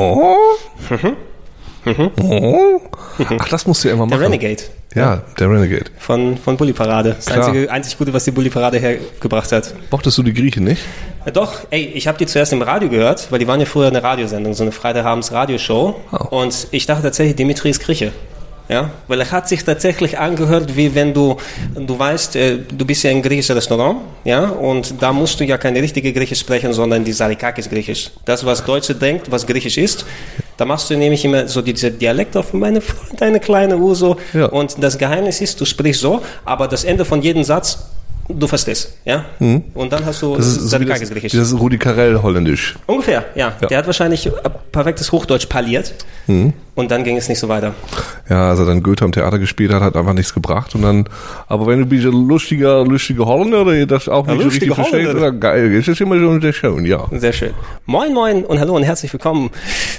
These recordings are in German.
Oh. oh. Ach, das musst du ja immer Der machen. Renegade Ja, der Renegade. von, von Bully Parade. Das Klar. einzige, einzig Gute, was die Bully Parade hergebracht hat. Mochtest du die Griechen nicht? Ja, doch, ey, ich habe die zuerst im Radio gehört, weil die waren ja früher eine Radiosendung, so eine Freitagabends Radioshow. Oh. Und ich dachte tatsächlich, Dimitri ist Grieche. Ja, weil er hat sich tatsächlich angehört, wie wenn du, du weißt, äh, du bist ja ein griechisches Restaurant, ja, und da musst du ja keine richtige Griechisch sprechen, sondern die Sarikakis Griechisch. Das, was Deutsche denkt, was Griechisch ist, da machst du nämlich immer so diese Dialekt auf meine Freund, eine kleine Uso. Ja. Und das Geheimnis ist, du sprichst so, aber das Ende von jedem Satz, du verstehst, ja. Und dann hast du Mhm. Das ist so Sarikakis das, Griechisch. das Rudi Carell holländisch. Ungefähr, ja. Ja. Der hat wahrscheinlich äh, perfektes Hochdeutsch parliert Mhm. und dann ging es nicht so weiter. Ja, als er dann Goethe am Theater gespielt hat, hat einfach nichts gebracht. Und dann, aber wenn du ein bisschen lustiger, lustiger Holländer, der das auch nicht so richtig versteht, dann geil, ist das immer schon sehr schön, ja. Sehr schön. Moin, moin und hallo und herzlich willkommen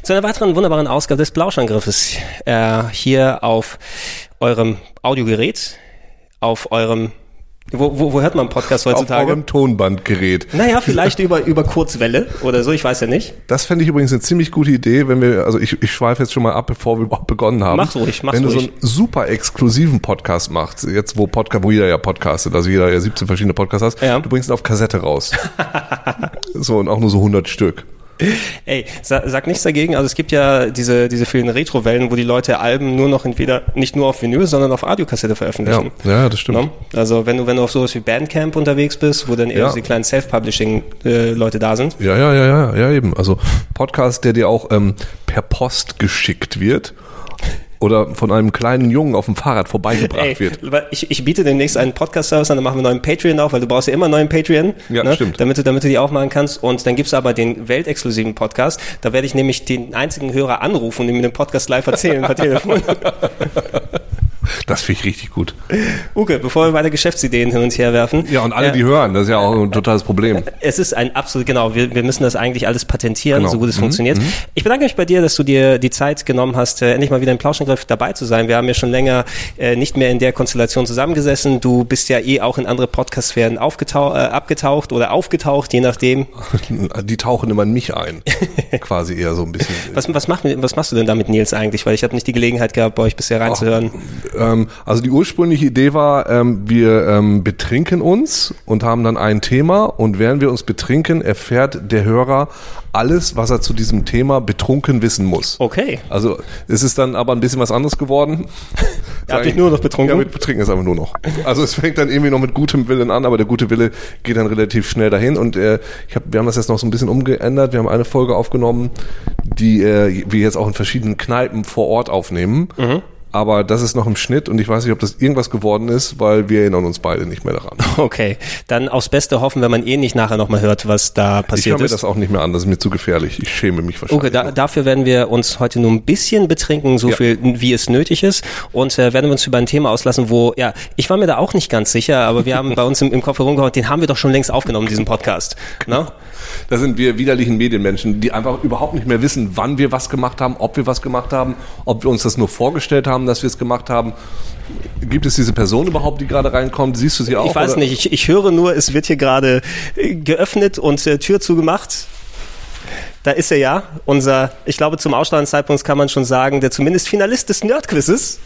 zu einer weiteren wunderbaren Ausgabe des Blauschangriffes. Äh, hier auf eurem Audiogerät, auf eurem, wo, wo, wo hört man Podcast Auf heutzutage? eurem Tonbandgerät. Naja, vielleicht über, über Kurzwelle oder so, ich weiß ja nicht. Das fände ich übrigens eine ziemlich gute Idee, wenn wir, also ich, ich schweife jetzt schon mal ab, bevor wir überhaupt begonnen haben. Mach's ruhig, mach's Wenn du so ruhig. einen super exklusiven Podcast machst, jetzt wo Podcast, wo jeder ja podcastet, also jeder ja 17 verschiedene Podcasts hast, Ja. du bringst ihn auf Kassette raus. so, und auch nur so 100 Stück. Ey, sa sag nichts dagegen. Also es gibt ja diese, diese vielen Retro-Wellen, wo die Leute Alben nur noch entweder nicht nur auf Vinyl, sondern auf Audiokassette Ja, veröffentlichen. ja, das stimmt. Ne? Also wenn du, wenn du auf sowas wie Bandcamp unterwegs bist, wo dann eher Ja. so die kleinen Self-Publishing-Leute da sind. Ja, ja, ja, ja, ja, eben. Also Podcast, der dir auch ähm, per Post geschickt wird oder von einem kleinen Jungen auf dem Fahrrad vorbeigebracht Ey, wird. ich, ich biete demnächst einen Podcast-Service an, dann machen wir einen neuen Patreon auf, weil du brauchst ja immer einen neuen Patreon, Ja, ne? stimmt. damit du, damit du die aufmachen kannst. Und dann gibt's aber den weltexklusiven Podcast. Da werde ich nämlich den einzigen Hörer anrufen und ihm den Podcast live erzählen per Telefon. Das finde ich richtig gut. Uke, bevor wir weiter Geschäftsideen hin und her werfen. Ja, und alle, äh, die hören, das ist ja auch ein totales Problem. Es ist ein absolut, genau, wir, wir müssen das eigentlich alles patentieren, Genau. so gut es Mhm, funktioniert. Ich bedanke mich bei dir, dass du dir die Zeit genommen hast, äh, endlich mal wieder im Plauschangriff dabei zu sein. Wir haben ja schon länger äh, nicht mehr in der Konstellation zusammengesessen. Du bist ja eh auch in andere Podcast-Sphären äh, abgetaucht oder aufgetaucht, je nachdem. Die tauchen immer in mich ein. Quasi eher so ein bisschen. Was, was, macht, was machst du denn da mit Nils eigentlich? Weil ich habe nicht die Gelegenheit gehabt, bei euch bisher reinzuhören. Ähm, also die ursprüngliche Idee war, ähm, wir ähm, betrinken uns und haben dann ein Thema und während wir uns betrinken, erfährt der Hörer alles, was er zu diesem Thema betrunken wissen muss. Okay. Also es ist dann aber ein bisschen was anderes geworden. Ihr habt euch nur noch betrunken? Ja, mit Betrinken ist einfach nur noch. Also es fängt dann irgendwie noch mit gutem Willen an, aber der gute Wille geht dann relativ schnell dahin. Und äh, ich hab, wir haben das jetzt noch so ein bisschen umgeändert. Wir haben eine Folge aufgenommen, die äh, wir jetzt auch in verschiedenen Kneipen vor Ort aufnehmen. Mhm. Aber das ist noch im Schnitt und ich weiß nicht, ob das irgendwas geworden ist, weil wir erinnern uns beide nicht mehr daran. Okay. Dann aufs Beste hoffen, wenn man eh nicht nachher nochmal hört, was da Ich höre passiert mir ist. das auch nicht mehr an, das ist mir zu gefährlich. Ich schäme mich wahrscheinlich. Okay, da, dafür werden wir uns heute nur ein bisschen betrinken, so Ja. viel wie es nötig ist und äh, werden wir uns über ein Thema auslassen, wo, ja, ich war mir da auch nicht ganz sicher, aber wir haben bei uns im, im Kopf herumgehauen, den haben wir doch schon längst aufgenommen, diesen Podcast. Ne? Da sind wir widerlichen Medienmenschen, die einfach überhaupt nicht mehr wissen, wann wir was gemacht haben, ob wir was gemacht haben, ob wir uns das nur vorgestellt haben, dass wir es gemacht haben. Gibt es diese Person überhaupt, die gerade reinkommt? Siehst du sie auch? Ich weiß oder? nicht, ich, ich höre nur, es wird hier gerade äh, geöffnet und äh, Tür zugemacht. Da ist er ja, unser, ich glaube zum Ausstrahlungszeitpunkt kann man schon sagen, der zumindest Finalist des Nerdquizzes.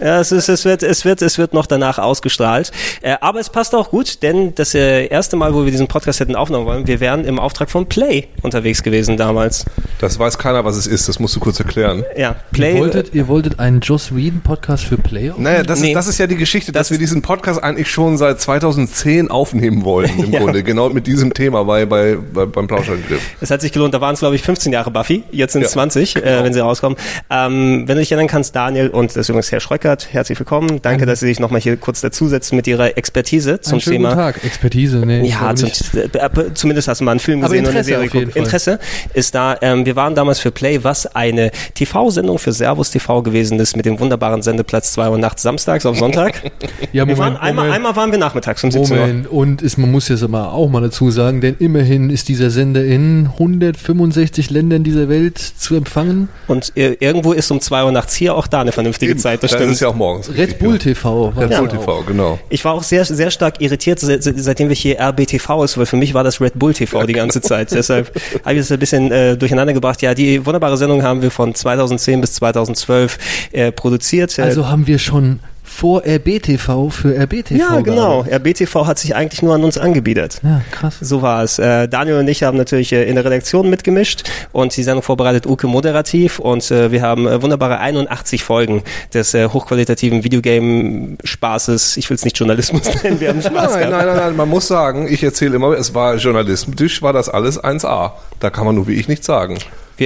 Ja, es, ist, es, wird, es, wird, es wird noch danach ausgestrahlt. Äh, aber es passt auch gut, denn das äh, erste Mal, wo wir diesen Podcast hätten aufnehmen wollen, wir wären im Auftrag von Play unterwegs gewesen damals. Das weiß keiner, was es ist. Das musst du kurz erklären. Ja, Play. Ihr wolltet, ihr wolltet einen Joss Whedon Podcast für Player? Naja, das, Nee. ist, das ist ja die Geschichte, dass Das wir diesen Podcast eigentlich schon seit 2010 aufnehmen wollten, im Ja. Grunde. Genau mit diesem Thema bei, bei, bei, beim Plauschangriff. Es hat sich gelohnt, da waren es glaube ich 15 Jahre Buffy, jetzt sind es Ja, 20, äh, wenn sie rauskommen. Ähm, wenn du dich erinnern kannst, Daniel und Das ist übrigens Herr Schröckert. Herzlich willkommen. Danke, dass Sie sich nochmal hier kurz dazusetzen mit Ihrer Expertise zum Einen Thema. Guten Tag. Expertise, nee. Ja, zum, nicht. äh, zumindest hast du mal einen Film gesehen und eine Serie geguckt. Interesse ist da. Ähm, wir waren damals für Play, was eine TV-Sendung für Servus TV gewesen ist mit dem wunderbaren Sendeplatz 2 Uhr nachts samstags auf Sonntag. Ja, wir waren, Moment, einmal, Moment. einmal waren wir nachmittags um 17 Uhr. Moment, und ist, man muss jetzt aber auch mal dazu sagen, denn immerhin ist dieser Sender in 165 Ländern dieser Welt zu empfangen. Und äh, irgendwo ist um 2 Uhr nachts hier auch da eine vernünftige Eben, Zeit, das da stimmt. ist ja auch morgens. Red Bull TV. Red das Bull auch. TV, genau. Ich war auch sehr, sehr stark irritiert, se- se- seitdem wir hier RBTV ist, weil für mich war das Red Bull TV die ganze Zeit. Deshalb habe ich es ein bisschen äh, durcheinander gebracht. Ja, die wunderbare Sendung haben wir von 2010 bis 2012 äh, produziert. Also haben wir schon vor RBTV für RBTV. ja, genau. RBTV hat sich eigentlich nur an uns angebietet. Ja, krass. So war es. Äh, Daniel und ich haben natürlich äh, in der Redaktion mitgemischt und die Sendung vorbereitet Uke moderativ und äh, wir haben äh, wunderbare 81 Folgen des äh, hochqualitativen Videogame-Spaßes. Ich will es nicht Journalismus nennen, wir haben Spaß Nein, nein, nein, nein, man muss sagen, ich erzähle immer, es war journalistisch, war das alles 1A. Da kann man nur wie ich nichts sagen.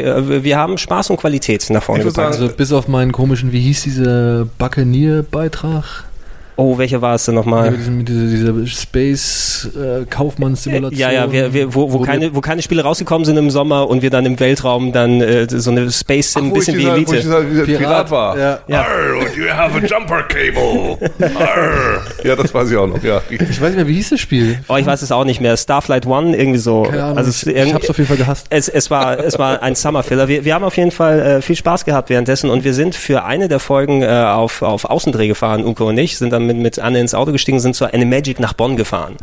Wir, äh, wir haben Spaß und Qualität nach vorne Ich gebracht. sagen, Also bis auf meinen komischen, wie hieß dieser Buccaneer-Beitrag? Oh, welcher war es denn Ja, nochmal? diesem, mit dieser, dieser Space äh, Kaufmannssimulation. Ja, ja, wir, wir, wo, wo, wir- keine, wo keine Spiele rausgekommen sind im Sommer und wir dann im Weltraum dann äh, so eine Space Sim, ein wo ich bisschen wie dieser, wo ich Elite. dieser, dieser Pirat, Pirat, war. ja. Ja. Arr, und you have a jumper cable. Arr. Ja, das weiß ich auch noch, ja. Ich weiß nicht mehr, wie hieß das Spiel? Oh, ich weiß es auch nicht mehr. Starflight One, irgendwie so. Keine Ahnung, also es, ich, ich hab's auf jeden Fall gehasst. es, es, war, es war ein Summer-Filler. Wir, wir haben auf jeden Fall äh, viel Spaß gehabt währenddessen und wir sind für eine der Folgen äh, auf, auf Außendreh gefahren, Uko und ich, sind dann mit, mit Anne ins Auto gestiegen, sind zur Animagic nach Bonn gefahren.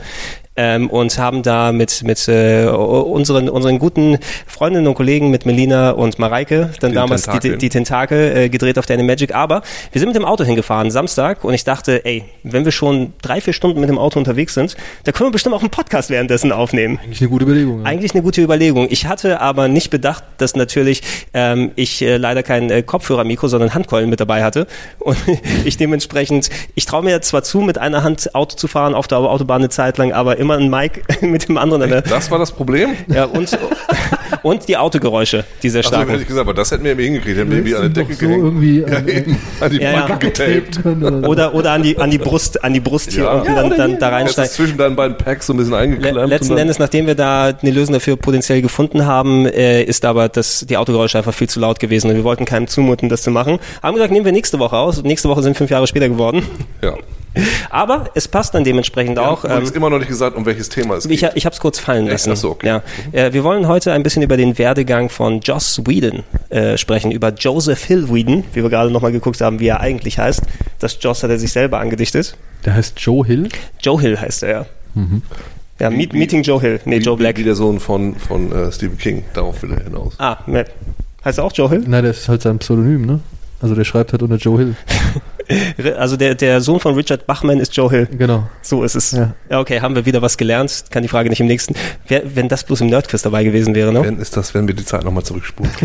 Ähm, und haben da mit, mit äh, unseren, unseren guten Freundinnen und Kollegen, mit Melina und Mareike, dann Die damals die, Tentakeln. die Tentakel äh, gedreht auf der Animagic. Aber wir sind mit dem Auto hingefahren, Samstag, und ich dachte, ey, wenn wir schon drei, vier Stunden mit dem Auto unterwegs sind, da können wir bestimmt auch einen Podcast währenddessen aufnehmen. Eigentlich eine gute Überlegung. Ja. Eigentlich eine gute Überlegung. Ich hatte aber nicht bedacht, dass natürlich ähm, ich äh, leider kein äh, Kopfhörermikro, sondern Handkeulen mit dabei hatte. Und ich dementsprechend, ich traue mir zwar zu, mit einer Hand Auto zu fahren auf der Autobahn eine Zeit lang, aber immer ein Mic mit dem anderen. an der- Das war das Problem? Ja, und, und die Autogeräusche, die sehr Also stark hätte ich gesagt, aber das hätten wir irgendwie hingekriegt, hätten wir irgendwie an der Decke so irgendwie Ja, an- eben, an die Ja, ja. Backe getaped. Oder, Oder, oder an die, an die Brust, an die Brust hier Ja. unten Ja, dann, dann da Das reinsteigen. ist zwischen deinen beiden Packs so ein bisschen eingeklemmt. Le letzten dann- Endes, nachdem wir da eine Lösung dafür potenziell gefunden haben, äh, ist aber das, die Autogeräusche einfach viel zu laut gewesen und wir wollten keinem zumuten, das zu machen. Haben gesagt, nehmen wir nächste Woche aus. Nächste Woche sind fünf Jahre später geworden. Ja. Aber es passt dann dementsprechend Wir auch. Ähm, immer noch nicht gesagt, um welches Thema es ich, geht. ich habe es kurz fallen lassen. Ach so, okay. ja. äh, wir wollen heute ein bisschen über den Werdegang von Joss Whedon äh, sprechen, über Joseph Hill Whedon, wie wir gerade nochmal geguckt haben, wie er eigentlich heißt. Das Joss hat er sich selber angedichtet. Der heißt Joe Hill. Joe Hill heißt er, ja. Ja, Wie- Meet, wie- Meeting Joe Hill. Nee, wie, Joe Black. Wie der Sohn von, von äh, Stephen King. Darauf will er hinaus. Ah, ne. heißt er auch Joe Hill? Nein, das ist halt sein Pseudonym, ne? Also der schreibt halt unter Joe Hill. Also der, der Sohn von Richard Bachman ist Joe Hill. Genau. So ist es. Ja. Ja, okay, haben wir wieder was gelernt. Kann die Frage nicht im nächsten. Wer, wenn das bloß im Nerdquiz dabei gewesen wäre, ne? Wenn ist das, wenn wir die Zeit nochmal zurückspulen.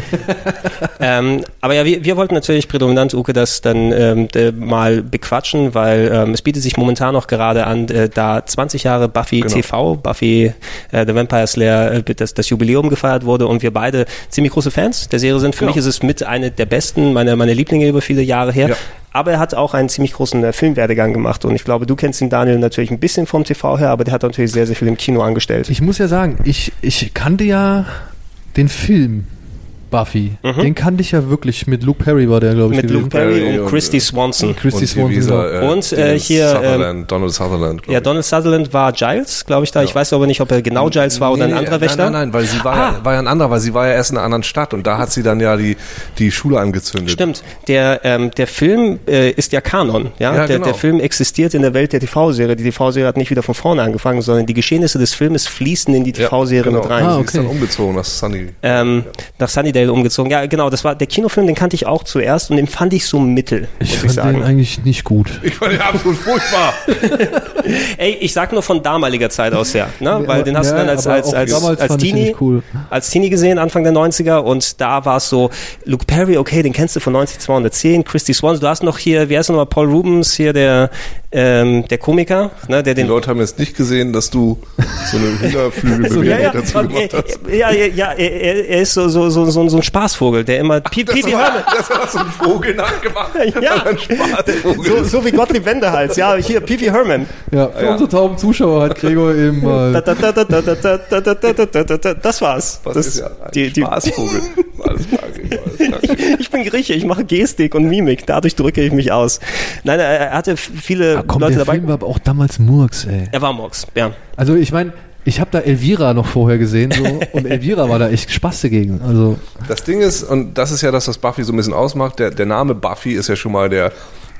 Ähm, aber ja, wir, wir wollten natürlich prädominant, Uke, das dann ähm, mal bequatschen, weil ähm, es bietet sich momentan noch gerade an, äh, da 20 Jahre Buffy Genau. TV, Buffy äh, The Vampire Slayer, äh, das, das Jubiläum gefeiert wurde und wir beide ziemlich große Fans der Serie sind. Für Genau. mich ist es mit eine der besten, meine, meine Lieblinge über viele Jahre her. Ja. Aber er hat auch einen ziemlich großen äh, Filmwerdegang gemacht und ich glaube, du kennst ihn, Daniel, natürlich ein bisschen vom TV her, aber der hat natürlich sehr, sehr viel im Kino angestellt. Ich muss ja sagen, ich, ich kannte ja den Film Buffy. Den kannte ich ja wirklich. Mit Luke Perry war der, glaube ich, Mhm. Mit Luke gewesen. Perry Perry und und, Christy äh, Swanson. Christy Und Swanson. dieser, genau. äh, Und, äh, hier, Sutherland, Donald Sutherland. Ja, ich. Donald Sutherland war Giles, glaube ich da. Ich weiß aber nicht, ob er genau Giles war oder ein Nee, anderer nein, Wächter. Nein, nein, weil sie war, Ah. ja, war ja ein anderer, weil sie war ja erst in einer anderen Stadt und da hat sie dann ja die, die Schule angezündet. Stimmt. Der, ähm, der Film äh, ist ja Kanon. Ja? Ja, der, genau. der Film existiert in der Welt der TV-Serie. Die TV-Serie hat nicht wieder von vorne angefangen, sondern die Geschehnisse des Filmes fließen in die Ja, TV-Serie genau. mit rein. Ah, Sie ist dann okay. umgezogen nach Sunny. Ähm, nach Sunnydale umgezogen. Ja, genau. Das war der Kinofilm, den kannte ich auch zuerst und den fand ich so mittel, Ich muss ich fand sagen. den eigentlich nicht gut. Ich fand den absolut furchtbar. Ey, ich sag nur von damaliger Zeit aus her, ne? weil den hast du Ja, dann als, als, als, als fand Teenie, cool. als Teenie gesehen, Anfang der 90er und da war es so, Luke Perry, okay, den kennst du von 90210, Christy Swans, du hast noch hier, wie heißt er nochmal, Paul Rubens, hier der, ähm, der Komiker, ne, der den. Die Leute haben jetzt nicht gesehen, dass du so eine Hühnerflügelbewegung ja, ja, dazu gemacht hast. Ja, ja, ja er, er, ist so, so, so, so, ein Spaßvogel, der immer. Ach, Piet, das, Piet, war, das war so ein Vogel nachgemacht. ja. Ein Spaßvogel. So, so wie Gottlieb Wendehals, ja, hier, Pipi Herman. Ja, für ja. unsere tauben Zuschauer hat Gregor eben mal. das war's. Was das ist ja ein die, Spaßvogel. ich bin Grieche, ich mache Gestik und Mimik, dadurch drücke ich mich aus. Nein, er hatte viele Ah, komm, Leute der dabei. Film war aber auch damals Murks, ey. Er war Mox, ja. Also ich meine, ich habe da Elvira noch vorher gesehen so, und Elvira war da echt Spaß dagegen. Also Das Ding ist, und das ist ja das, was Buffy so ein bisschen ausmacht, der, der Name Buffy ist ja schon mal der,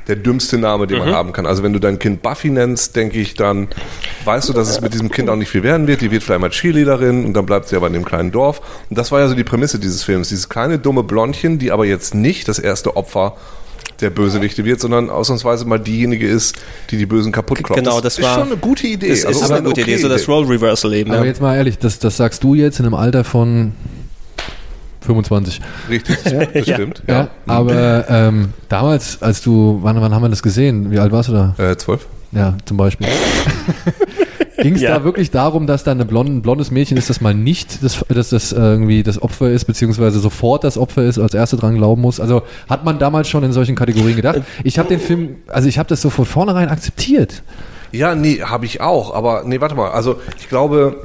der dümmste Name, den Mhm. man haben kann. Also wenn du dein Kind Buffy nennst, denke ich, dann weißt du, dass es mit diesem Kind auch nicht viel werden wird. Die wird vielleicht mal Cheerleaderin und dann bleibt sie aber in dem kleinen Dorf. Und das war ja so die Prämisse dieses Films. Dieses kleine, dumme Blondchen, die aber jetzt nicht das erste Opfer der Bösewichte wird, sondern ausnahmsweise mal diejenige ist, die die Bösen kaputt klopft. Genau, das ist war- schon eine gute Idee. Das Also ist es eine gute okay Idee, so das Role Reversal eben. Aber Ja. jetzt mal ehrlich, das, das sagst du jetzt in einem Alter von 25. Richtig, das Ja. stimmt. Ja, aber ähm, damals, als du, wann, wann haben wir das gesehen? Wie alt warst du da? Äh, zwölf? Ja, zum Beispiel. Ging es Ja. da wirklich darum, dass da eine blonde, ein blondes Mädchen ist, das mal nicht das, dass das irgendwie das Opfer ist, beziehungsweise sofort das Opfer ist, als erste dran glauben muss? Also hat man damals schon in solchen Kategorien gedacht? Ich habe den Film, also ich habe das so von vornherein akzeptiert. Ja, nee, habe ich auch. Aber nee, warte mal. Also ich glaube,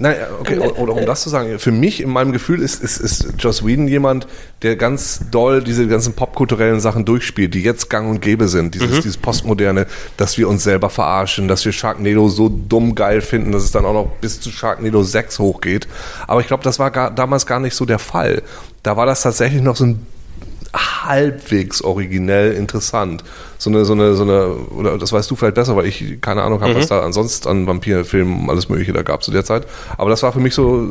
nein, okay, oder um das zu sagen, für mich in meinem Gefühl ist, ist, ist Joss Whedon jemand, der ganz doll diese ganzen popkulturellen Sachen durchspielt, die jetzt gang und gäbe sind. Dieses, dieses Postmoderne, dass wir uns selber verarschen, dass wir Sharknado so dumm geil finden, dass es dann auch noch bis zu Sharknado 6 hochgeht. Aber ich glaube, das war gar, damals gar nicht so der Fall. Da war das tatsächlich noch so ein halbwegs originell interessant. So eine, so eine, so eine, oder das weißt du vielleicht besser, weil ich keine Ahnung habe, was da ansonsten an Vampirfilmen alles Mögliche da gab zu der Zeit. Aber das war für mich so,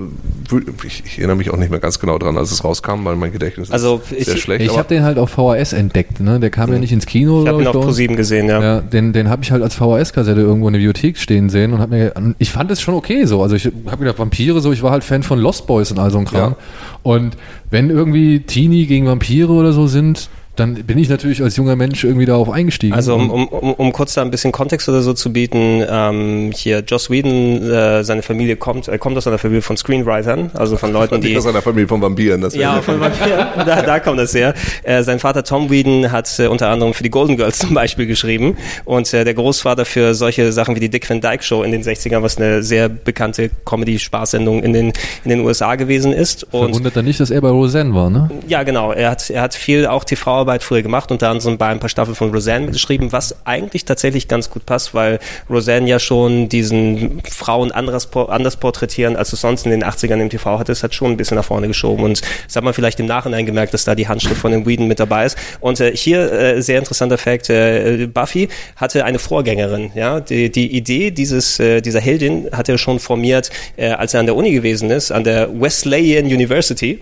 ich, ich erinnere mich auch nicht mehr ganz genau dran, als es rauskam, weil mein Gedächtnis Also, ist sehr ich- schlecht. Ich habe den halt auf VHS entdeckt, ne? Der kam ja nicht ins Kino. Ich habe ihn auf bei uns. Pro7 gesehen, ja. Ja, den, den habe ich halt als VHS-Kassette irgendwo in der Bibliothek stehen sehen und hab mir, ich fand es schon okay so. Also ich habe gedacht, Vampire so, ich war halt Fan von Lost Boys und all so ein Kram. Ja. Und wenn irgendwie Teenie gegen Vampire oder so sind, dann bin ich natürlich als junger Mensch irgendwie darauf eingestiegen. Also um, um, um, um kurz da ein bisschen Kontext oder so zu bieten, ähm, hier Joss Whedon, äh, seine Familie kommt, äh, kommt aus einer Familie von Screenwritern, also von Leuten, nicht die aus einer Familie von Vampiren. Das Ja, von Vampir. Da, da kommt das her. Äh, sein Vater Tom Whedon hat äh, unter anderem für die Golden Girls zum Beispiel geschrieben und äh, der Großvater für solche Sachen wie die Dick Van Dyke Show in den 60ern, was eine sehr bekannte Comedy-Spaßsendung in den, in den USA gewesen ist. Und verwundert dann nicht, dass er bei Roseanne war, ne? ja, genau. Er hat, er hat viel auch TV-Arbeit früher gemacht, unter anderem bei ein paar Staffeln von Roseanne mitgeschrieben, was eigentlich tatsächlich ganz gut passt, weil Roseanne ja schon diesen Frauen anders, anders porträtieren, als du sonst in den 80ern im TV hattest, hat schon ein bisschen nach vorne geschoben. Und das hat man vielleicht im Nachhinein gemerkt, dass da die Handschrift von dem Whedon mit dabei ist. Und äh, hier äh, sehr interessanter Fakt, äh, Buffy hatte eine Vorgängerin. Ja? Die, die Idee dieses, äh, dieser Heldin hat er schon formiert, äh, als er an der Uni gewesen ist, an der Wesleyan University.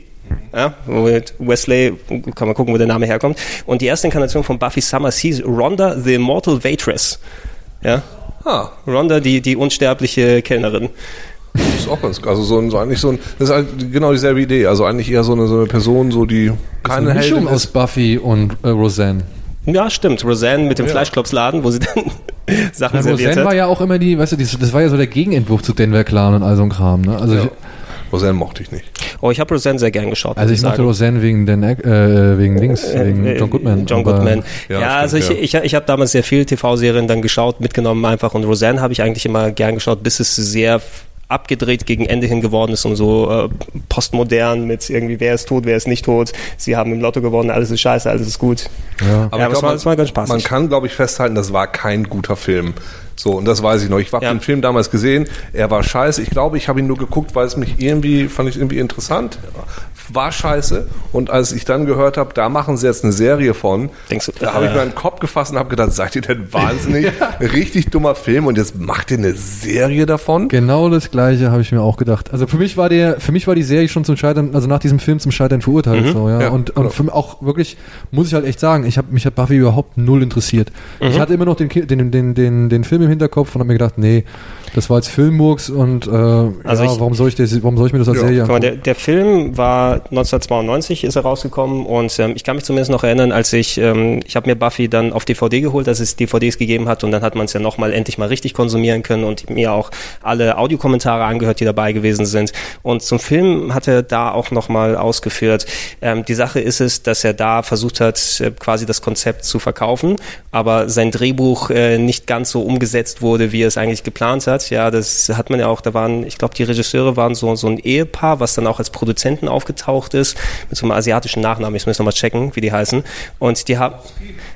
Ja, mit Wesley kann man gucken, wo der Name herkommt. Und die erste Inkarnation von Buffy Summers hieß Rhonda the Immortal Waitress. Ja, Ah, Rhonda, die, die unsterbliche Kellnerin. das ist auch ganz, also so, ein, so eigentlich so ein, das ist halt genau dieselbe Idee. Also eigentlich eher so eine, so eine Person, so die keine Eine Mischung Heldin aus ist. Buffy und äh, Roseanne. Ja, stimmt. Roseanne mit dem Ja. Fleischklopsladen, wo sie dann Sachen Ja, serviert Roseanne war hat. ja auch immer die, weißt du, das, das war ja so der Gegenentwurf zu Denver Clan und all so ein Kram, ne? Also Ja. ich, Roseanne mochte ich nicht. Oh, ich habe Roseanne sehr gern geschaut. Also muss ich mochte. Roseanne wegen den äh, wegen Dings, wegen Äh, John Goodman. John Goodman. Ja, Ja, also stimmt, ich, ich, ich habe damals sehr viel TV-Serien dann geschaut, mitgenommen einfach. Und Roseanne habe ich eigentlich immer gern geschaut, bis es sehr abgedreht gegen Ende hin geworden ist und so äh, postmodern mit irgendwie, wer ist tot, wer ist nicht tot. Sie haben im Lotto gewonnen, alles ist scheiße, alles ist gut. Ja. Aber Ja, glaub, war- man, war ganz spaßig. man kann, glaube ich, festhalten, das war kein guter Film. So, und das weiß ich noch. Ich habe Ja. den Film damals gesehen, er war scheiße. Ich glaube, ich habe ihn nur geguckt, weil es mich irgendwie, fand ich irgendwie interessant. War scheiße. Und als ich dann gehört habe, da machen sie jetzt eine Serie von, Denkst du, da habe ich äh, mir einen Kopf gefasst und habe gedacht, seid ihr denn wahnsinnig? Richtig dummer Film und jetzt macht ihr eine Serie davon? Genau das gleiche habe ich mir auch gedacht. Also für mich war der, für mich war die Serie schon zum Scheitern, also nach diesem Film zum Scheitern verurteilt. So, ja. Ja, und genau. und für mich auch wirklich, muss ich halt echt sagen, ich habe mich hat Buffy überhaupt null interessiert. Ich hatte immer noch den, den, den, den, den Film im Hinterkopf und habe mir gedacht, nee, das war jetzt Filmmurks und äh, Also ja, ich- warum soll ich das, warum soll ich mir das als Ja, Serie Guck mal, angucken? der, der Film war 1992 ist er rausgekommen und ähm, ich kann mich zumindest noch erinnern, als ich, ähm, ich habe mir Buffy dann auf DVD geholt, als es DVDs gegeben hat und dann hat man es ja nochmal endlich mal richtig konsumieren können und mir auch alle Audiokommentare angehört, die dabei gewesen sind. Und zum Film hat er da auch nochmal ausgeführt, ähm, die Sache ist es, dass er da versucht hat, äh, quasi das Konzept zu verkaufen, aber sein Drehbuch äh, nicht ganz so umgesetzt wurde, wie er es eigentlich geplant hat. Ja, das hat man ja auch, da waren, ich glaube, die Regisseure waren so, so ein Ehepaar, was dann auch als Produzenten aufgetaucht ist, mit so einem asiatischen Nachnamen, ich muss nochmal checken, wie die heißen. Und die haben,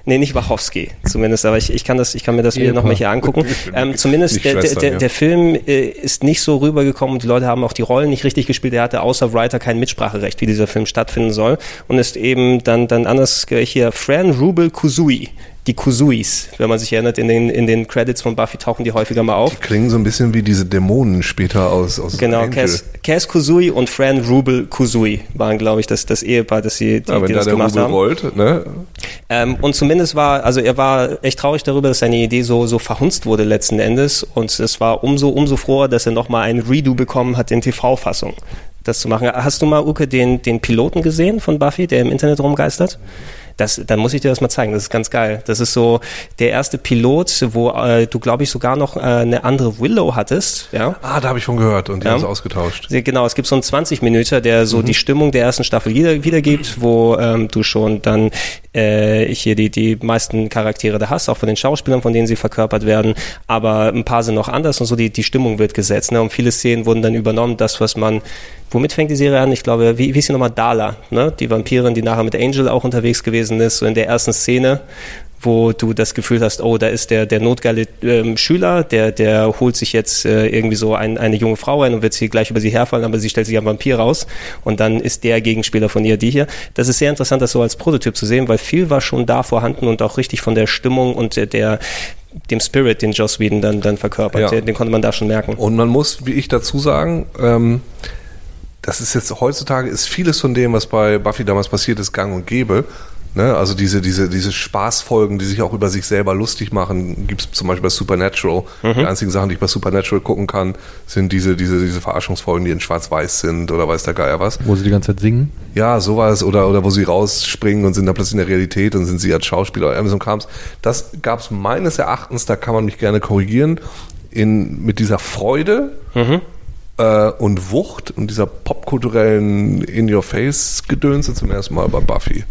nee, nicht Wachowski zumindest, aber ich, ich kann das, ich kann mir das wieder nochmal hier angucken. Ähm, zumindest der, der, der, der Film äh, ist nicht so rübergekommen, die Leute haben auch die Rollen nicht richtig gespielt, er hatte außer Writer kein Mitspracherecht, wie dieser Film stattfinden soll. Und ist eben dann, dann anders hier Fran Rubel Kuzui die Kuzuis, wenn man sich erinnert, in den, in den Credits von Buffy tauchen die häufiger mal auf. Die klingen so ein bisschen wie diese Dämonen später aus, aus Genau, Cass, Cass Kuzui und Fran Rubel Kuzui waren, glaube ich, das, das Ehepaar, das sie die, ja, die das da gemacht der haben. Rollt, ne? Ähm, und zumindest war, also er war echt traurig darüber, dass seine Idee so, so verhunzt wurde letzten Endes. Und es war umso, umso froher, dass er nochmal ein Redo bekommen hat in TV-Fassung das zu machen. Hast du mal, Uke, den, den Piloten gesehen von Buffy, der im Internet rumgeistert? Das, dann muss ich dir das mal zeigen. Das ist ganz geil. Das ist so der erste Pilot, wo äh, du, glaube ich, sogar noch äh, eine andere Willow hattest. Ja? Ah, da habe ich von gehört und die Ja. haben es ausgetauscht. Genau, es gibt so einen 20 Minüter, der so die Stimmung der ersten Staffel wieder, wiedergibt, wo ähm, du schon dann äh, hier die, die meisten Charaktere da hast, auch von den Schauspielern, von denen sie verkörpert werden, aber ein paar sind noch anders und so die, die Stimmung wird gesetzt. Ne? Und viele Szenen wurden dann übernommen, das, was man, womit fängt die Serie an? Ich glaube, wie, wie ist sie nochmal? Dala, ne? die Vampirin, die nachher mit Angel auch unterwegs gewesen ist, so in der ersten Szene wo du das Gefühl hast, oh, da ist der, der notgeile ähm, Schüler, der, der holt sich jetzt äh, irgendwie so ein, eine junge Frau ein und wird sie gleich über sie herfallen, aber sie stellt sich am Vampir raus und dann ist der Gegenspieler von ihr die hier. Das ist sehr interessant, das so als Prototyp zu sehen, weil viel war schon da vorhanden und auch richtig von der Stimmung und der, der dem Spirit, den Joss Whedon dann, dann verkörpert, Ja. den, den konnte man da schon merken. Und man muss, wie ich dazu sagen, ähm, das ist jetzt heutzutage ist vieles von dem, was bei Buffy damals passiert ist, gang und gäbe. Ne? Also diese, diese, diese Spaßfolgen, die sich auch über sich selber lustig machen, gibt es zum Beispiel bei Supernatural. Die einzigen Sachen, die ich bei Supernatural gucken kann, sind diese, diese, diese Verarschungsfolgen, die in Schwarz-Weiß sind oder weiß der Geier was. Wo sie die ganze Zeit singen. Ja, sowas oder oder wo sie rausspringen und sind dann plötzlich in der Realität und sind sie als Schauspieler oder irgendwie so ein Krams. Das gab es meines Erachtens, da kann man mich gerne korrigieren, in mit dieser Freude äh, und Wucht und dieser popkulturellen In-Your-Face-Gedönse zum ersten Mal bei Buffy,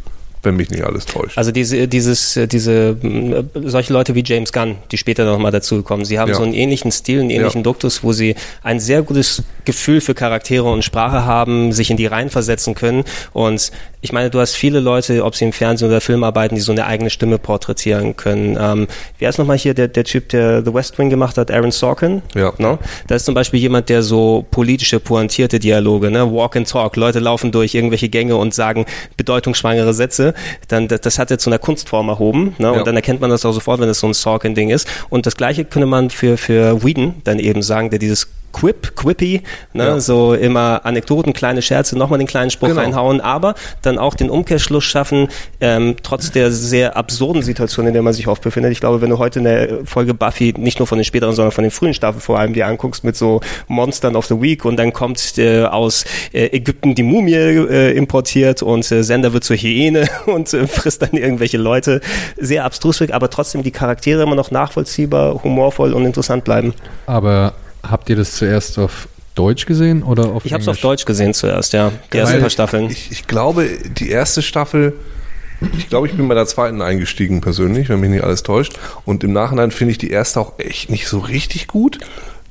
wenn mich nicht alles täuscht. Also diese, dieses, äh, diese, mh, solche Leute wie James Gunn, die später noch mal dazukommen, sie haben Ja. so einen ähnlichen Stil, einen ähnlichen Ja. Duktus, wo sie ein sehr gutes Gefühl für Charaktere und Sprache haben, sich in die Reihen versetzen können. Und ich meine, du hast viele Leute, ob sie im Fernsehen oder Film arbeiten, die so eine eigene Stimme porträtieren können. Ähm, wer ist nochmal hier der, der Typ, der The West Wing gemacht hat? Aaron Sorkin? Ja. No? Da ist zum Beispiel jemand, der so politische, pointierte Dialoge, ne? Walk and Talk, Leute laufen durch irgendwelche Gänge und sagen bedeutungsschwangere Sätze, dann das, das hat er zu einer Kunstform erhoben, ne? Ja. Und dann erkennt man das auch sofort, wenn es so ein Sorkin-Ding ist. Und das gleiche könnte man für, für Whedon dann eben sagen, der dieses Quip, Quippy, ne, Ja. so immer Anekdoten, kleine Scherze, nochmal den kleinen Spruch Genau. reinhauen, aber dann auch den Umkehrschluss schaffen, ähm, trotz der sehr absurden Situation, in der man sich oft befindet. Ich glaube, wenn du heute eine Folge Buffy, nicht nur von den späteren, sondern von den frühen Staffeln vor allem, dir anguckst mit so Monstern of the Week und dann kommt äh, aus äh, Ägypten die Mumie äh, importiert und äh, Sender wird zur Hyäne und äh, frisst dann irgendwelche Leute. Sehr abstrus, aber trotzdem die Charaktere immer noch nachvollziehbar, humorvoll und interessant bleiben. Aber habt ihr das zuerst auf Deutsch gesehen oder auf Ich habe es auf? Deutsch gesehen zuerst, ja. Die ersten Weil paar Staffeln. Ich, ich glaube, die erste Staffel, ich glaube, ich bin bei der zweiten eingestiegen persönlich, wenn mich nicht alles täuscht. Und im Nachhinein finde ich die erste auch echt nicht so richtig gut.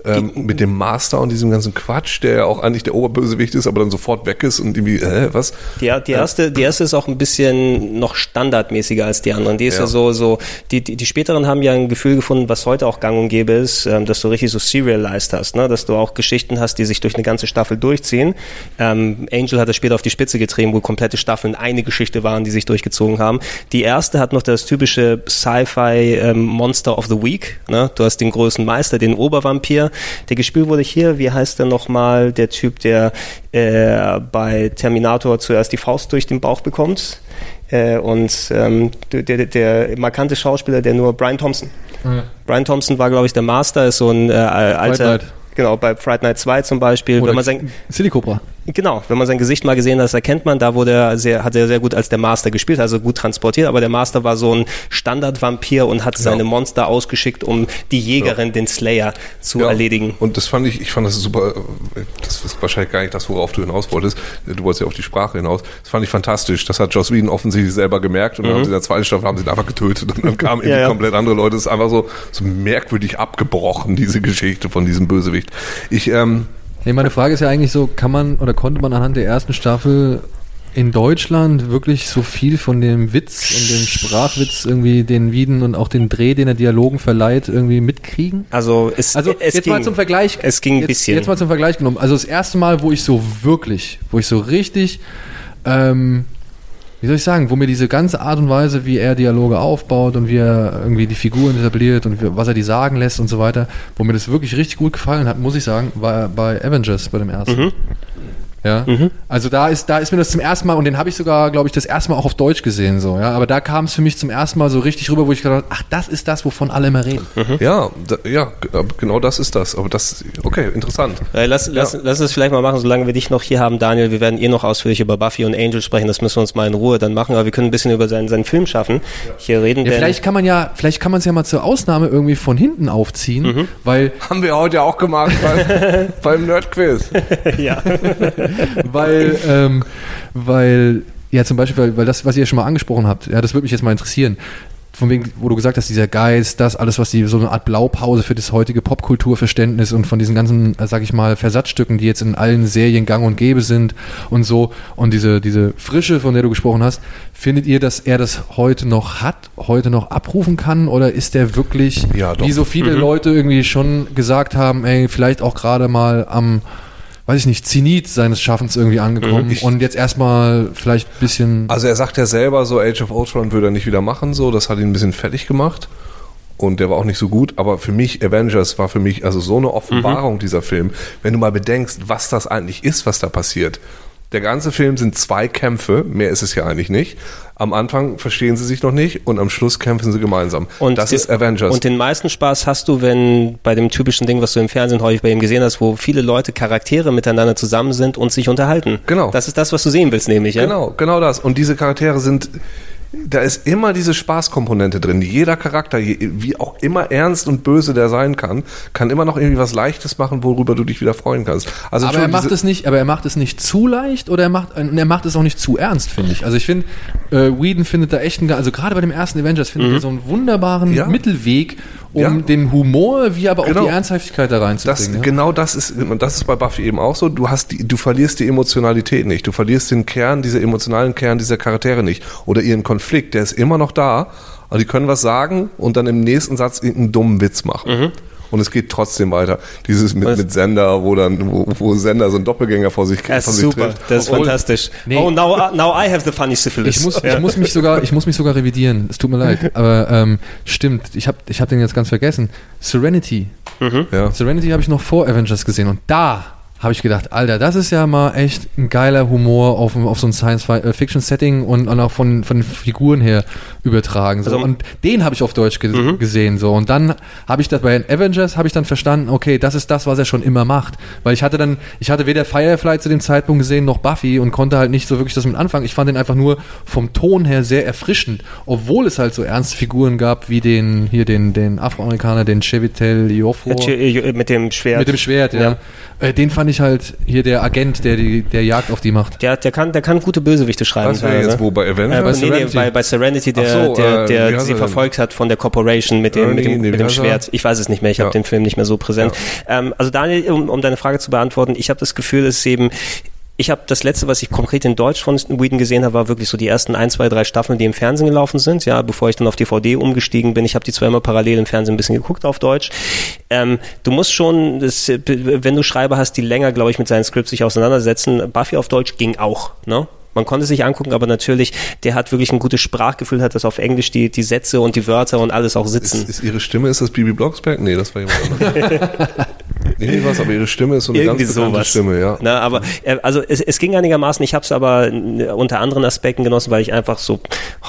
Ähm, mit dem Master und diesem ganzen Quatsch, der ja auch eigentlich der Oberbösewicht ist, aber dann sofort weg ist und irgendwie, äh, was? Die, die, erste, die erste ist auch ein bisschen noch standardmäßiger als die anderen. Die ist ja, Ja. so, so die, die, die späteren haben ja ein Gefühl gefunden, was heute auch gang und gäbe ist, ähm, dass du richtig so serialized hast, ne? dass du auch Geschichten hast, die sich durch eine ganze Staffel durchziehen. Ähm, Angel hat das später auf die Spitze getrieben, wo komplette Staffeln eine Geschichte waren, die sich durchgezogen haben. Die erste hat noch das typische Sci-Fi ähm, Monster of the Week. Ne? Du hast den größten Meister, den Obervampir, der gespielt wurde hier, wie heißt der nochmal, der Typ, der äh, bei Terminator zuerst die Faust durch den Bauch bekommt. Äh, und ähm, der, der, der markante Schauspieler, der nur Brian Thompson. Ja. Brian Thompson war, glaube ich, der Master, ist so ein äh, alter. Twilight. Genau, bei Fright Night 2 zum Beispiel, Oder wenn man sein, Silly Cobra. genau, wenn man sein Gesicht mal gesehen hat, das erkennt man, da wurde er sehr, hat er sehr gut als der Master gespielt, also gut transportiert, aber der Master war so ein Standard-Vampir und hat seine Monster ausgeschickt, um die Jägerin, den Slayer, zu Ja. erledigen. Und das fand ich, ich fand das super, äh, das ist wahrscheinlich gar nicht das, worauf du hinaus wolltest. Du wolltest ja auf die Sprache hinaus. Das fand ich fantastisch. Das hat Joss Whedon offensichtlich selber gemerkt und dann haben sie in der zweiten Staffel haben sie ihn einfach getötet und dann kamen irgendwie Ja, ja. komplett andere Leute. Das ist einfach so, so merkwürdig abgebrochen, diese Geschichte von diesem Bösewicht. Ich, ähm, Nee, meine Frage ist ja eigentlich so, kann man oder konnte man anhand der ersten Staffel in Deutschland wirklich so viel von dem Witz und dem Sprachwitz irgendwie den Wieden und auch den Dreh, den er Dialogen verleiht, irgendwie mitkriegen? Also es, Also es jetzt ging, mal zum Vergleich. Es ging ein jetzt, bisschen. Jetzt mal zum Vergleich genommen. Also das erste Mal, wo ich so wirklich, wo ich so richtig, ähm, wie soll ich sagen, wo mir diese ganze Art und Weise, wie er Dialoge aufbaut und wie er irgendwie die Figuren etabliert und was er die sagen lässt und so weiter, wo mir das wirklich richtig gut gefallen hat, muss ich sagen, war bei Avengers, bei dem ersten. Mhm. Ja, also da ist, da ist mir das zum ersten Mal, und den habe ich sogar, glaube ich, das erste Mal auch auf Deutsch gesehen, so, ja, aber da kam es für mich zum ersten Mal so richtig rüber, wo ich gedacht habe, ach, das ist das, wovon alle immer reden. ja, da, ja, g- genau das ist das. Aber das, okay, interessant. Äh, Lass, lass, lass es vielleicht mal machen, solange wir dich noch hier haben, Daniel. Wir werden eh noch ausführlich über Buffy und Angel sprechen. Das müssen wir uns mal in Ruhe dann machen. Aber wir können ein bisschen über seinen, seinen Film schaffen. Hier reden Ja, vielleicht kann man ja, vielleicht kann man es ja mal zur Ausnahme irgendwie von hinten aufziehen, weil, Haben wir heute ja auch gemacht beim, beim Nerdquiz. ja. weil, ähm, weil, ja, zum Beispiel, weil, weil das, was ihr schon mal angesprochen habt, ja, das würde mich jetzt mal interessieren. Von wegen, wo du gesagt hast, dieser Geist, das alles, was die, so eine Art Blaupause für das heutige Popkulturverständnis und von diesen ganzen, äh, sag ich mal, Versatzstücken, die jetzt in allen Serien gang und gäbe sind und so, und diese, diese Frische, von der du gesprochen hast, findet ihr, dass er das heute noch hat, heute noch abrufen kann, oder ist der wirklich, Ja, wie so viele Leute irgendwie schon gesagt haben, ey, vielleicht auch gerade mal am, weiß ich nicht, Zenit seines Schaffens irgendwie angekommen Ich- und jetzt erstmal vielleicht ein bisschen. Also er sagt ja selber, so Age of Ultron würde er nicht wieder machen, so das hat ihn ein bisschen fertig gemacht und der war auch nicht so gut, aber für mich Avengers war für mich also so eine Offenbarung dieser Film, wenn du mal bedenkst, was das eigentlich ist, was da passiert. Der ganze Film sind zwei Kämpfe, mehr ist es ja eigentlich nicht. Am Anfang verstehen sie sich noch nicht und am Schluss kämpfen sie gemeinsam. das die- ist Avengers. Und den meisten Spaß hast du, wenn bei dem typischen Ding, was du im Fernsehen häufig bei ihm gesehen hast, wo viele Leute, Charaktere miteinander zusammen sind und sich unterhalten. Genau. Das ist das, was du sehen willst, nämlich. Ja? Genau, genau das. Und diese Charaktere sind, da ist immer diese Spaßkomponente drin. Jeder Charakter, wie auch immer ernst und böse der sein kann, kann immer noch irgendwie was Leichtes machen, worüber du dich wieder freuen kannst. Also aber er macht es nicht, aber er macht es nicht zu leicht oder er macht, und er macht es auch nicht zu ernst, finde ich. Also ich finde, äh, Whedon findet da echt einen, also gerade bei dem ersten Avengers findet er so einen wunderbaren Mhm. Ja. Mittelweg, um Ja. den Humor wie aber auch Genau. die Ernsthaftigkeit da das, reinzubringen. ja? genau das ist, und das ist bei Buffy eben auch so. Du hast die, du verlierst die Emotionalität nicht. Du verlierst den Kern, diese emotionalen Kern dieser Charaktere nicht. Oder ihren Konflikt, der ist immer noch da. Aber die können was sagen und dann im nächsten Satz irgendeinen dummen Witz machen. Und es geht trotzdem weiter. Dieses mit, mit Sender, wo dann, wo, wo Sender so einen Doppelgänger vor sich, Das von ist sich super, trifft. das ist Obwohl- fantastisch. Nee. Oh, now, now I have the funny syphilis. Ich muss, ja. ich muss mich sogar, ich muss mich sogar revidieren. Es tut mir leid, aber ähm, stimmt. Ich habe, ich habe den jetzt ganz vergessen. Serenity. Ja. Serenity habe ich noch vor Avengers gesehen und da habe ich gedacht, Alter, das ist ja mal echt ein geiler Humor auf, auf so ein Science-Fiction-Setting und, und auch von, von den Figuren her übertragen. So. Also- und den habe ich auf Deutsch ge gesehen. So. Und dann habe ich das bei Avengers habe ich dann verstanden, okay, das ist das, was er schon immer macht. Weil ich hatte dann, ich hatte weder Firefly zu dem Zeitpunkt gesehen noch Buffy und konnte halt nicht so wirklich das mit anfangen. Ich fand den einfach nur vom Ton her sehr erfrischend, obwohl es halt so ernste Figuren gab wie den hier den den Afroamerikaner, den Chevitel Iofor. Äh, Mit dem Schwert. Mit dem Schwert, ja. Äh, den fand ich halt hier der Agent, der die der Jagd auf die macht. Der, der, kann, der kann gute Bösewichte schreiben. Das wäre jetzt wo bei Äh, Avengers? bei, nee, nee, Serenity. bei, bei Serenity, der, so, der, äh, der heißt sie er verfolgt hat von der Corporation mit dem, mit dem, nee, mit dem er? Schwert. Ich weiß es nicht mehr, ich habe Ja. den Film nicht mehr so präsent. Ähm, also Daniel, um, um deine Frage zu beantworten, ich habe das Gefühl, es ist eben ich habe das letzte, was ich konkret in Deutsch von Whedon gesehen habe, war wirklich so die ersten ein, zwei, drei Staffeln, die im Fernsehen gelaufen sind. Ja, bevor ich dann auf DVD umgestiegen bin. Ich habe die zweimal parallel im Fernsehen ein bisschen geguckt auf Deutsch. Ähm, du musst schon, das, wenn du Schreiber hast, die länger, glaube ich, mit seinen Scripts sich auseinandersetzen. Buffy auf Deutsch ging auch. Ne? Man konnte sich angucken, aber natürlich, der hat wirklich ein gutes Sprachgefühl, hat das auf Englisch die, die Sätze und die Wörter und alles auch sitzen. Ist, ist ihre Stimme, ist das Bibi Blocksberg? Nee, das war jemand anderes. Nee, was, aber ihre Stimme ist so eine Irgendwie ganz bekannte sowas. Stimme, ja. Na, aber äh, also es, es ging einigermaßen. Ich habe es aber äh, unter anderen Aspekten genossen, weil ich einfach so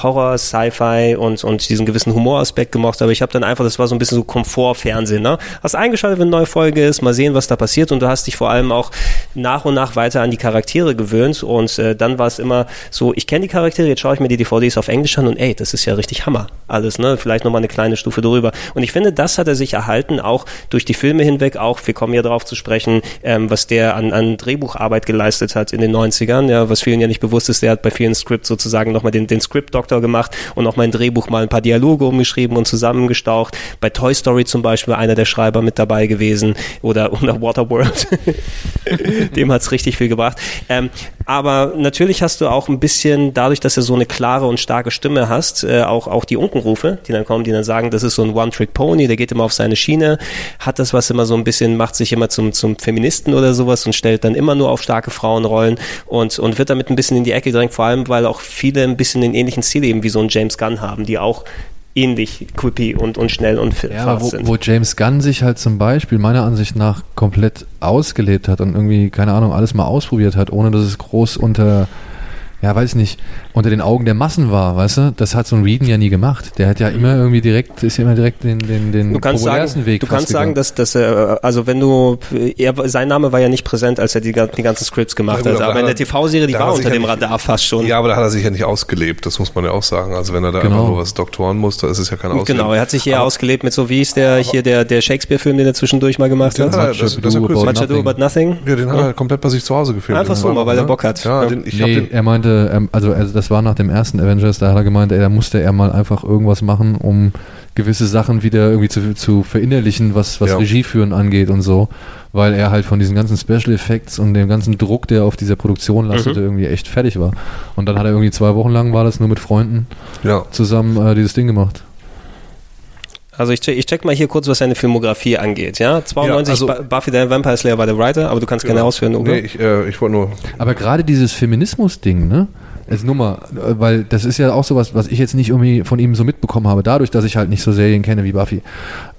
Horror, Sci-Fi und und diesen gewissen Humoraspekt gemocht habe. Ich habe dann einfach, das war so ein bisschen so Komfortfernsehen. Ne? Hast eingeschaltet, wenn eine neue Folge ist, mal sehen, was da passiert. Und du hast dich vor allem auch nach und nach weiter an die Charaktere gewöhnt. Und äh, dann war es immer so, ich kenne die Charaktere, jetzt schaue ich mir die DVDs auf Englisch an und ey, das ist ja richtig Hammer. Alles, ne? Vielleicht nochmal eine kleine Stufe drüber. Und ich finde, das hat er sich erhalten, auch durch die Filme hinweg, auch, wir kommen ja darauf zu sprechen, ähm, was der an, an Drehbucharbeit geleistet hat in den 90ern, ja, was vielen ja nicht bewusst ist, der hat bei vielen Scripts sozusagen nochmal den, den Script-Doktor gemacht und auch mein Drehbuch mal ein paar Dialoge umgeschrieben und zusammengestaucht. Bei Toy Story zum Beispiel einer der Schreiber mit dabei gewesen oder, oder Waterworld. Dem hat's richtig viel gebracht. Ähm, aber natürlich hast du auch ein bisschen, dadurch, dass du so eine klare und starke Stimme hast, äh, auch, auch die Unkenrufe, die dann kommen, die dann sagen, das ist so ein One-Trick-Pony, der geht immer auf seine Schiene, hat das was immer so ein bisschen, macht sich immer zum, zum Feministen oder sowas und stellt dann immer nur auf starke Frauenrollen und, und wird damit ein bisschen in die Ecke gedrängt, vor allem, weil auch viele ein bisschen den ähnlichen Stil eben wie so ein James Gunn haben, die auch ähnlich quippy und, und schnell und fit Ja, wo, sind. wo James Gunn sich halt zum Beispiel meiner Ansicht nach komplett ausgelebt hat und irgendwie, keine Ahnung, alles mal ausprobiert hat, ohne dass es groß unter, ja, weiß nicht, unter den Augen der Massen war, weißt du? Das hat so ein Reeden ja nie gemacht. Der hat ja immer irgendwie direkt, ist ja immer direkt den, den, den Du kannst sagen, Weg du kannst sagen, dass, dass er, also wenn du, er, sein Name war ja nicht präsent, als er die, die ganzen Scripts gemacht Ja, gut, hat, aber aber in der er- TV-Serie, die war er unter dem Radar fast schon. Ja, aber da hat er sich ja nicht ausgelebt, das muss man ja auch sagen. Also wenn er da Genau. einfach nur was doktoren muss, da ist es ja kein Ausleben. Genau, er hat sich eher ausgelebt mit so, wie ist der hier der, der Shakespeare-Film, den er zwischendurch mal gemacht hat? das, das ja About kurz, Much Ado Nothing. About Nothing. ja, den hat er komplett bei sich zu Hause gefilmt. Einfach so, mal, weil er? Bock hat. Ja. Den, ich Nee, den, er meinte, ähm, also, also das war nach dem ersten Avengers, da hat er gemeint, ey, da musste er mal einfach irgendwas machen, um gewisse Sachen wieder irgendwie zu, zu verinnerlichen, was, was Ja. Regie führen angeht und so, weil er halt von diesen ganzen Special Effects und dem ganzen Druck, der auf dieser Produktion lastete, Mhm. irgendwie echt fertig war. Und dann hat er irgendwie zwei Wochen lang, war das nur mit Freunden ja. zusammen äh, dieses Ding gemacht. Also ich check, ich check mal hier kurz, was seine Filmografie angeht. Ja, 92 also- Ba- Buffy the Vampire Slayer war der Writer, aber du kannst gerne ausführen, Uwe. Nee, ich, äh, ich wollte nur, Aber gerade dieses Feminismus-Ding, ne? Als Nummer, äh, weil das ist ja auch sowas, was ich jetzt nicht irgendwie von ihm so mitbekommen habe, dadurch, dass ich halt nicht so Serien kenne wie Buffy.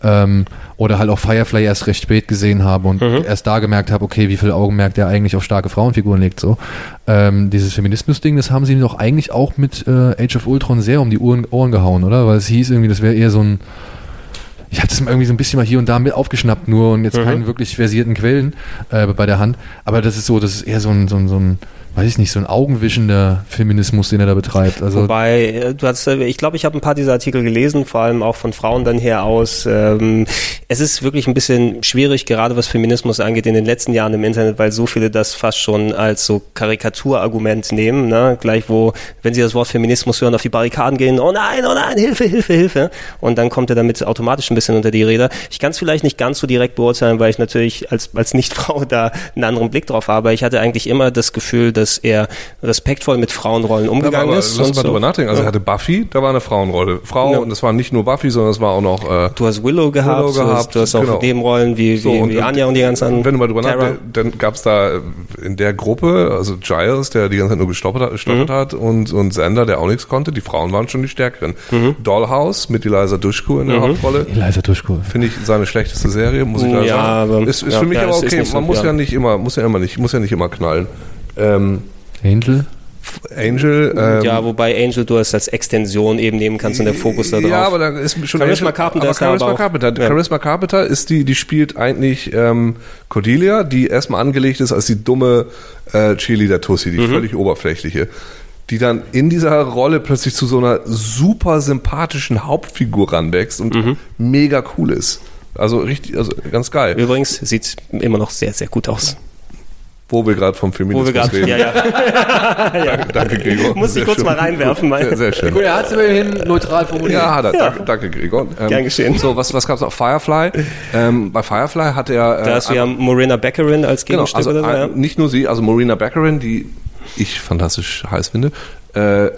Ähm, oder halt auch Firefly erst recht spät gesehen habe und erst da gemerkt habe, okay, wie viel Augenmerk der eigentlich auf starke Frauenfiguren legt. So. Ähm, dieses Feminismus-Ding, das haben sie ihm doch eigentlich auch mit äh, Age of Ultron sehr um die Ohren, Ohren gehauen, oder? Weil es hieß irgendwie, das wäre eher so ein ich hatte es mal irgendwie so ein bisschen mal hier und da mit aufgeschnappt nur und jetzt Mhm. keinen wirklich versierten Quellen äh, bei der Hand. Aber das ist so, das ist eher so ein, so ein, so ein weiß ich nicht, so ein augenwischender Feminismus, den er da betreibt. Also Wobei, äh, du hast, äh, ich glaube, ich habe ein paar dieser Artikel gelesen, vor allem auch von Frauen dann her aus. Ähm, es ist wirklich ein bisschen schwierig, gerade was Feminismus angeht, in den letzten Jahren im Internet, weil so viele das fast schon als so Karikaturargument nehmen. Ne? Gleich wo, wenn sie das Wort Feminismus hören, auf die Barrikaden gehen, oh nein, oh nein, Hilfe, Hilfe, Hilfe. Und dann kommt er damit automatisch ein bisschen unter die Räder. Ich kann es vielleicht nicht ganz so direkt beurteilen, weil ich natürlich als, als Nichtfrau da einen anderen Blick drauf habe. Ich hatte eigentlich immer das Gefühl, dass er respektvoll mit Frauenrollen umgegangen aber ist. lass uns mal so. drüber nachdenken. Also Ja. er hatte Buffy, da war eine Frauenrolle. Frau, Ja. und es war nicht nur Buffy, sondern es war auch noch, äh, Du hast Willow gehabt, Willow du, hast, gehabt, du hast auch genau. Nebenrollen wie, So, wie, und- wie Anja und die ganzen anderen. Wenn du mal drüber nachdenkst, dann gab es da in der Gruppe, also Giles, der die ganze Zeit nur gestoppert, Mhm. hat, und, und Sander, der auch nichts konnte. Die Frauen waren schon die Stärkeren. Mhm. Dollhouse mit Eliza Dushku in der Hauptrolle. Eliza Duschko. Finde ich seine schlechteste Serie, muss ich Mm, ja, sagen. aber- ist ist ja, für mich ja, aber okay. nicht so, Man muss ja. ja. nicht immer, muss ja immer nicht, muss ja nicht immer knallen. Ähm, Angel? Angel, ähm, ja, wobei Angel du es als Extension eben nehmen kannst und der Fokus da drauf. Ja, aber da ist schon Charisma Angel- Carpenter aber Charisma aber Carpenter. Ja. Charisma Carpenter ist die, die spielt eigentlich ähm, Cordelia, die erstmal angelegt ist als die dumme äh, Cheerleader-Tussi, Mhm. die völlig oberflächliche. Die dann in dieser Rolle plötzlich zu so einer super sympathischen Hauptfigur ranwächst und Mhm. mega cool ist. Also richtig, also ganz geil. Übrigens sieht immer noch sehr, sehr gut aus. Wo wir gerade vom Wo Feminismus wir gerade, reden. ja, ja. Danke, Gregor. Muss ich kurz schön. mal reinwerfen, weil- Sehr, sehr schön. Gut, er hat es immerhin neutral formuliert. Ja, hat er. Danke, danke Gregor. Ähm, Gern geschehen. So, was, was gab's noch? Firefly. Ähm, bei Firefly hat er. Äh, Da hast du ja Morena Beckerin als genau, Gegenstück also oder so. äh, Ja. nicht nur sie, also Marina Baccarin, die ich fantastisch heiß finde, äh,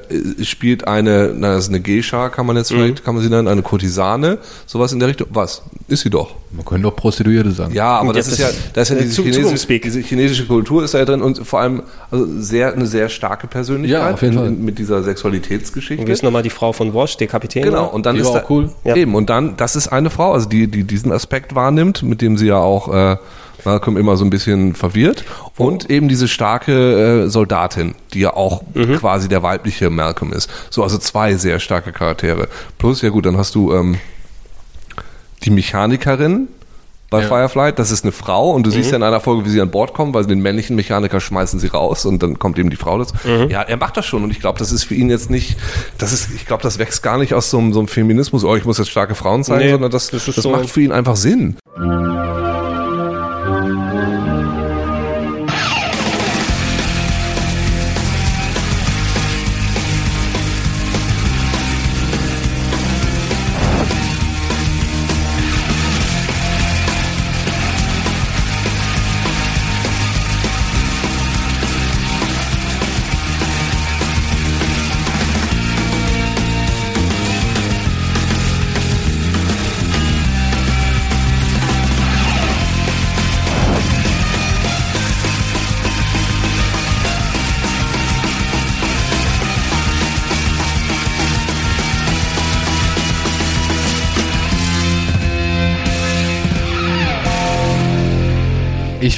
spielt eine, na, das ist eine Geisha, kann man jetzt Mhm. vielleicht, kann man sie nennen, eine Kurtisane, sowas in der Richtung. Was? Ist sie doch. Man könnte doch Prostituierte sagen. Ja, aber Und das jetzt ist ja, ist- da ist ja diese, zu- chinesische, diese chinesische Kultur ist da ja drin und vor allem also sehr, eine sehr starke Persönlichkeit Ja, auf jeden in- Fall. in- mit dieser Sexualitätsgeschichte. Wie ist nochmal die Frau von Wash, der Kapitän? Genau, ne? und dann Die ist war da, auch cool. Ja. Eben, und dann, das ist eine Frau, also die, die diesen Aspekt wahrnimmt, mit dem sie ja auch äh, Malcolm immer so ein bisschen verwirrt. Und eben diese starke äh, Soldatin, die ja auch Mhm. quasi der weibliche Malcolm ist. So, also zwei sehr starke Charaktere. Plus, ja gut, dann hast du ähm, die Mechanikerin bei Ja. Firefly, das ist eine Frau und du siehst ja in einer Folge, wie sie an Bord kommen, weil den männlichen Mechaniker schmeißen sie raus und dann kommt eben die Frau dazu. Ja, er macht das schon und ich glaube, das ist für ihn jetzt nicht, das ist, ich glaube, das wächst gar nicht aus so einem, so einem Feminismus, oh, ich muss jetzt starke Frauen zeigen, Nee, sondern das, das das, so- macht für ihn einfach Sinn. Ich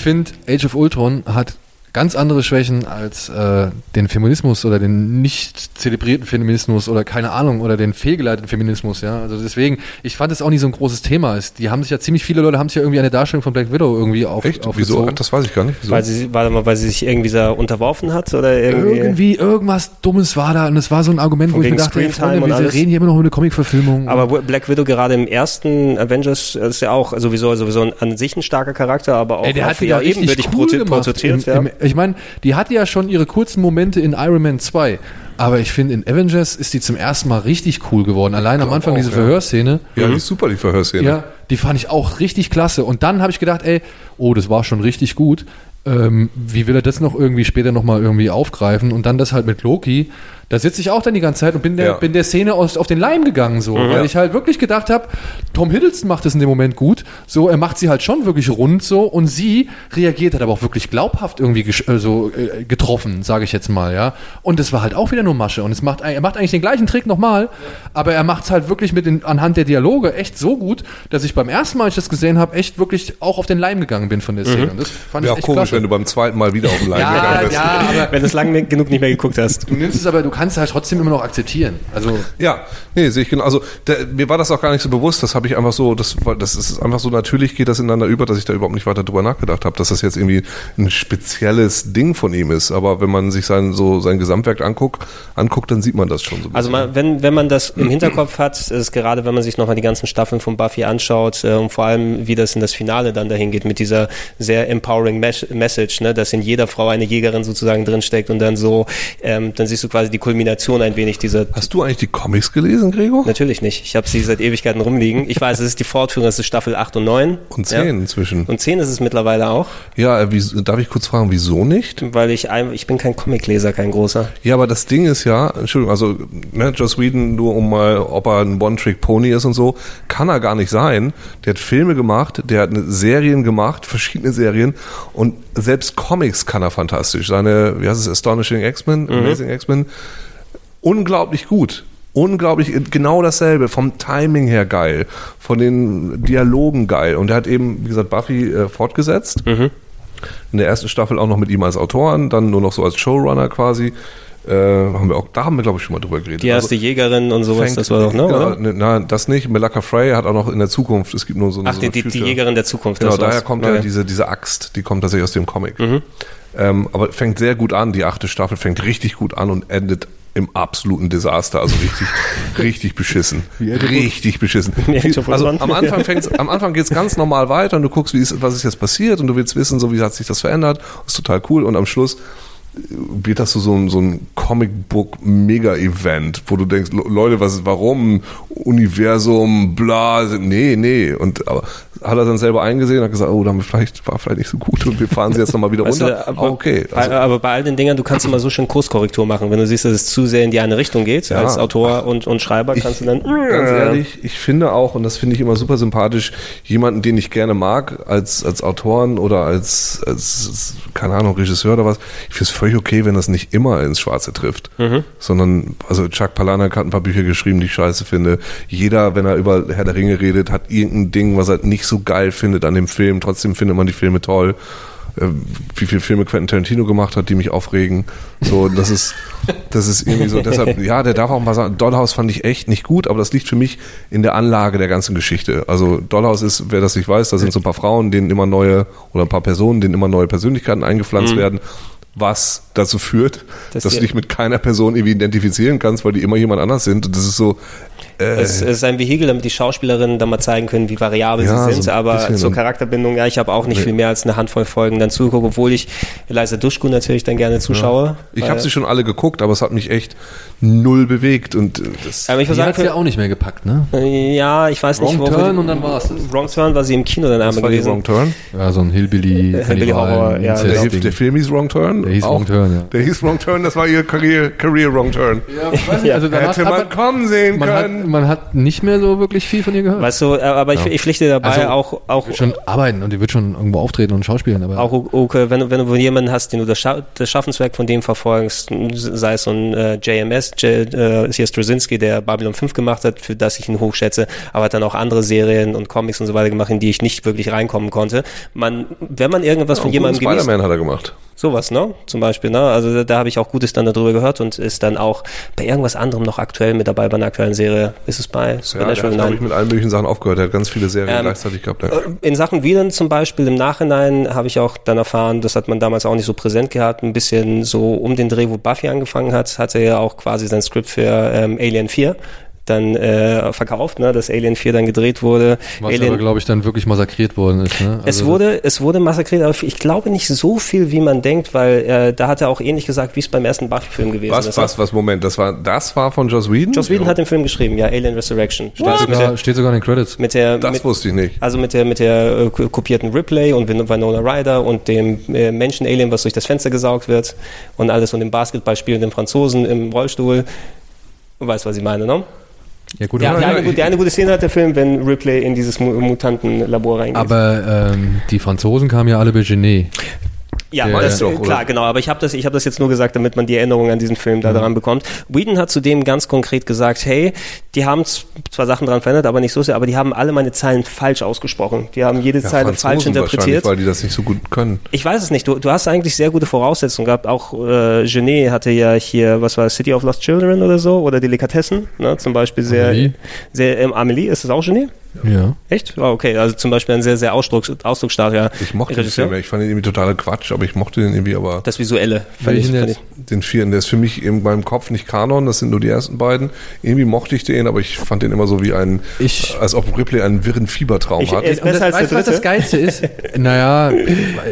finde, Age of Ultron hat ganz andere Schwächen als äh, den Feminismus oder den nicht zelebrierten Feminismus oder keine Ahnung oder den fehlgeleiteten Feminismus, ja. Also deswegen, ich fand es auch nicht so ein großes Thema. Es, die haben sich ja ziemlich viele Leute haben sich ja irgendwie eine Darstellung von Black Widow irgendwie auf, Echt? Wieso? Das weiß ich gar nicht. Wieso? Weil sie, warte mal, weil sie sich irgendwie da unterworfen hat oder irgendwie. irgendwie irgendwas Dummes war da und es war so ein Argument, wo ich mir dachte, Freunde, und wir alles. reden hier immer noch über eine Comic-Verfilmung. Aber Black Widow gerade im ersten Avengers ist ja auch sowieso, sowieso ein, an sich ein starker Charakter, aber auch Ey, der hat ja ebenbürtig cool porträtiert. Im, ja. im, ich meine, die hatte ja schon ihre kurzen Momente in Iron Man 2. Aber ich finde, in Avengers ist die zum ersten Mal richtig cool geworden. Allein am Anfang auch, diese ja. Verhörszene. ja, die ist super, die Verhörszene. Ja, die fand ich auch richtig klasse. Und dann habe ich gedacht, ey, oh, das war schon richtig gut. Ähm, wie will er das noch irgendwie später nochmal irgendwie aufgreifen? Und dann das halt mit Loki. Da sitze ich auch dann die ganze Zeit und bin der, Ja. bin der Szene aus, auf den Leim gegangen, so, weil Ja. ich halt wirklich gedacht habe, Tom Hiddleston macht es in dem Moment gut, so, er macht sie halt schon wirklich rund, so, und sie reagiert hat aber auch wirklich glaubhaft irgendwie äh, so, äh, getroffen, sage ich jetzt mal, ja. Und es war halt auch wieder nur Masche und es macht, er macht eigentlich den gleichen Trick nochmal, aber er macht es halt wirklich mit den, anhand der Dialoge echt so gut, dass ich beim ersten Mal, als ich das gesehen habe, echt wirklich auch auf den Leim gegangen bin von der Szene. Und das fand Wäre ich auch echt komisch, klasse. wenn du beim zweiten Mal wieder auf den Leim ja, gegangen wärst. ja, aber Wenn du es lange genug nicht mehr geguckt hast. du nimmst es aber, du kannst es halt trotzdem immer noch akzeptieren. Also, Ja, nee, sehe ich genau. Also der, mir war das auch gar nicht so bewusst. Das habe ich einfach so, das, war- das ist einfach so natürlich geht das ineinander über, dass ich da überhaupt nicht weiter drüber nachgedacht habe, dass das jetzt irgendwie ein spezielles Ding von ihm ist. Aber wenn man sich sein so sein Gesamtwerk anguckt, anguckt, dann sieht man das schon so. ein Also bisschen. man, wenn, wenn man das im Hinterkopf hat, ist gerade wenn man sich nochmal die ganzen Staffeln von Buffy anschaut äh, und vor allem, wie das in das Finale dann dahin geht mit dieser sehr empowering Mes Message, ne, dass in jeder Frau eine Jägerin sozusagen drinsteckt und dann so, ähm, dann siehst du quasi die Kulmination ein wenig dieser Hast du eigentlich die Comics gelesen, Gregor? Natürlich nicht. Ich habe sie seit Ewigkeiten rumliegen. Ich weiß, es ist die Fortführung, es ist Staffel 8 und 9. Und 10 Ja. inzwischen. Und 10 ist es mittlerweile auch, Ja, äh, wie, darf ich kurz fragen, wieso nicht? weil ich ein, ich bin kein Comicleser, kein großer. Ja, aber das Ding ist ja, Entschuldigung, also ne, Joss Whedon, nur um mal, ob er ein One-Trick-Pony ist und so, kann er gar nicht sein. Der hat Filme gemacht, der hat eine Serien gemacht, verschiedene Serien und selbst Comics kann er fantastisch. Seine, wie heißt es, Astonishing X-Men, Amazing X-Men, unglaublich gut. Unglaublich, genau dasselbe, vom Timing her geil, von den Dialogen geil. Und er hat eben, wie gesagt, Buffy äh, fortgesetzt. In der ersten Staffel auch noch mit ihm als Autoren, dann nur noch so als Showrunner quasi. Äh, haben wir auch, da haben wir, glaube ich, schon mal drüber geredet. Die erste Jägerin und sowas, fängt- das war doch, ne? Oder? ne, na, das nicht. Melaka Frey hat auch noch in der Zukunft, es gibt nur so eine Ach, so die, eine die, die Jägerin der Zukunft. Genau, daher kommt ja diese, diese Axt, die kommt tatsächlich aus dem Comic. Mhm. Ähm, aber fängt sehr gut an, die achte Staffel fängt richtig gut an und endet im absoluten Desaster, also richtig, richtig beschissen. Richtig beschissen. Also am Anfang fängt's, am Anfang geht's ganz normal weiter und du guckst, wie ist, was ist jetzt passiert und du willst wissen, so wie hat sich das verändert. Das ist total cool und am Schluss wird das so, so ein, so ein Comic-Book-Mega-Event, wo du denkst, Le- Leute, was, warum? Universum, bla, nee, nee. Und aber hat er dann selber eingesehen und hat gesagt, oh, damit vielleicht, war vielleicht nicht so gut und wir fahren sie jetzt nochmal wieder Weißt runter. du, aber, Ah, okay. Also, bei, aber bei all den Dingern, du kannst immer so schön Kurskorrektur machen. Wenn du siehst, dass es zu sehr in die eine Richtung geht, Ja. als Autor und, und Schreiber, kannst du dann. Ganz ehrlich, ich finde auch, und das finde ich immer super sympathisch, jemanden, den ich gerne mag, als, als Autoren oder als, als, keine Ahnung, Regisseur oder was, ich finde es völlig völlig okay, wenn das nicht immer ins Schwarze trifft. Sondern, also Chuck Palahniuk hat ein paar Bücher geschrieben, die ich scheiße finde. Jeder, wenn er über Herr der Ringe redet, hat irgendein Ding, was er nicht so geil findet an dem Film. Trotzdem findet man die Filme toll. Äh, Wie viele Filme Quentin Tarantino gemacht hat, die mich aufregen. So, das ist, das ist irgendwie so. Deshalb, ja, der darf auch mal sagen, Dollhouse fand ich echt nicht gut, aber das liegt für mich in der Anlage der ganzen Geschichte. Also Dollhouse ist, wer das nicht weiß, da sind so ein paar Frauen, denen immer neue, oder ein paar Personen, denen immer neue Persönlichkeiten eingepflanzt werden, was dazu führt, Dass dass, du dich mit keiner Person irgendwie identifizieren kannst, weil die immer jemand anders sind. Und das ist so, äh, Es, es ist ein Vehikel, damit die Schauspielerinnen dann mal zeigen können, wie variabel Ja, sie sind. so aber bisschen. zur Charakterbindung, ja, ich habe auch nicht viel mehr als eine Handvoll Folgen dann zugeguckt, obwohl ich Eliza Duschku natürlich dann gerne zuschaue. ich Weil- habe sie schon alle geguckt, aber es hat mich echt null bewegt. Und äh, das, aber ich muss Die sagen, hat ja auch nicht mehr gepackt, ne? für- ja, ich weiß nicht, Wrong Turn und dann war's das. Wrong Turn war sie im Kino dann einmal war gewesen. Wrong Turn. Ja, so ein Hillbilly, Hillbilly Horror, ja, Der, genau. hieß, der Film hieß Wrong Turn. Der hieß Auch. Wrong Turn, ja. Der hieß Wrong Turn, das war ihr Career, Career Wrong Turn. Ja, ich weiß nicht, also danach Hätte hat man kommen sehen man, hat, können. Man hat nicht mehr so wirklich viel von ihr gehört. Weißt du, äh, aber ich, ich pflichte dabei Also, auch, auch, wird schon arbeiten und die wird schon irgendwo auftreten und schauspielen, aber auch okay, wenn, du- wenn du jemanden hast, den du das, Scha das Schaffenswerk von dem verfolgst, sei es so ein äh, JMS, J, äh, ist hier Straczynski, der Babylon 5 gemacht hat, für das ich ihn hochschätze, aber hat dann auch andere Serien und Comics und so weiter gemacht, in die ich nicht wirklich reinkommen konnte. Man, wenn man irgendwas von Auch jemandem Spider-Man hat er gemacht. Sowas, ne? Zum Beispiel, ne? Also da, da habe ich auch Gutes dann darüber gehört und ist dann auch bei irgendwas anderem noch aktuell mit dabei bei einer aktuellen Serie. Ist es bei Ja, der Supernatural? hat, ich, mit allen möglichen Sachen aufgehört. Er hat ganz viele Serien Ähm, gleichzeitig gehabt. Ja. In Sachen Whedon zum Beispiel im Nachhinein habe ich auch dann erfahren, das hat man damals auch nicht so präsent gehabt, ein bisschen so um den Dreh, wo Buffy angefangen hat, hat er ja auch quasi sein Skript für ähm, Alien 4 dann äh, verkauft, ne, dass Alien 4 dann gedreht wurde. was Alien, aber, glaube ich, dann wirklich massakriert worden ist. Ne? es Also, wurde, es wurde massakriert, aber ich glaube nicht so viel, wie man denkt, weil äh, da hat er auch ähnlich gesagt, wie es beim ersten Buffy-Film gewesen Was, ist. was, was, Moment, das war, das war von Joss Whedon? Joss Whedon hat den Film geschrieben, ja, Alien Resurrection. steht, sogar, der, steht sogar in den Credits. mit der, Das mit, wusste ich nicht. also mit der, mit der äh, ko- kopierten Ripley und Winona Ryder und dem äh, Menschen-Alien, was durch das Fenster gesaugt wird und alles und dem Basketball spielenden Franzosen im Rollstuhl. Du weißt, was ich meine, ne? Ja, gut, Ja, aber, die, eine, die eine gute Szene hat der Film, wenn Ripley in dieses Mu Mutantenlabor reingeht. aber ähm, die Franzosen kamen ja alle bei Genet. Ja, Der- das, Doch, klar, genau. Aber ich habe das, ich hab das jetzt nur gesagt, damit man die Erinnerung an diesen Film da daran bekommt. Whedon hat zudem ganz konkret gesagt, hey, die haben zwar Sachen dran verändert, aber nicht so sehr, aber die haben alle meine Zeilen falsch ausgesprochen. Die haben jede Ja, Zeile Franzosen falsch interpretiert. weil die das nicht so gut können. Ich weiß es nicht. Du, du hast eigentlich sehr gute Voraussetzungen gehabt. Auch äh, Genet hatte ja hier, was war City of Lost Children oder so oder Delikatessen, ne? Zum Beispiel sehr, Amelie. sehr ähm, Amelie. Ist das auch Genet? Ja. Echt? Oh, okay. Also zum Beispiel ein sehr, sehr ausdrucks, ausdrucksstarker Ich mochte den. Film, ja. ich fand ihn irgendwie totaler Quatsch, aber ich mochte den irgendwie, aber Das Visuelle. fand Welchen fand jetzt? den vierten, der ist für mich in meinem Kopf nicht Kanon, das sind nur die ersten beiden. Irgendwie mochte ich den, aber ich fand den immer so wie ein, Ich- als ob Ripley einen wirren Fiebertraum Ich- hat. Ist besser das, als der weißt du, was das? Geilste ist? naja,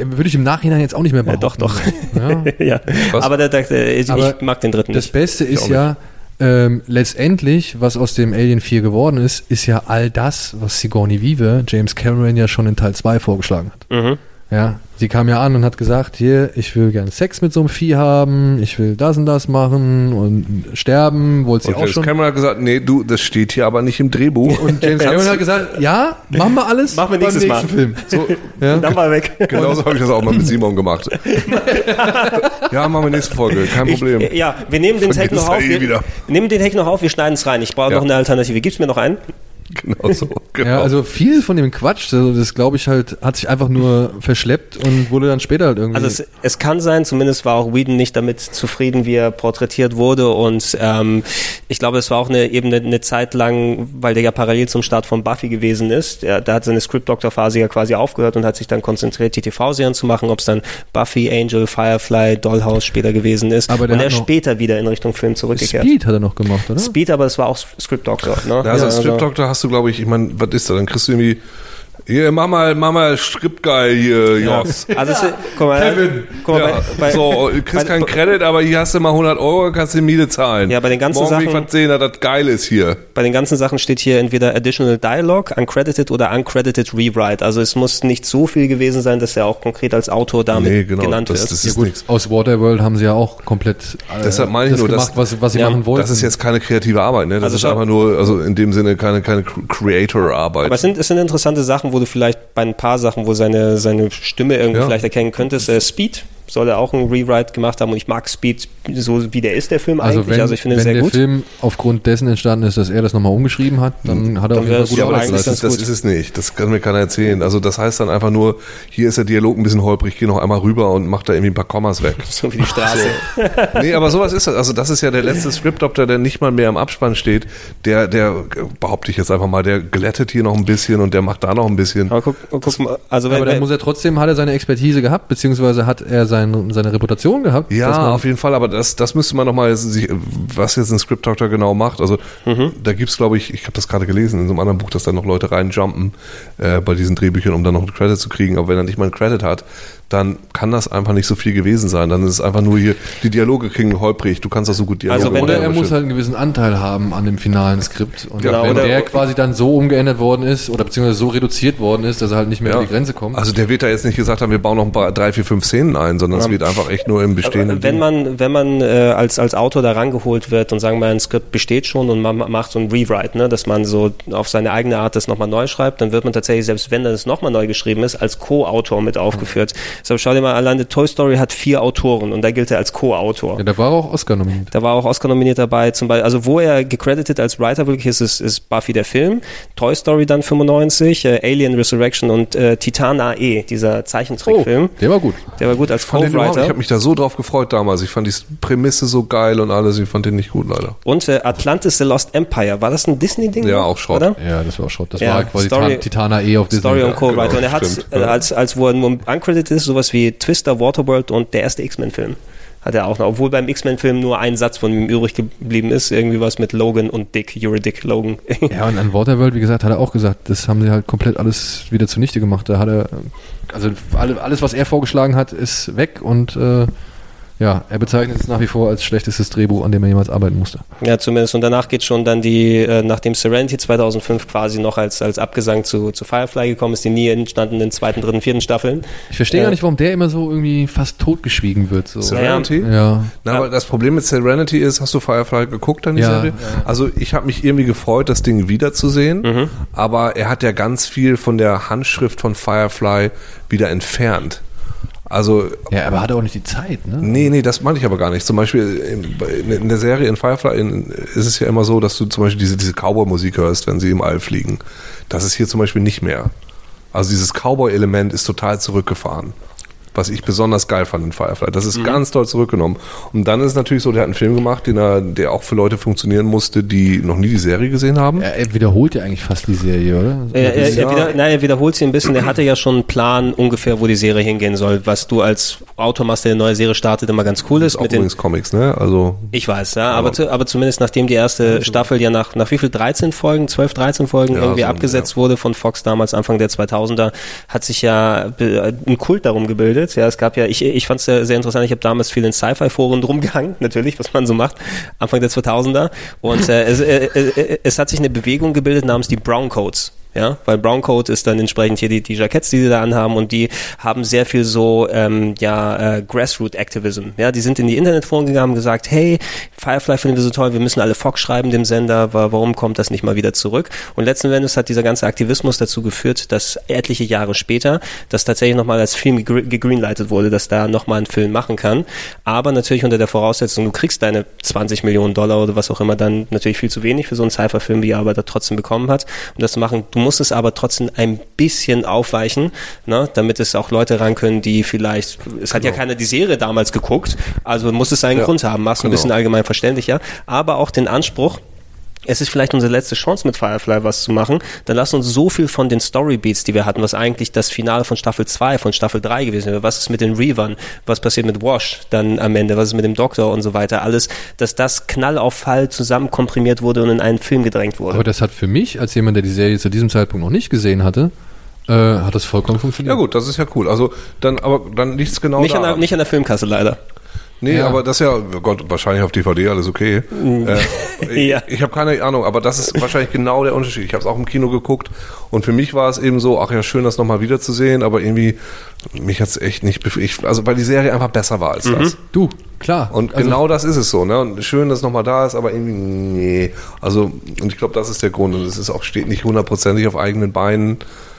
würde ich im Nachhinein jetzt auch nicht mehr Ja, behaupten. doch, doch. Ja. ja. Aber der, der, der, ich, Aber ich mag den dritten Das nicht. Beste ist ja, ähm, letztendlich, was aus dem Alien 4 geworden ist, ist ja all das, was Sigourney Weaver, James Cameron ja schon in Teil 2 vorgeschlagen hat. Mhm. Ja, sie kam ja an und hat gesagt, hier, ich will gerne Sex mit so einem Vieh haben, ich will das und das machen und sterben, wollte sie Und auch James schon. Cameron hat gesagt, nee, du, das steht hier aber nicht im Drehbuch. Und James Cameron hat gesagt, ja, machen wir alles Machen wir beim nächstes nächsten Mal. Film. So, Ja. Dann war er weg. genauso habe ich das auch mal mit Simon gemacht. ja, machen wir nächste Folge, kein Ich, Problem. äh, ja, wir nehmen den Vergiss noch auf. eh Wir, wieder. nehmen den Tag noch auf, wir schneiden es rein. Ich brauche Ja. noch eine Alternative. Gib's mir noch einen? Genau so. Genau. Ja, also viel von dem Quatsch, also das glaube ich halt, hat sich einfach nur verschleppt und wurde dann später halt irgendwie. Also es, es kann sein, zumindest war auch Whedon nicht damit zufrieden, wie er porträtiert wurde und ähm, ich glaube, es war auch eine, eben eine, eine Zeit lang, weil der ja parallel zum Start von Buffy gewesen ist, der, da hat seine Script-Doctor-Phase ja quasi aufgehört und hat sich dann konzentriert, die TV-Serien zu machen, ob es dann Buffy, Angel, Firefly, Dollhouse später gewesen ist Aber der und er später wieder in Richtung Film zurückgekehrt. Speed hat er noch gemacht, oder? Speed, aber es war auch Script-Doctor. Ne? Ja, also Ja, als Strip-Doktor hast du, glaube ich, ich meine, was ist da? Dann kriegst du irgendwie, hier, mach mal, mach mal Stripgeil hier, Jos. Also, es, guck mal, Kevin. guck mal, ja, bei, bei, so, du kriegst keinen Credit, aber hier hast du mal 100 Euro, kannst du die Miete zahlen. Ja, bei den ganzen Morgen Sachen- sehen, dass das geil ist hier. Bei den ganzen Sachen steht hier entweder Additional Dialogue, Uncredited oder Uncredited Rewrite. Also es muss nicht so viel gewesen sein, dass er auch konkret als Autor damit Nee, genau, genannt das- wird. das Ja ist gut, nichts. aus Waterworld haben sie ja auch komplett äh, Deshalb meine ich das nur, gemacht, dass- was, was sie Ja, machen wollten. Das ist jetzt keine kreative Arbeit, ne? Das Also ist einfach nur, also in dem Sinne keine, keine Creator-Arbeit. Aber es sind, es sind interessante Sachen, wo du vielleicht bei ein paar Sachen, wo seine, seine Stimme irgendwie Ja. vielleicht erkennen könntest. Äh, Speed soll er auch einen Rewrite gemacht haben und ich mag Speed so wie der ist, der Film Also eigentlich. wenn, also ich finde wenn sehr der gut. Film aufgrund dessen entstanden ist, dass er das nochmal umgeschrieben hat, dann hat er auf Dann jeden Fall gute ja Arbeit das, ist, das gut. ist es nicht. Das kann mir keiner erzählen. Also das heißt dann einfach nur, hier ist der Dialog ein bisschen holprig, geh noch einmal rüber und mach da irgendwie ein paar Kommas weg. So wie die Straße. nee, aber sowas ist das. Also das ist ja der letzte Script-Doctor, der nicht mal mehr im Abspann steht. Der, der, behaupte ich jetzt einfach mal, der glättet hier noch ein bisschen und der macht da noch ein bisschen. Aber guck, guck mal, also wenn, Aber dann muss er trotzdem, hat er seine Expertise gehabt, beziehungsweise hat er sein, seine Reputation gehabt. dass Ja, man- auf jeden Fall, aber das, das müsste man nochmal, was jetzt ein Script Doctor genau macht. Also da gibt's glaube ich, ich habe das gerade gelesen in so einem anderen Buch, dass da noch Leute reinjumpen äh, bei diesen Drehbüchern, um dann noch einen Credit zu kriegen. Aber wenn er nicht mal einen Credit hat, dann kann das einfach nicht so viel gewesen sein. Dann ist es einfach nur hier, die Dialoge klingen holprig, du kannst das so gut Dialoge Also wenn Oder der- er muss halt einen gewissen Anteil haben an dem finalen Skript. Und Ja, wenn oder- der quasi dann so umgeändert worden ist, oder beziehungsweise so reduziert worden ist, dass er halt nicht mehr Ja. an die Grenze kommt. Also der wird da jetzt nicht gesagt haben, wir bauen noch ein paar, drei, vier, fünf Szenen ein, sondern es wird einfach echt nur im bestehenden. wenn man, wenn man äh, als, als Autor da rangeholt wird und sagen wir, ein Skript besteht schon und man ma- macht so ein Rewrite, ne, dass man so auf seine eigene Art das nochmal neu schreibt, dann wird man tatsächlich, selbst wenn das nochmal neu geschrieben ist, als Co-Autor mit aufgeführt. Deshalb schau dir mal, alleine Toy Story hat vier Autoren und da gilt er als Co-Autor. ja, da war er auch Oscar nominiert. Da war auch Oscar nominiert dabei, zum Beispiel, also wo er gecredited als Writer wirklich ist, ist, ist Buffy der Film, Toy Story dann 95, äh, Alien Resurrection und äh, Titan AE, dieser Zeichentrickfilm. der war gut. Der war gut als überhaupt- ich Co-Writer. habe mich da so drauf gefreut damals. Ich fand die Prämisse so geil und alles. Ich fand den nicht gut, leider. Und äh, Atlantis The Lost Empire, war das ein Disney-Ding? Ja, auch Schrott. Oder? Ja, das war Schrott. Das Ja, war quasi Story- Titana E auf Disney. Story und Ja, Co-Writer. genau, und er hat, äh, als, als wo er nur uncredited ist, sowas wie Twister, Waterworld und der erste X-Men-Film. Hat er auch noch, obwohl beim X-Men-Film nur ein Satz von ihm übrig geblieben ist, irgendwie was mit Logan und Dick, You're a Dick, Logan. Ja, und an Waterworld, wie gesagt, hat er auch gesagt, das haben sie halt komplett alles wieder zunichte gemacht. Da hat er, also alle, alles, was er vorgeschlagen hat, ist weg und äh, ja, er bezeichnet es nach wie vor als schlechtestes Drehbuch, an dem er jemals arbeiten musste. Ja, zumindest. Und danach geht schon dann die, äh, nachdem Serenity 2005 quasi noch als, als Abgesang zu, zu Firefly gekommen ist, die nie entstandenen zweiten, dritten, vierten Staffeln. Ich verstehe Ja. gar nicht, warum der immer so irgendwie fast totgeschwiegen wird. So. Serenity? Ja. Na, aber das Problem mit Serenity ist, hast du Firefly geguckt dann die Ja, Serie? ja. Also ich habe mich irgendwie gefreut, das Ding wiederzusehen, aber er hat ja ganz viel von der Handschrift von Firefly wieder entfernt. Also ja, aber hat er auch nicht die Zeit, ne? Nee, nee, das meine ich aber gar nicht. Zum Beispiel in, in der Serie in Firefly in, ist es ja immer so, dass du zum Beispiel diese, diese Cowboy-Musik hörst, wenn sie im All fliegen. Das ist hier zum Beispiel nicht mehr. Also dieses Cowboy-Element ist total zurückgefahren. Was ich besonders geil fand in Firefly. Das ist ganz toll zurückgenommen. Und dann ist es natürlich so, der hat einen Film gemacht, den er, der auch für Leute funktionieren musste, die noch nie die Serie gesehen haben. Er, er wiederholt ja eigentlich fast die Serie, oder? Er, er, Ja. er, wieder, nein, er wiederholt sie ein bisschen. Er hatte ja schon einen Plan ungefähr, wo die Serie hingehen soll, was du als Autor machst, der eine neue Serie startet, immer ganz cool ist. Auch Mit den, übrigens Comics, ne? Also ich weiß, ja, aber, zu, aber zumindest nachdem die erste Staffel ja nach, nach wie viel, 13 Folgen, 12, 13 Folgen Ja, irgendwie so, abgesetzt wurde von Fox damals, Anfang der 2000er, hat sich ja be- ein Kult darum gebildet. Ja, es gab ja, ich, ich fand es sehr, sehr interessant, ich habe damals viel in Sci-Fi-Foren rumgehangen, natürlich, was man so macht, Anfang der 2000er. Und äh, es, äh, äh, es hat sich eine Bewegung gebildet namens die Brown Coats. Ja, weil Brown Coat ist dann entsprechend hier die, die Jacketts, die sie da anhaben und die haben sehr viel so, ähm, ja, äh, Grassroot Activism. Ja, die sind in die Internetforen gegangen und gesagt, hey, Firefly finden wir so toll, wir müssen alle Fox schreiben dem Sender, wa- warum kommt das nicht mal wieder zurück? Und letzten Endes hat dieser ganze Aktivismus dazu geführt, dass etliche Jahre später das tatsächlich nochmal als Film gegre- gegreenlightet wurde, dass da nochmal ein Film machen kann. Aber natürlich unter der Voraussetzung, du kriegst deine 20 Millionen Dollar oder was auch immer dann natürlich viel zu wenig für so einen Cypher-Film, wie er aber da trotzdem bekommen hat, um das zu machen. Du musst es aber trotzdem ein bisschen aufweichen, ne, damit es auch Leute ran können, die vielleicht, es hat ja keiner die Serie damals geguckt, also muss es seinen Ja, Grund haben, machst ein genau. bisschen allgemein verständlicher, aber auch den Anspruch, es ist vielleicht unsere letzte Chance mit Firefly was zu machen, dann lass uns so viel von den Storybeats, die wir hatten, was eigentlich das Finale von Staffel 2, von Staffel 3 gewesen wäre, was ist mit den Reavern, was passiert mit Wash dann am Ende, was ist mit dem Doktor und so weiter, alles, dass das Knall auf Fall zusammen komprimiert wurde und in einen Film gedrängt wurde. Aber das hat für mich, als jemand, der die Serie zu diesem Zeitpunkt noch nicht gesehen hatte, äh, hat das vollkommen funktioniert. ja gut, das ist ja cool. Also dann, aber dann liegt's genau nicht, an daran. der, nicht an der Filmkasse leider. Nee, Ja. aber das ist ja, oh Gott, wahrscheinlich auf DVD alles okay. Äh, Ja. Ich, ich habe keine Ahnung, aber das ist wahrscheinlich genau der Unterschied. Ich habe es auch im Kino geguckt und für mich war es eben so, ach ja, schön, das nochmal wiederzusehen, aber irgendwie, mich hat's echt nicht befriedigt. Also weil die Serie einfach besser war als das. Du, klar. Und Also, genau das ist es so, ne? Und schön, dass es nochmal da ist, aber irgendwie, nee. Also, und ich glaube, das ist der Grund. Und es ist auch, steht nicht hundertprozentig auf eigenen Beinen.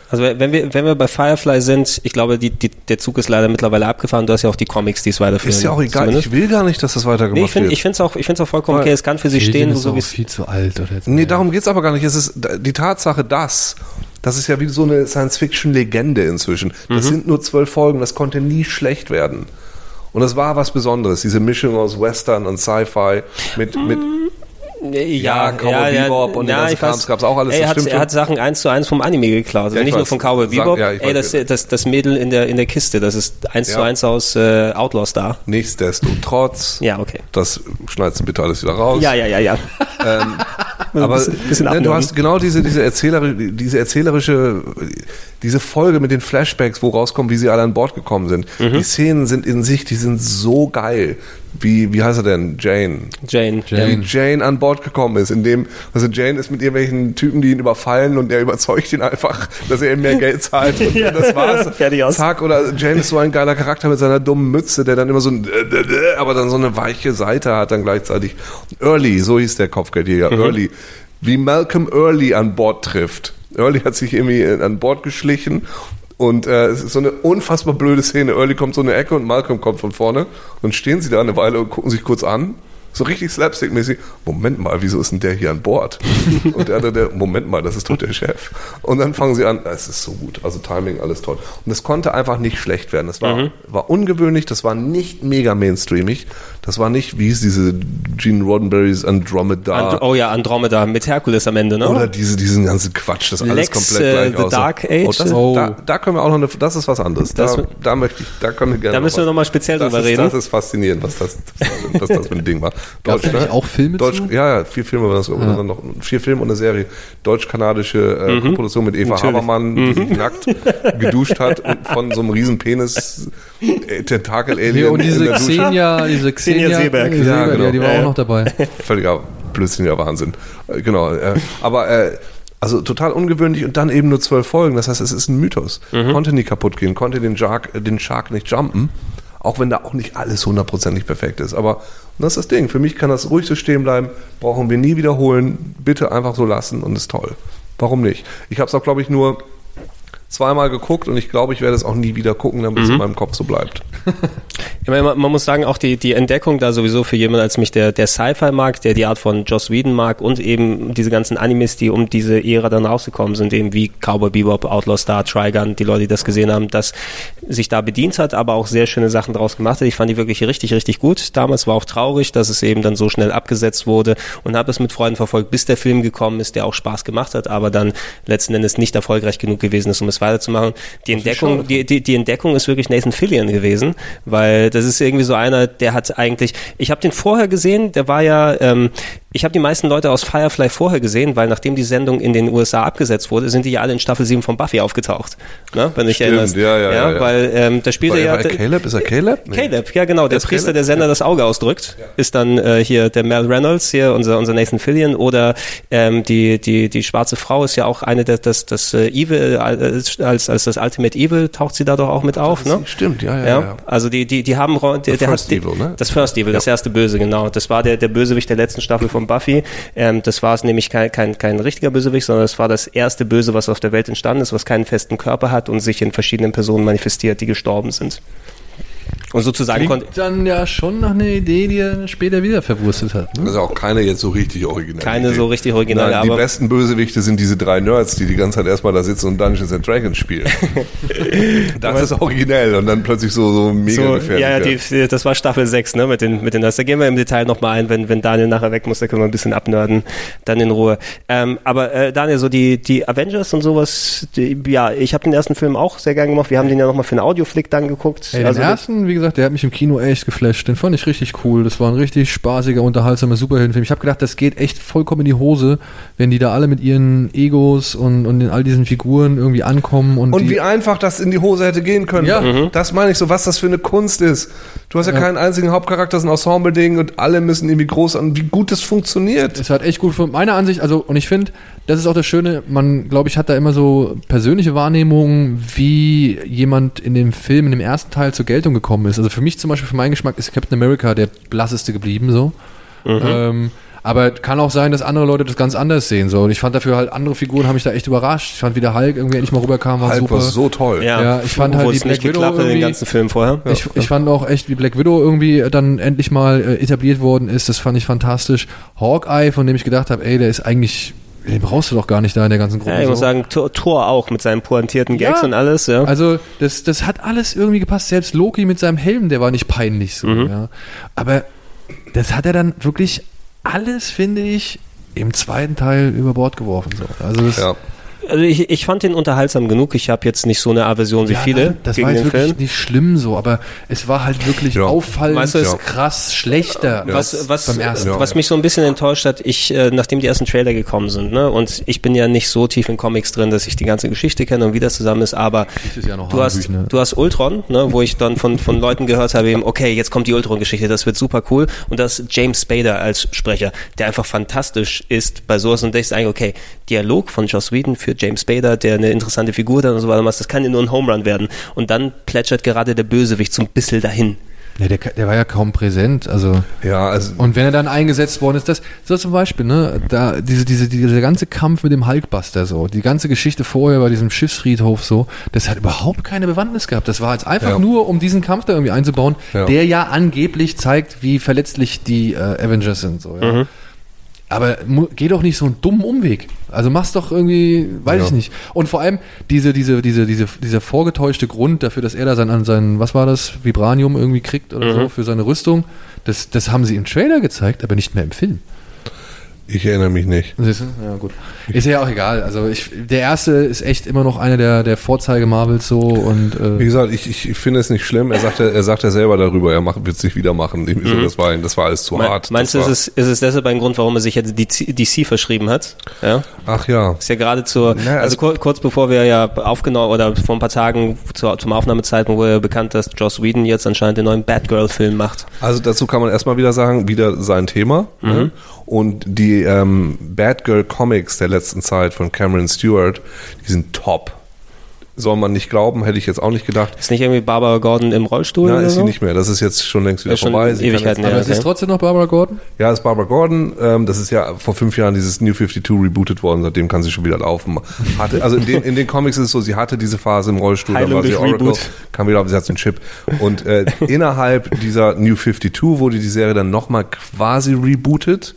Also wenn wir, wenn wir bei Firefly sind, ich glaube, die, die, der Zug ist leider mittlerweile abgefahren. Du hast ja auch die Comics, die es weiterführen. Ist ja auch egal. zumindest. Ich will gar nicht, dass das weitergemacht Nee, ich finde wird. ich finde es auch, ich find's auch vollkommen okay. Es kann für sich Alien stehen, ist so auch es viel zu alt. Oder jetzt Nee, darum geht's aber gar nicht. Es ist die Tatsache, dass das ist ja wie so eine Science-Fiction-Legende inzwischen. Das Mhm. sind nur zwölf Folgen, das konnte nie schlecht werden. Und das war was Besonderes, diese Mischung aus Western und Sci-Fi mit, mit Ja, Cowboy Bebop und den ganzen. Krams gab's auch alles, Ey, er, hat, er hat Sachen eins zu eins vom Anime geklaut. Also Ja, ich nicht nur weiß. von Cowboy Sag- Bebop. ja, ich Ey, das, das, das Mädel in der, in der Kiste, das ist eins zu Ja. eins aus äh, Outlaw Star. nichtsdestotrotz. Ja, okay. Das schneidest du bitte alles wieder raus. Ja, ja, ja, ja. Aber bisschen- bisschen ne, du hast genau diese, diese, erzählerische, diese erzählerische, diese Folge mit den Flashbacks, wo rauskommt, wie sie alle an Bord gekommen sind. Mhm. Die Szenen sind in sich, die sind so geil. Wie, wie heißt er denn? Jane. Jane. Jane. Wie Jane an Bord gekommen ist, indem, also Jane ist mit irgendwelchen Typen, die ihn überfallen und der überzeugt ihn einfach, dass er ihm mehr Geld zahlt. Und Ja. das war's. Fertig aus. Zack, oder Jane ist so ein geiler Charakter mit seiner dummen Mütze, der dann immer so ein, aber dann so eine weiche Seite hat dann gleichzeitig. Early, so hieß der Kopfgeldjäger, Mhm. Early. Wie Malcolm Early an Bord trifft. Early hat sich irgendwie äh, an Bord geschlichen und äh, es ist so eine unfassbar blöde Szene. Early kommt so eine Ecke und Malcolm kommt von vorne. Und stehen sie da eine Weile und gucken sich kurz an. So richtig slapstick-mäßig. Moment mal, wieso ist denn der hier an Bord? Und der andere, der, Moment mal, das ist doch der Chef. Und dann fangen sie an, es ist so gut. Also Timing, alles toll. Und es konnte einfach nicht schlecht werden. Das war, war ungewöhnlich, das war nicht mega mainstreamig. Das war nicht, wie hieß diese Gene Roddenberrys Andromeda. And, oh ja, Andromeda mit Herkules am Ende, ne? Oder diese, diesen ganzen Quatsch, das alles Lex, komplett äh, gleich The aussah. Dark Age? Oh, das, Oh. Da, da können wir auch noch eine, das ist was anderes. Das- da, da möchte ich, da können wir gerne Da müssen wir was- noch mal speziell das drüber ist, reden. Das ist faszinierend, was das, was das für ein Ding war. Da nicht auch Filme Deutsch, zu? Ja, ja, vier Filme war das, oder dann noch, vier Filme und eine Serie. Deutsch-kanadische äh, Mhm. Produktion mit Eva Habermann, die sich nackt geduscht hat und von so einem riesen Penis äh, Tentakel-Alien Ja, und diese. Xenia, diese Xenia Xenia Seeberg. Seeberg, Ja, genau. ja, die war Ja, auch ja. noch dabei. völliger blödsinniger Wahnsinn. Äh, Genau. Äh, aber äh, also total ungewöhnlich und dann eben nur zwölf Folgen. Das heißt, es ist ein Mythos. Konnte nie kaputt gehen, konnte den Shark, äh, den Shark nicht jumpen. Auch wenn da auch nicht alles hundertprozentig perfekt ist. Aber das ist das Ding. Für mich kann das ruhig so stehen bleiben. Brauchen wir nie wiederholen. Bitte einfach so lassen und ist toll. Warum nicht? Ich habe es auch, glaube ich, nur zweimal geguckt und ich glaube, ich werde es auch nie wieder gucken, damit es in meinem Kopf so bleibt. Ich meine, man, man muss sagen, auch die, die Entdeckung da sowieso für jemanden als mich, der, der Sci-Fi mag, der die Art von Joss Whedon mag und eben diese ganzen Animes, die um diese Ära dann rausgekommen sind, eben wie Cowboy Bebop, Outlaw Star, Trigun, die Leute, die das gesehen haben, dass sich da bedient hat, aber auch sehr schöne Sachen draus gemacht hat. Ich fand die wirklich richtig, richtig gut. Damals war auch traurig, dass es eben dann so schnell abgesetzt wurde und habe es mit Freunden verfolgt, bis der Film gekommen ist, der auch Spaß gemacht hat, aber dann letzten Endes nicht erfolgreich genug gewesen ist, um es weiterzumachen. Die Entdeckung, die, die, die Entdeckung ist wirklich Nathan Fillion gewesen, weil das ist irgendwie so einer, der hat eigentlich, ich habe den vorher gesehen, der war ja, ähm, ich habe die meisten Leute aus Firefly vorher gesehen, weil nachdem die Sendung in den USA abgesetzt wurde, sind die ja alle in Staffel 7 von Buffy aufgetaucht. Ne? Wenn Stimmt, erinnerst. ja, ja, ja, ja. Weil ähm, da spielte War, ja. er Caleb? Ist er Caleb? Nee. Caleb, ja genau, der ist Priester, Caleb? der Sender das Auge ausdrückt, ist dann äh, hier der Mel Reynolds, hier unser, unser Nathan Fillion oder ähm, die, die, die schwarze Frau ist ja auch eine der, das, das äh, Evil, äh, als, als das Ultimate Evil taucht sie da doch auch mit auf, ne? Stimmt, ja, ja, Ja, ja. also die, die, die haben, der, der First hat, die, Evil, ne? das First Evil, das erste Böse, genau. Das war der, der Bösewicht der letzten Staffel von Buffy. Ähm, das war es nämlich kein, kein, kein richtiger Bösewicht, sondern es war das erste Böse, was auf der Welt entstanden ist, was keinen festen Körper hat und sich in verschiedenen Personen manifestiert, die gestorben sind. Und sozusagen konnte, Klingt dann ja schon nach einer Idee, die er später wieder verwurstet hat. Ne? Das ist auch keine jetzt so richtig originelle Keine Idee. so richtig originale, Nein, die aber- besten Bösewichte sind diese drei Nerds, die die ganze Zeit erstmal da sitzen und Dungeons and Dragons spielen. das ist originell und dann plötzlich so, so mega so, gefährlich. ja, ja, werden. die, das war Staffel 6, ne, mit den, mit den, das, da gehen wir im Detail nochmal ein, wenn, wenn Daniel nachher weg muss, da können wir ein bisschen abnörden, dann in Ruhe. Ähm, aber äh, Daniel, so die, die Avengers und sowas, die, ja, ich habe den ersten Film auch sehr gern gemacht, wir haben den ja nochmal für einen Audioflick dann geguckt. Ey, den also, ersten, wie gesagt, der hat mich im Kino echt geflasht. Den fand ich richtig cool. Das war ein richtig spaßiger, unterhaltsamer Superheldenfilm. Ich habe gedacht, das geht echt vollkommen in die Hose, wenn die da alle mit ihren Egos und, und in all diesen Figuren irgendwie ankommen. Und, Und wie einfach das in die Hose hätte gehen können. Ja. Mhm. Das meine ich so, was das für eine Kunst ist. Du hast ja, keinen einzigen Hauptcharakter, das ist ein Ensemble-Ding und alle müssen irgendwie groß an, wie gut das funktioniert. Es hat echt gut von meiner Ansicht, also und ich finde, das ist auch das Schöne, man, glaube ich, hat da immer so persönliche Wahrnehmungen, wie jemand in dem Film, in dem ersten Teil zur Geltung gekommen ist. Also für mich zum Beispiel, für meinen Geschmack, ist Captain America der blasseste geblieben so. Ähm, Aber kann auch sein, dass andere Leute das ganz anders sehen. So. Und ich fand dafür halt, andere Figuren haben mich da echt überrascht. Ich fand, wie der Hulk irgendwie endlich mal rüberkam, war Hulk super. war so toll. Ja, ich fand halt die Black Widow in den irgendwie- ganzen Film vorher. Ich, ich fand auch echt, wie Black Widow irgendwie dann endlich mal äh, etabliert worden ist, das fand ich fantastisch. Hawkeye, von dem ich gedacht habe, ey, der ist eigentlich, den brauchst du doch gar nicht da in der ganzen Gruppe. Ja, ich muss so. sagen, Thor, Thor auch mit seinen pointierten Gags Ja. und alles, ja. Also das, das hat alles irgendwie gepasst. Selbst Loki mit seinem Helm, der war nicht peinlich so. Mhm. Ja. Aber das hat er dann wirklich alles, finde ich, im zweiten Teil über Bord geworfen. So. Also das, Ja. Also ich, ich fand den unterhaltsam genug. Ich habe jetzt nicht so eine Aversion wie Ja, viele nein, das gegen war jetzt den wirklich Film. nicht schlimm so, aber es war halt wirklich Ja. auffallend, Weißt du, es- krass, schlechter Was, was, beim ersten. Ja. was mich so ein bisschen enttäuscht hat, ich, äh, nachdem die ersten Trailer gekommen sind, ne, und ich bin ja nicht so tief in Comics drin, dass ich die ganze Geschichte kenne und wie das zusammen ist, aber ist ja noch du hast, ne? du hast Ultron, ne, wo ich dann von, von Leuten gehört habe, eben, okay, jetzt kommt die Ultron-Geschichte, das wird super cool, und das ist James Spader als Sprecher, der einfach fantastisch ist bei sowas und denkst eigentlich, okay, Dialog von Joss Whedon für James Spader, der eine interessante Figur hat und so weiter, das kann ja nur ein Home Run werden. Und dann plätschert gerade der Bösewicht so ein bisschen dahin. Ja, der, der war ja kaum präsent, also. Ja, also Und wenn er dann eingesetzt worden ist, das, so zum Beispiel, ne, da, diese, diese, dieser ganze Kampf mit dem Hulkbuster so, die ganze Geschichte vorher bei diesem Schiffsfriedhof so, das hat überhaupt keine Bewandtnis gehabt. Das war jetzt einfach Ja. nur, um diesen Kampf da irgendwie einzubauen, Ja. der ja angeblich zeigt, wie verletzlich die äh, Avengers sind, so, ja. Aber geh doch nicht so einen dummen Umweg. Also mach's doch irgendwie, weiß Ja. ich nicht. Und vor allem diese, diese, diese, diese, dieser vorgetäuschte Grund dafür, dass er da sein, an sein, was war das, Vibranium irgendwie kriegt oder so für seine Rüstung, das, das haben sie im Trailer gezeigt, aber nicht mehr im Film. Ich erinnere mich nicht. Siehst du? Ja, gut. Ist ja auch egal. Also ich, der erste ist echt immer noch einer der, der Vorzeige Marvels so und Wie äh, gesagt, ich, ich, finde es nicht schlimm. Er sagt ja, er sagt ja selber darüber, er macht, wird es nicht wieder machen. Irgendwie so, das, war, das war alles zu Me- hart. Meinst du, ist es, ist es deshalb ein Grund, warum er sich jetzt DC, DC verschrieben hat? Ja. Ach ja. Ist ja gerade zur, Na, also, also- kur kurz bevor wir ja aufgenommen oder vor ein paar Tagen zur, zum Aufnahmezeitpunkt wurde ja bekannt, dass Joss Whedon jetzt anscheinend den neuen Batgirl-Film macht. Also dazu kann man erstmal wieder sagen, wieder sein Thema. Ne? Und die ähm, Batgirl Comics der letzten Zeit von Cameron Stewart, die sind top. Soll man nicht glauben, hätte ich jetzt auch nicht gedacht. Ist nicht irgendwie Barbara Gordon im Rollstuhl? Oder ist so? sie nicht mehr. Das ist jetzt schon längst wieder Ist schon vorbei. Sie kann Ewigkeiten jetzt- her. aber es ist trotzdem noch Barbara Gordon. Ja, ist Barbara Gordon. Ähm, das ist ja vor fünf Jahren dieses New 52 rebootet worden. Seitdem kann sie schon wieder laufen. Hatte, also in den, in den Comics ist es so, sie hatte diese Phase im Rollstuhl, dann Heilung war sie Oracle, Reboot. kam wieder auf, sie hat so einen Chip. Und äh, innerhalb dieser New 52 wurde die Serie dann nochmal quasi rebootet.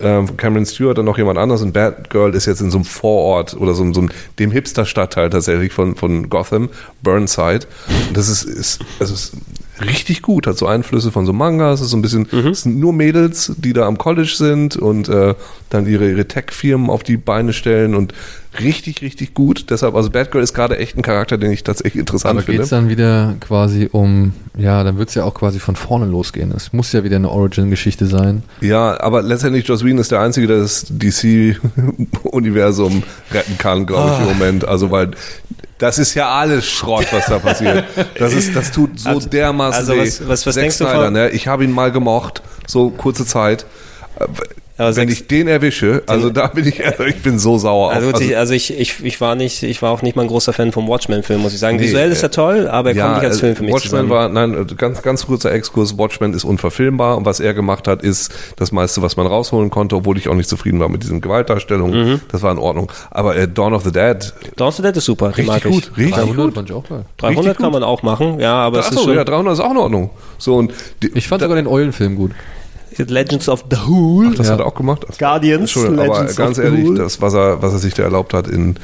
Ähm, Cameron Stewart und noch jemand anderes und Batgirl ist jetzt in so einem Vorort oder so, einem- so einem, dem Hipster-Stadtteil tatsächlich von, von Gotham, Burnside. Und das ist, ist, also ist richtig gut, hat so Einflüsse von so Mangas, ist so ein bisschen, es sind nur Mädels, die da am College sind und äh, dann ihre, ihre Tech-Firmen auf die Beine stellen. Und richtig, richtig gut. Deshalb, also Batgirl ist gerade echt ein Charakter, den ich tatsächlich interessant Aber finde. geht's dann wieder quasi um, ja, dann wird's ja auch quasi von vorne losgehen. Es muss ja wieder eine Origin-Geschichte sein. Ja, aber letztendlich Joss Whedon ist der Einzige, der das DC-Universum retten kann, glaube ich, im Moment. Also, weil das ist ja alles Schrott, was da passiert. Das ist, das tut so Also- dermaßen also weh. was- was- was Zack denkst du Snyder, von- ne? Ich habe ihn mal gemocht, so kurze Zeit. Aber Wenn sechs- ich den erwische, also da bin ich, also ich bin so sauer. Also, gut, ich, also ich, ich, ich war nicht, ich war auch nicht mal ein großer Fan vom Watchmen-Film, muss ich sagen. Nee, Visuell ist er äh, toll, aber er kommt nicht als äh, Film für mich Watchmen zusammen. war, nein, äh, ganz, ganz kurzer Exkurs. Watchmen ist unverfilmbar und was er gemacht hat, ist das meiste, was man rausholen konnte, obwohl ich auch nicht zufrieden war mit diesen Gewaltdarstellungen. Mhm. Das war in Ordnung. Aber äh, Dawn of the Dead, Dawn of the Dead ist super, den mag richtig gut, ich. richtig 300 gut. fand ich auch geil. 300 richtig kann gut. man auch machen, ja, aber es ist Achso, schon ja, 300 ist auch in Ordnung. So und die, Ich fand sogar den Eulenfilm gut. Legends of the Whool. das Ja. hat er auch gemacht. Guardians, Entschuldigung, aber Legends ganz ehrlich, das, was er, was er sich da erlaubt hat in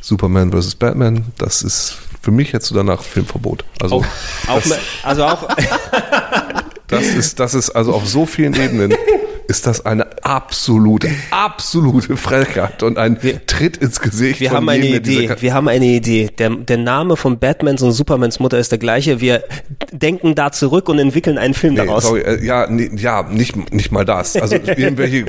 Superman vs. Batman, das ist für mich jetzt danach Filmverbot. Also Auch, auch, also auch, Das ist, das ist also auf so vielen Ebenen ist das eine absolute, absolute Frechheit und ein Tritt ins Gesicht. wir haben eine Idee, wir haben eine Idee. Der, der Name von Batmans und Supermans Mutter ist der gleiche. Wir denken da zurück und entwickeln einen Film Nee, daraus. sorry, äh, ja, nee, ja, nicht, nicht mal das. Also irgendwelche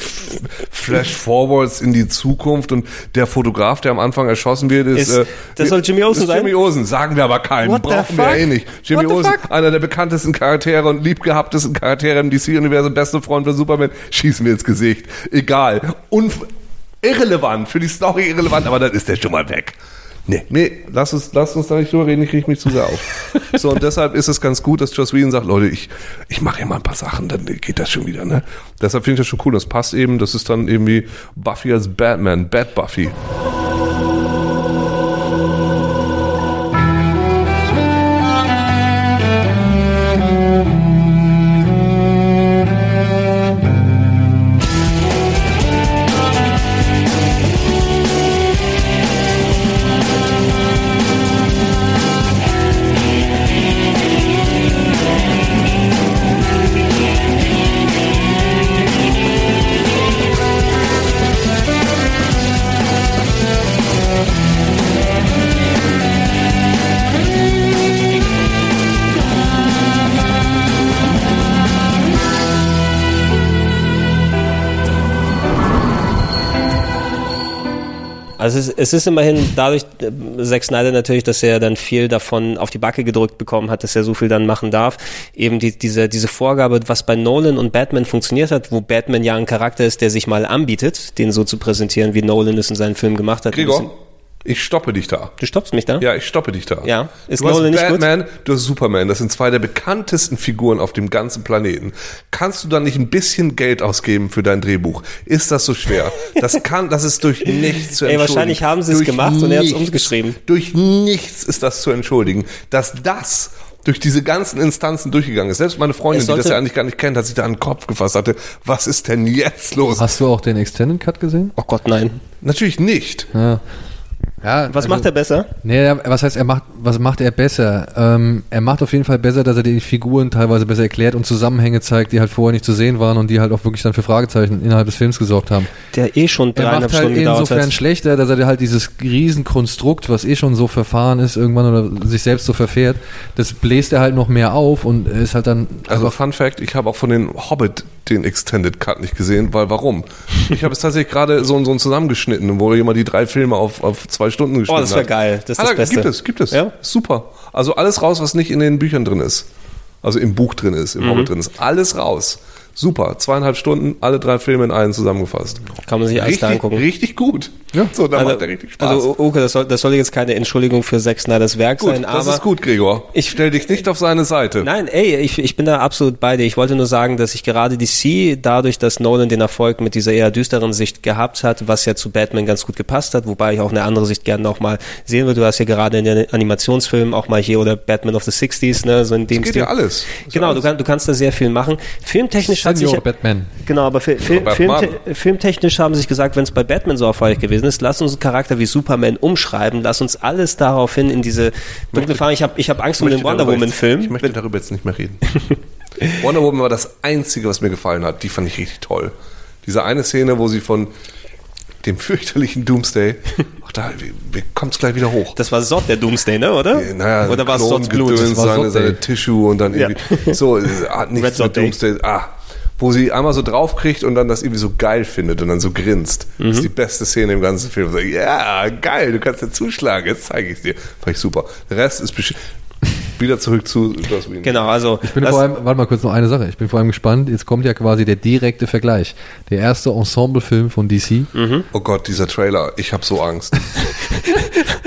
Flash-Forwards in die Zukunft und der Fotograf, der am Anfang erschossen wird, ist, Ist- äh, das soll Jimmy Olsen sein? Jimmy Olsen, sagen wir aber keinem, What brauchen wir eh nicht. Jimmy Olsen, einer der bekanntesten Charaktere und liebgehabtesten Charaktere im DC-Universum, beste Freund von Superman, schießen wir ins Gesicht. Egal. Unf irrelevant, für die Story irrelevant, aber dann ist der schon mal weg. Nee, nee, lass uns, lass uns da nicht drüber reden, ich kriege mich zu sehr auf. So, und deshalb ist es ganz gut, dass Joss Whedon sagt, Leute, ich, ich mache hier mal ein paar Sachen, dann geht das schon wieder, ne? Deshalb finde ich das schon cool. Das passt eben, das ist dann irgendwie Buffy als Batman, Bad Buffy. Es, ist immerhin dadurch, äh, Zack Snyder natürlich, dass er dann viel davon auf die Backe gedrückt bekommen hat, dass er so viel dann machen darf. Eben die, diese, diese Vorgabe, was bei Nolan und Batman funktioniert hat, wo Batman ja ein Charakter ist, der sich mal anbietet, den so zu präsentieren, wie Nolan es in seinen Filmen gemacht hat. Gregor, ich stoppe dich da. Du stoppst mich da? Ja, ich stoppe dich da. Ja. Ist du hast Nolan gut? Batman, du hast Superman. Das sind zwei der bekanntesten Figuren auf dem ganzen Planeten. Kannst du da nicht ein bisschen Geld ausgeben für dein Drehbuch? Ist das so schwer? Das kann, das ist durch nichts zu Ey, entschuldigen. wahrscheinlich haben sie es Durch gemacht und er hat's nichts. umgeschrieben. Durch nichts ist das zu entschuldigen. Dass das durch diese ganzen Instanzen durchgegangen ist. Selbst meine Freundin, Es die das ja eigentlich gar nicht kennt, hat sich da an den Kopf gefasst, hatte, was ist denn jetzt los? Hast du auch den Extended Cut gesehen? Oh Gott, nein. Natürlich nicht. Ja. Ja, Was also- macht er besser? Nee, er- was heißt, er macht, was macht er besser? Ähm, er macht auf jeden Fall besser, dass er die Figuren teilweise besser erklärt und Zusammenhänge zeigt, die halt vorher nicht zu sehen waren und die halt auch wirklich dann für Fragezeichen innerhalb des Films gesorgt haben. Der eh schon Er dreieinhalb macht halt Stunden insofern hat. schlechter, dass er halt dieses Riesenkonstrukt, was eh schon so verfahren ist irgendwann oder sich selbst so verfährt, das bläst er halt noch mehr auf und ist halt dann Also Fun Fact, ich habe auch von den Hobbit den Extended Cut nicht gesehen, weil warum? Ich habe es tatsächlich gerade so, so ein zusammengeschnitten, wo jemand die drei Filme auf, auf zwei Stunden Oh, geschnitten das wäre hat. geil. Das ist Ah, das da- Beste. Gibt es, gibt es. Ja? Super. Also alles raus, was nicht in den Büchern drin ist. Also im Buch drin ist, Mhm. im Hobbit drin ist. Alles raus. Super. Zweieinhalb Stunden, alle drei Filme in einen zusammengefasst. Kann man sich alles da Richtig, angucken. richtig gut. Ja. So, da macht er richtig Spaß. Also, okay, das soll, das soll jetzt keine Entschuldigung für Zack Snyders Werk gut, sein, das aber ist gut, Gregor. Ich- stell dich nicht auf seine Seite. Nein, ey, ich, ich bin da absolut bei dir. Ich wollte nur sagen, dass ich gerade DC, dadurch, dass Nolan den Erfolg mit dieser eher düsteren Sicht gehabt hat, was ja zu Batman ganz gut gepasst hat, wobei ich auch eine andere Sicht gerne noch mal sehen würde. Du hast ja gerade in den Animationsfilmen auch mal hier oder Batman of the 60s, ne, so in dem geht Stil. ja alles. Ist ja Genau, du, alles. kann, du kannst da sehr viel machen. Filmtechnisch hat sich Batman. Genau, aber fi Film, Batman. Filmte filmtechnisch haben sie sich gesagt, wenn es bei Batman so erfolgreich gewesen ist, lass uns einen Charakter wie Superman umschreiben, lass uns alles daraufhin in diese dunkle Farbe. Ich habe ich hab Angst um den Wonder darüber Woman jetzt- Ich Film. möchte darüber jetzt nicht mehr reden. Wonder Woman war das Einzige, was mir gefallen hat. Die fand ich richtig toll. Diese eine Szene, wo sie von dem fürchterlichen Doomsday, ach da kommt es gleich wieder hoch. Das war Sod der Doomsday, ne, oder? Äh, Naja, oder war es Sods Blut? Das war seine, Sod seine. Tissue und dann Ja. irgendwie so, äh, hat nichts Red Sod mit Day. Doomsday. Ah, wo sie einmal so draufkriegt und dann das irgendwie so geil findet und dann so grinst. Das Mhm. ist die beste Szene im ganzen Film. So, ja, geil, du kannst dir zuschlagen, jetzt zeige ich dir. Fand ich super. Der Rest ist besch- wieder zurück zu Joss Whedon. Genau, also Ich bin vor allem, warte mal kurz noch eine Sache. Ich bin vor allem gespannt. Jetzt kommt ja quasi der direkte Vergleich. Der erste Ensemble-Film von DC. Oh Gott, dieser Trailer, ich habe so Angst.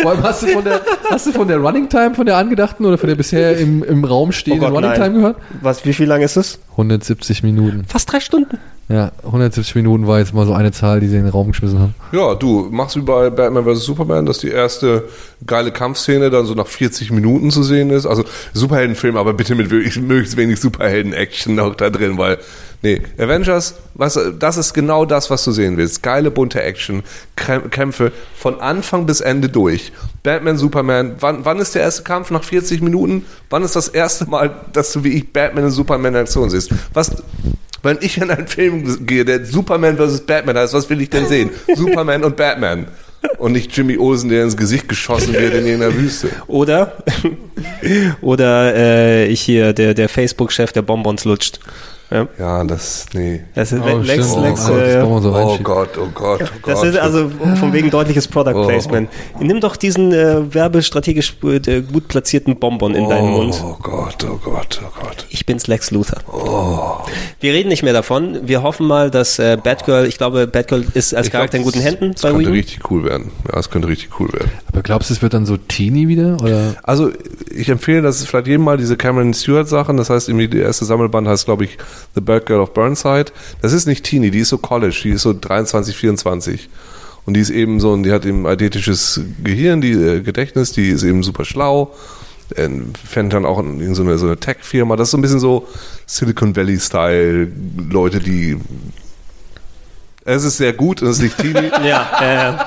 Vor allem hast du von der, hast du von der Running Time, von der angedachten oder von der bisher im, im Raum stehenden Oh Gott, Running nein. Time gehört? was, wie viel lang ist es? 170 Minuten. Fast drei Stunden. Ja, 170 Minuten war jetzt mal so eine Zahl, die sie in den Raum geschmissen haben. Ja, du machst wie bei Batman vs. Superman, dass die erste geile Kampfszene dann so nach 40 Minuten zu sehen ist. Also Superheldenfilm, aber bitte mit möglichst wenig Superhelden-Action noch da drin, weil nee, Avengers, was das ist genau das, was du sehen willst. Geile bunte Action, Kämpfe von Anfang bis Ende durch. Batman, Superman, wann, wann ist der erste Kampf nach 40 Minuten? Wann ist das erste Mal, dass du wie ich Batman und Superman in Aktion siehst? Was wenn ich in einen Film gehe, der Superman vs. Batman heißt, was will ich denn sehen? Superman und Batman. Und nicht Jimmy Olsen, der ins Gesicht geschossen wird in irgendeiner Wüste. Oder, oder äh, ich hier, der, der Facebook-Chef, der Bonbons lutscht. Ja. Ja, das, nee. Das ist Oh, Lex, stimmt. Lex, Oh, das äh, so Oh. Gott, oh Gott, oh Gott. Das ist also von wegen deutliches Product Oh. Placement. Nimm doch diesen äh, werbestrategisch äh, gut platzierten Bonbon in deinen Mund. Oh Gott, oh Gott, oh Gott. Ich bin's Lex Luthor. Wir reden nicht mehr davon. Wir hoffen mal, dass äh, Batgirl, ich glaube, Batgirl ist als Ich glaub, Charakter in guten das- Händen Das bei könnte Whedon. richtig cool werden. Ja, es könnte richtig cool werden. Aber glaubst du, es wird dann so teeny wieder? Oder? Also ich empfehle, dass es vielleicht jedem mal diese Cameron Stewart Sachen, das heißt irgendwie der erste Sammelband heißt glaube ich The Bad Girl of Burnside. Das ist nicht Teenie, die ist so College, die ist so 23, 24 und die ist eben so, und die hat eben eidetisches Gehirn, die äh, Gedächtnis, die ist eben super schlau. Äh, fängt dann auch in, in so eine, so eine Tech-Firma. Das ist so ein bisschen so Silicon Valley-Style, Leute, die es ist sehr gut und es ist nicht Teenie. Ja,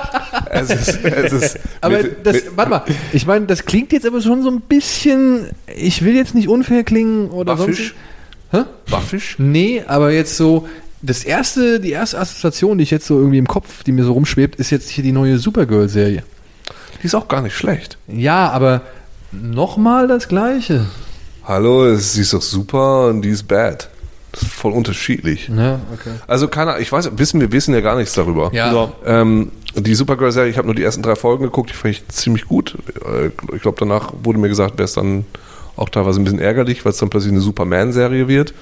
äh, es ist, es ist Aber mit- das, mit- warte mal, ich meine, das klingt jetzt aber schon so ein bisschen, ich will jetzt nicht unfair klingen oder Buffisch? sonst. Hä? Nee, aber jetzt so, das erste, die erste Assoziation, die ich jetzt so irgendwie im Kopf, die mir so rumschwebt, ist jetzt hier die neue Supergirl-Serie. Die ist auch gar nicht schlecht. Ja, aber nochmal das Gleiche. Hallo, sie ist doch super und die ist bad. Das ist voll unterschiedlich. Ja, okay. Also keine ich weiß, wissen wir wissen ja gar nichts darüber. Ja. so. Ähm, die Supergirl-Serie, ich habe nur die ersten drei Folgen geguckt, die fand ich ziemlich gut. Äh, Ich glaube, danach wurde mir gesagt, wäre es dann auch teilweise ein bisschen ärgerlich, weil es dann plötzlich eine Superman-Serie wird.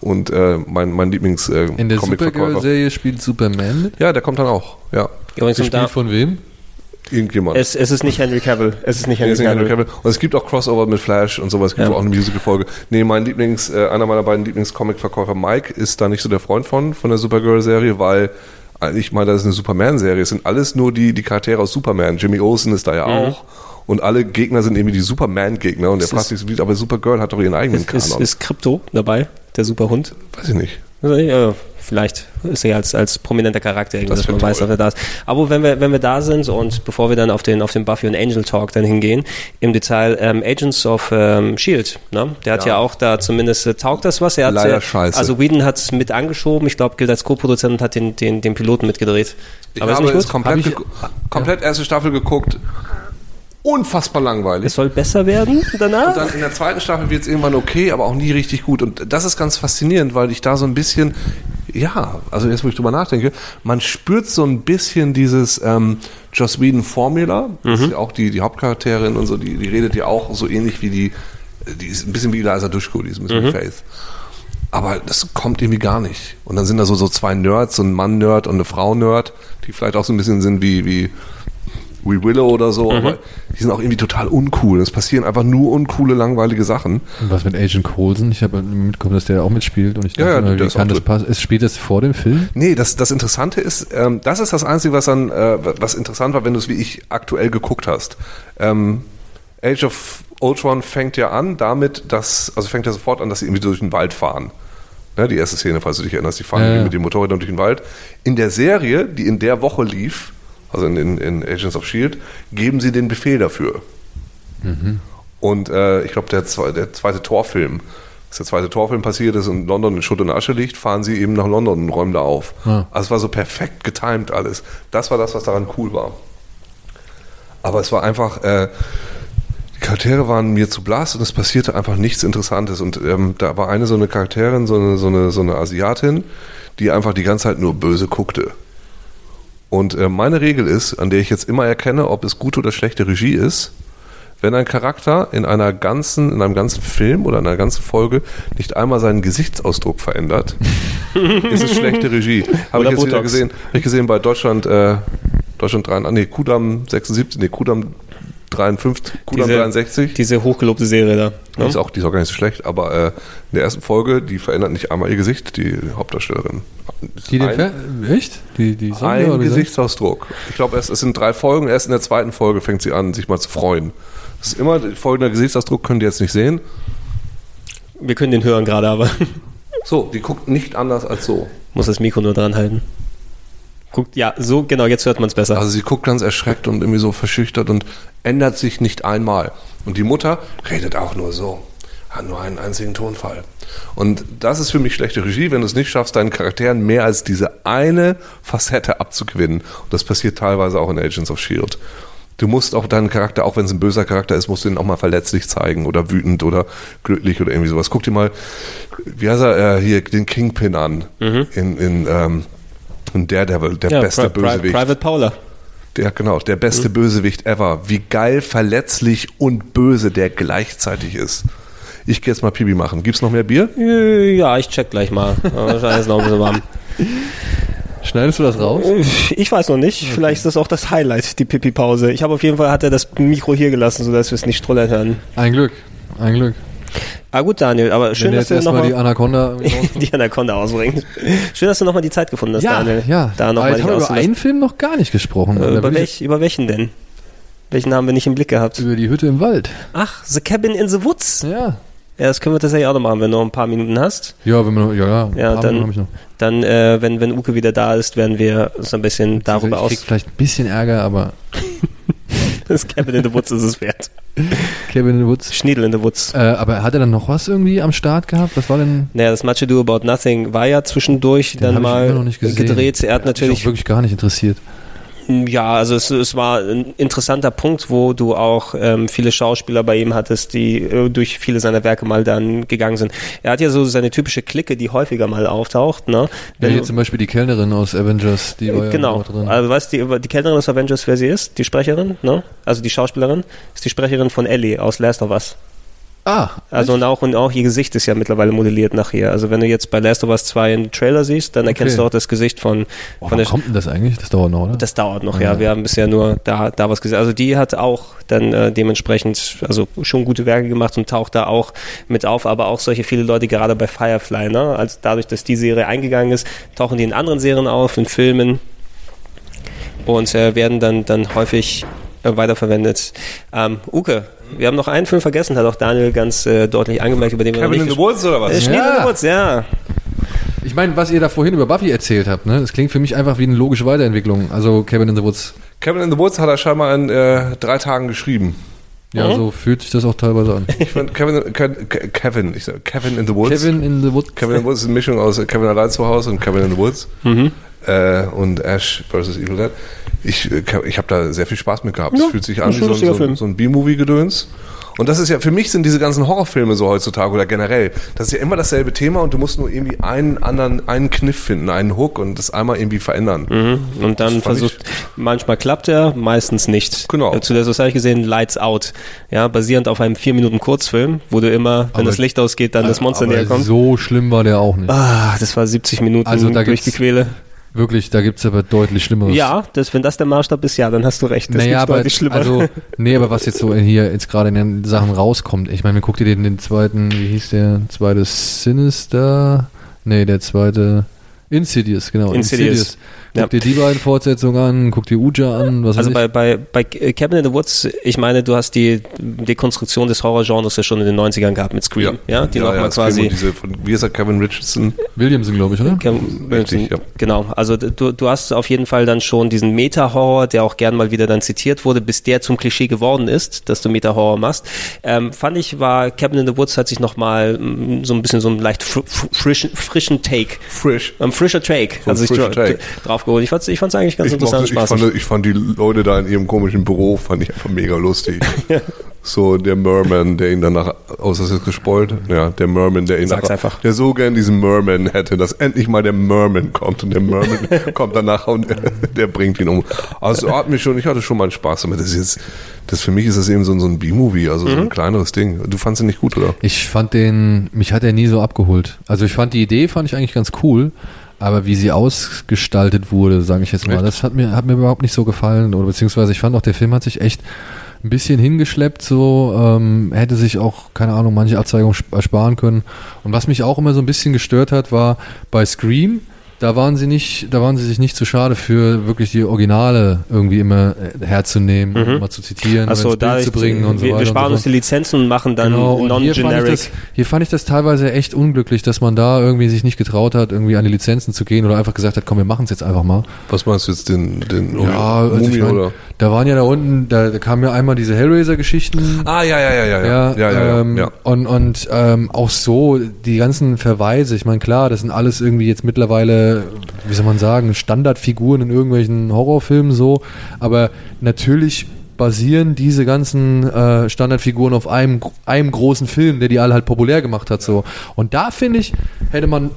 Und äh, mein, mein Lieblings äh, In der Supergirl-Serie spielt Superman mit. Ja, der kommt dann auch. Ja. übrigens, Gespielt da, von wem? Irgendjemand. es, es ist nicht Henry Cavill. Es ist nicht Henry ist nicht Henry Cavill. Cavill. Und es gibt auch Crossover mit Flash und sowas. Es gibt Ja. auch eine Musical-Folge. Nee, mein Lieblings, äh, einer meiner beiden Lieblings-Comic-Verkäufer, Mike, ist da nicht so der Freund von, von der Supergirl-Serie, weil äh, ich meine, das ist eine Superman-Serie. Es sind alles nur die, die Charaktere aus Superman. Jimmy Olsen ist da ja auch. Und alle Gegner sind irgendwie die Superman-Gegner. Und der Ist fragt sich, aber Supergirl hat doch ihren eigenen Ist, ist, Kanon. ist Krypto dabei, der Superhund? Weiß ich nicht. Also, ja, vielleicht ist er als, als prominenter Charakter irgendwie, Das dass man wär weiß, toll. dass er da ist. Aber wenn wir, wenn wir da sind und bevor wir dann auf den, auf den Buffy und Angel Talk dann hingehen, im Detail ähm, Agents of ähm, Shield, ne? Der hat ja. Ja. auch da zumindest äh, taugt das was. Er hat, Leider äh, scheiße. Also Whedon hat es mit angeschoben, ich glaube, gilt als Co-Produzent und hat den, den, den Piloten mitgedreht. Ich Aber ist habe nicht es gut? komplett, Hab ich- komplett erste Staffel geguckt. Unfassbar langweilig. Es soll besser werden danach? Und dann in der zweiten Staffel wird es irgendwann okay, aber auch nie richtig gut. Und das ist ganz faszinierend, weil ich da so ein bisschen, ja, also jetzt, wo ich drüber nachdenke, man spürt so ein bisschen dieses ähm, Joss Whedon-Formula. Das ist ja auch die, die Hauptcharakterin und so, die, die redet ja auch so ähnlich wie die, die ist ein bisschen wie Eliza Dushku, die ist ein bisschen wie Faith. Aber das kommt irgendwie gar nicht. Und dann sind da so, so zwei Nerds, so ein Mann-Nerd und eine Frau-Nerd, die vielleicht auch so ein bisschen sind wie, wie We Willow oder so, aber die sind auch irgendwie total uncool. Es passieren einfach nur uncoole, langweilige Sachen. Und was mit Agent Coulson? Ich habe mitbekommen, dass der auch mitspielt und ich Ja, dachte, ja, der wie ist kann das passen? Ist- Spielt das vor dem Film? Nee, das, das Interessante ist, ähm, das ist das Einzige, was dann, äh, was interessant war, wenn du es wie ich aktuell geguckt hast. Ähm, Age of Ultron fängt ja an damit, dass, also fängt ja sofort an, dass sie irgendwie durch den Wald fahren. Ne, die erste Szene, falls du dich erinnerst, die fahren Ja, irgendwie ja. mit den Motorrädern durch den Wald. In der Serie, die in der Woche lief, also in, in, in Agents of S.H.I.E.L.D., geben sie den Befehl dafür. Und äh, ich glaube, der, der zweite Torfilm, als der zweite Torfilm passiert ist und London in Schutt und Asche liegt, fahren sie eben nach London und räumen da auf. Ah. Also es war so perfekt getimed alles. Das war das, was daran cool war. Aber es war einfach, äh, die Charaktere waren mir zu blass und es passierte einfach nichts Interessantes. Und ähm, da war eine so eine Charakterin, so eine, so, eine, so eine Asiatin, die einfach die ganze Zeit nur böse guckte. Und äh, meine Regel ist, an der ich jetzt immer erkenne, ob es gute oder schlechte Regie ist, wenn ein Charakter in einer ganzen, in einem ganzen Film oder in einer ganzen Folge nicht einmal seinen Gesichtsausdruck verändert, ist es schlechte Regie. Habe ich jetzt wieder Botox. gesehen. Habe ich gesehen bei Deutschland, äh, Deutschland 3, nee, Kudam 76, nee, Kudam 53, Kudam Diese- 63. Diese hochgelobte Serie da. Die ist auch, die ist auch gar nicht so schlecht, aber äh, in der ersten Folge, die verändert nicht einmal ihr Gesicht, die Hauptdarstellerin. Die den ein, Fer echt? Die, die Sonja ein Gesichtsausdruck. Ich glaube, es, es sind drei Folgen, erst in der zweiten Folge fängt sie an, sich mal zu freuen. Das ist immer folgender Gesichtsausdruck, könnt ihr jetzt nicht sehen. Wir können den hören gerade, aber So, die guckt nicht anders als so. muss das Mikro nur dran halten. Guckt, ja, so, genau, jetzt hört man es besser. Also sie guckt ganz erschreckt und irgendwie so verschüchtert und ändert sich nicht einmal. Und die Mutter redet auch nur so. Hat nur einen einzigen Tonfall. Und das ist für mich schlechte Regie, wenn du es nicht schaffst, deinen Charakteren mehr als diese eine Facette abzugewinnen. Und das passiert teilweise auch in Agents of S.H.I.E.L.D. Du musst auch deinen Charakter, auch wenn es ein böser Charakter ist, musst du ihn auch mal verletzlich zeigen oder wütend oder glücklich oder irgendwie sowas. Guck dir mal, wie heißt er, äh, hier den Kingpin an in, in, ähm, in Daredevil, der beste Pri- Bösewicht. Private Paula. Der, genau, der beste Mhm. Bösewicht ever. Wie geil, verletzlich und böse der gleichzeitig ist. Ich gehe jetzt mal Pipi machen. Gibt's noch mehr Bier? Äh, Ja, ich check gleich mal. Aber Wahrscheinlich ist noch ein bisschen warm. Schneidest du das raus? Ich weiß noch nicht. Vielleicht ist das auch das Highlight, die Pipi-Pause. Ich habe auf jeden Fall hat er das Mikro hier gelassen, sodass wir es nicht strullern hören. Ein Glück. Ein Glück. Ah gut, Daniel, aber schön, dass du erstmal die nochmal Anaconda die Anaconda ausbringst. Schön, dass du nochmal die Zeit gefunden hast, ja, Daniel. ja. Da Aber nochmal jetzt dich haben wir über einen Film noch gar nicht gesprochen. Äh, über, ich- welch, über welchen denn? Welchen haben wir nicht im Blick gehabt? über die Hütte im Wald. Ach, The Cabin in the Woods. Ja. Ja, das können wir tatsächlich auch noch machen, wenn du noch ein paar Minuten hast. Ja, wenn man noch, ja, ja, ein Ja, paar dann- ich noch. Dann, äh, wenn, wenn Uke wieder da ist, werden wir uns ein bisschen darüber Also ich aus. vielleicht ein bisschen Ärger, aber Das Cabin in the Woods ist es wert. Kevin in the Woods. Schniedel in the Woods. Äh, aber hat er dann noch was irgendwie am Start gehabt? Was war denn? Naja, das Much Ado About Nothing war ja zwischendurch Den dann mal gedreht. Er hat mich natürlich auch wirklich gar nicht interessiert. Ja, also es, es war ein interessanter Punkt, wo du auch ähm, viele Schauspieler bei ihm hattest, die äh, durch viele seiner Werke mal dann gegangen sind. Er hat ja so seine typische Clique, die häufiger mal auftaucht. Ne? Ja, Wenn hier du- zum Beispiel die Kellnerin aus Avengers, die war ja genau. auch drin. Also weißt du, die, die Kellnerin des Avengers, wer sie ist? Die Sprecherin, ne? Also die Schauspielerin ist die Sprecherin von Ellie aus Last of Us. Ah, Also und auch, und auch ihr Gesicht ist ja mittlerweile modelliert nachher. Also wenn du jetzt bei Last of Us 2 einen Trailer siehst, dann erkennst Okay. du auch das Gesicht von, Boah, von der kommt denn das eigentlich? Das dauert noch, oder? Das dauert noch, ja. Wir haben bisher nur da, da was gesehen. Also die hat auch dann äh, dementsprechend also schon gute Werke gemacht und taucht da auch mit auf, aber auch solche viele Leute gerade bei Firefly, ne? Also dadurch, dass die Serie eingegangen ist, tauchen die in anderen Serien auf, in Filmen und äh, werden dann, dann häufig weiterverwendet. Ähm, Uke, wir haben noch einen Film vergessen, hat auch Daniel ganz äh, deutlich angemerkt, über den wir noch Kevin nicht in the Woods oder Äh, was? Schneemann Ja. in the Woods, ja. Ich meine, was ihr da vorhin über Buffy erzählt habt, ne? Das klingt für mich einfach wie eine logische Weiterentwicklung. Also Kevin in the Woods. Kevin in the Woods hat er scheinbar in äh, drei Tagen geschrieben. Ja, Mhm. so fühlt sich das auch teilweise an. Ich fand Kevin, Ke- Ke- Kevin, ich sag Kevin in the Woods. Kevin in the Woods. Kevin in the Woods ist eine Mischung aus Kevin allein zu Hause und Kevin in the Woods. Äh, und Ash vs. Evil Dead. Ich, äh, ich habe da sehr viel Spaß mit gehabt. Ja, es fühlt sich an wie so, so, so ein B-Movie-Gedöns. Und das ist ja, für mich sind diese ganzen Horrorfilme so heutzutage oder generell, das ist ja immer dasselbe Thema und du musst nur irgendwie einen anderen, einen Kniff finden, einen Hook und das einmal irgendwie verändern. Und dann versucht, manchmal klappt er, meistens nicht. Genau. Was habe ich gesehen? Lights Out. Ja, basierend auf einem 4-Minuten-Kurzfilm, wo du immer, wenn Aber- das Licht ausgeht, dann das Monster näher kommt. So schlimm war der auch nicht. Ah, das war 70 Minuten Also da durch gibt's- die Quäle. Wirklich, da gibt's aber deutlich Schlimmeres. Ja, das, wenn das der Maßstab ist, ja, dann hast du recht. Das naja, aber, deutlich schlimmer. also, nee, aber was jetzt so hier jetzt gerade in den Sachen rauskommt, ich meine, guck dir den, den zweiten, wie hieß der, zweite Sinister, nee, der zweite Insidious, genau, Insidious. Guck dir die beiden Fortsetzungen an, guck dir Uja an, was Also bei, bei, bei Cabin in the Woods, ich meine, du hast die Dekonstruktion des Horrorgenres ja schon in den 90ern gehabt mit Scream, ja, die nochmal Scream quasi Diese von, wie ist er, Kevin Richardson? Williamson, glaube ich, oder? Richtig, ja. Genau, also du, du hast auf jeden Fall dann schon diesen Meta-Horror, der auch gern mal wieder dann zitiert wurde, bis der zum Klischee geworden ist, dass du Meta-Horror machst. Ähm, fand ich, war Cabin in the Woods hat sich nochmal so ein bisschen so einen leicht fr fr frischen, frischen Take, Frisch. ein frischer Take, So ein hat sich frischer dra Draufgeholt. Ich fand's, ich fand's eigentlich ganz Ich, interessant mochte, und ich, fand, ich fand die Leute da in ihrem komischen Büro, fand ich einfach mega lustig. So der Merman, der ihn danach, aus das ist gespoilt, ja, der Merman, der ihn Sag's nachher- einfach. der so gern diesen Merman hätte, dass endlich mal der Merman kommt und der Merman kommt danach und der bringt ihn um. Also hat mich schon, ich hatte schon mal Spaß damit. Das ist jetzt, das für mich ist das eben so, ein- so ein B-Movie, also so ein kleineres Ding. Du fandst ihn nicht gut, oder? Ich fand den, mich hat er nie so abgeholt. Also ich fand die Idee, fand ich eigentlich ganz cool, aber wie sie ausgestaltet wurde, sage ich jetzt mal, Echt? das hat mir, hat mir überhaupt nicht so gefallen. Oder beziehungsweise ich fand auch, der Film hat sich echt ein bisschen hingeschleppt, so, ähm, hätte sich auch, keine Ahnung, manche Abzweigungen sp- ersparen können. Und was mich auch immer so ein bisschen gestört hat, war bei Scream, da waren sie nicht, da waren sie sich nicht zu schade für wirklich die Originale irgendwie immer äh, herzunehmen, und mal zu zitieren, Achso, ins Bild zu bringen und so wir, weiter. wir sparen und so uns die Lizenzen und machen dann Genau, und hier fand, ich non-generic. das, hier fand ich das teilweise echt unglücklich, dass man da irgendwie sich nicht getraut hat, irgendwie an die Lizenzen zu gehen oder einfach gesagt hat, komm, wir machen es jetzt einfach mal. Was meinst du jetzt, den, den Ja, also Mumie ich mein, oder? da waren ja da unten, da, da kamen ja einmal diese Hellraiser-Geschichten. Ah, ja, ja, ja, ja, ja. Ja, ja, ja, ähm, ja. und, und ähm, auch so die ganzen Verweise, ich meine, klar, das sind alles irgendwie jetzt mittlerweile, wie soll man sagen, Standardfiguren in irgendwelchen Horrorfilmen so, aber natürlich basieren diese ganzen äh, Standardfiguren auf einem, einem großen Film, der die alle halt populär gemacht hat. So. Und da finde ich, hätte man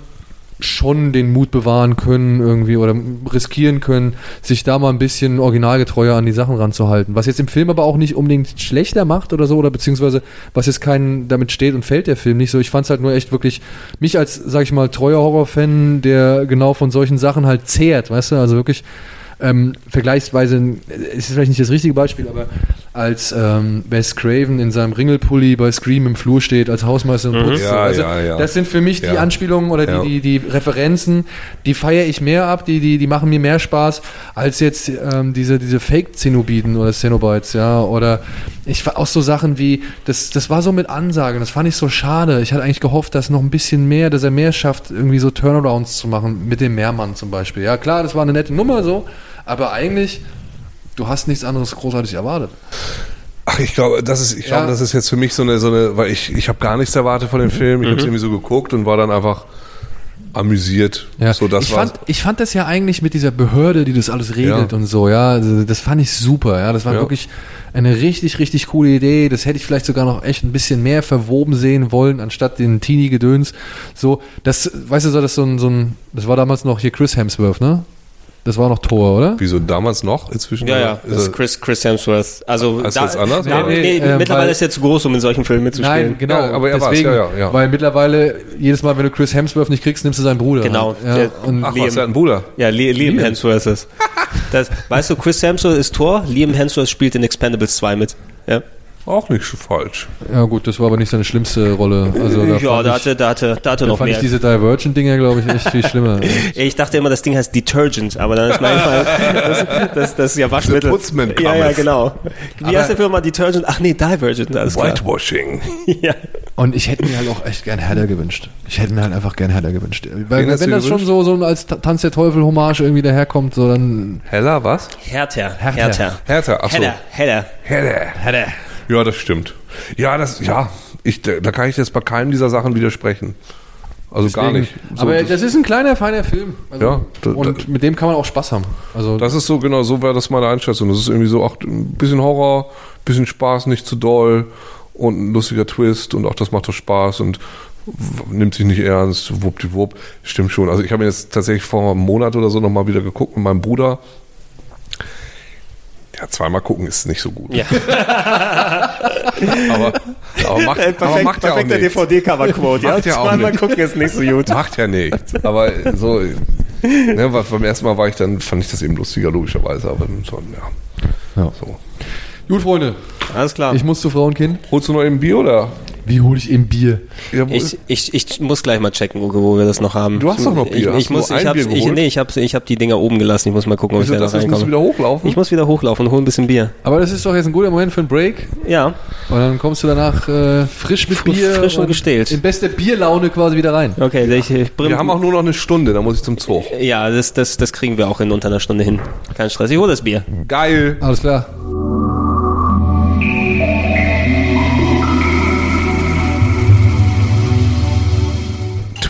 schon den Mut bewahren können irgendwie oder riskieren können, sich da mal ein bisschen originalgetreuer an die Sachen ranzuhalten. Was jetzt im Film aber auch nicht unbedingt schlechter macht oder so, oder beziehungsweise was jetzt keinen, damit steht und fällt der Film nicht so. Ich fand es halt nur echt wirklich, mich als, sag ich mal, treuer Horrorfan, der genau von solchen Sachen halt zehrt, weißt du, also wirklich ähm, vergleichsweise, es ist vielleicht nicht das richtige Beispiel, aber als ähm, Wes Craven in seinem Ringelpulli bei Scream im Flur steht als Hausmeister und putzt. Mhm. Ja, also, ja, ja. Das sind für mich die Ja. Anspielungen oder Ja. die, die, die Referenzen, die feiere ich mehr ab, die, die, die machen mir mehr Spaß als jetzt ähm, diese, diese Fake-Zenobiten oder Cenobites, ja, oder ich war auch so Sachen wie, das, das war so mit Ansagen, das fand ich so schade. Ich hatte eigentlich gehofft, dass noch ein bisschen mehr, dass er mehr schafft, irgendwie so Turnarounds zu machen, mit dem Mehrmann zum Beispiel. Ja, klar, das war eine nette Nummer so, aber eigentlich, du hast nichts anderes großartig erwartet. Ach, ich glaube, das ist, ich glaube, Ja. das ist jetzt für mich so eine, so eine, weil ich, ich habe gar nichts erwartet von dem Film. Ich habe es irgendwie so geguckt und war dann einfach amüsiert. Ja, so, das ich, war's. fand, ich fand das ja eigentlich mit dieser Behörde, die das alles regelt Ja. und so, ja, also das fand ich super, ja, das war Ja. wirklich eine richtig, richtig coole Idee, das hätte ich vielleicht sogar noch echt ein bisschen mehr verwoben sehen wollen, anstatt den Teenie-Gedöns, so, das, weißt du, so, das so ein, so ein, das war damals noch hier Chris Hemsworth, ne? Das war noch Thor, oder? Wieso damals noch? Inzwischen Ja, ja, ist das ist Chris, Chris Hemsworth. Also, Heißt das anders, Ja, oder? nee, Nee, äh, mittlerweile weil- ist er zu groß, um in solchen Filmen mitzuspielen. Nein, genau. Ja, aber er deswegen, ja, ja, ja. Weil mittlerweile, jedes Mal, wenn du Chris Hemsworth nicht kriegst, nimmst du seinen Bruder. Genau, Ja, der- und Ach, Liam. was, er hat einen Bruder. Ja, Li- Liam Hemsworth ist. Das, weißt du, Chris Hemsworth ist Thor, Liam Hemsworth spielt in Expendables 2 mit. Ja, Auch nicht so falsch. ja gut, das war aber nicht seine schlimmste Rolle. Also, da ja da hatte, da hatte, da hatte da noch fand mehr. ich diese Divergent-Dinger, glaube ich, echt viel schlimmer. Ich dachte immer, das Ding heißt Detergent, aber dann ist mir eingefallen, das, das, das ist ja Waschmittel. Putzmittel- Ja, ja, genau. Wie Aber- heißt der Firma Detergent? Ach nee, Divergent, alles klar. Whitewashing. Ja. Und ich hätte mir halt auch echt gern Herder gewünscht. Ich hätte mir halt einfach gern Herder gewünscht. Weil wenn das schon gewünscht? so, so als Ta- Tanz der Teufel-Hommage irgendwie daherkommt, so dann. Heller, was? Härter, Härter. härter. Härter, achso. Header, Header. Heller. Ja, das stimmt. Ja, das, ja, ich, da kann ich jetzt bei keinem dieser Sachen widersprechen. Also gar nicht. So, aber das, das ist ein kleiner, feiner Film. Also, Ja, da- und da- mit dem kann man auch Spaß haben. Also das ist so, genau, so wäre das meine Einschätzung. Das ist irgendwie so auch ein bisschen Horror, bisschen Spaß, nicht zu doll und ein lustiger Twist und auch das macht doch Spaß und nimmt sich nicht ernst, wuppdiwupp. Stimmt schon. Also ich habe jetzt tatsächlich vor einem Monat oder so nochmal wieder geguckt mit meinem Bruder. Ja, zweimal gucken ist nicht so gut. Ja. Aber, aber macht, Äh, aber macht ja auch perfekter nichts. DVD-Cover-Quote. Ja, ja zweimal gucken ist nicht so gut. Macht ja nichts. Aber so, ne, weil beim ersten Mal war ich dann, fand ich das eben lustiger, logischerweise. Aber so, ja. Ja. So. Gut, Freunde. Alles klar. Ich muss zu Frauenkind. Holst du noch eben Bier oder? Wie hole ich eben Bier? Ja, Ich, ich, ich muss gleich mal checken, Uwe, wo wir das noch haben. Du hast doch noch Bier. Ich, ich muss, ich hab's, Bier ich, nee, ich habe ich hab die Dinger oben gelassen. Ich muss mal gucken, ob Wieso ich da noch Jetzt musst du reinkomme. wieder hochlaufen? Ich muss wieder hochlaufen und holen ein bisschen Bier. Aber das ist doch jetzt ein guter Moment für ein Break. Ja, Und dann kommst du danach äh, frisch mit Bier. frisch und gestählt. In bester Bierlaune quasi wieder rein. okay. Ich, ich bring, Wir haben auch nur noch eine Stunde, da muss ich zum Zug. ja, das, das, das kriegen wir auch in unter einer Stunde hin. Kein Stress. Ich hole das Bier. Geil. Alles klar.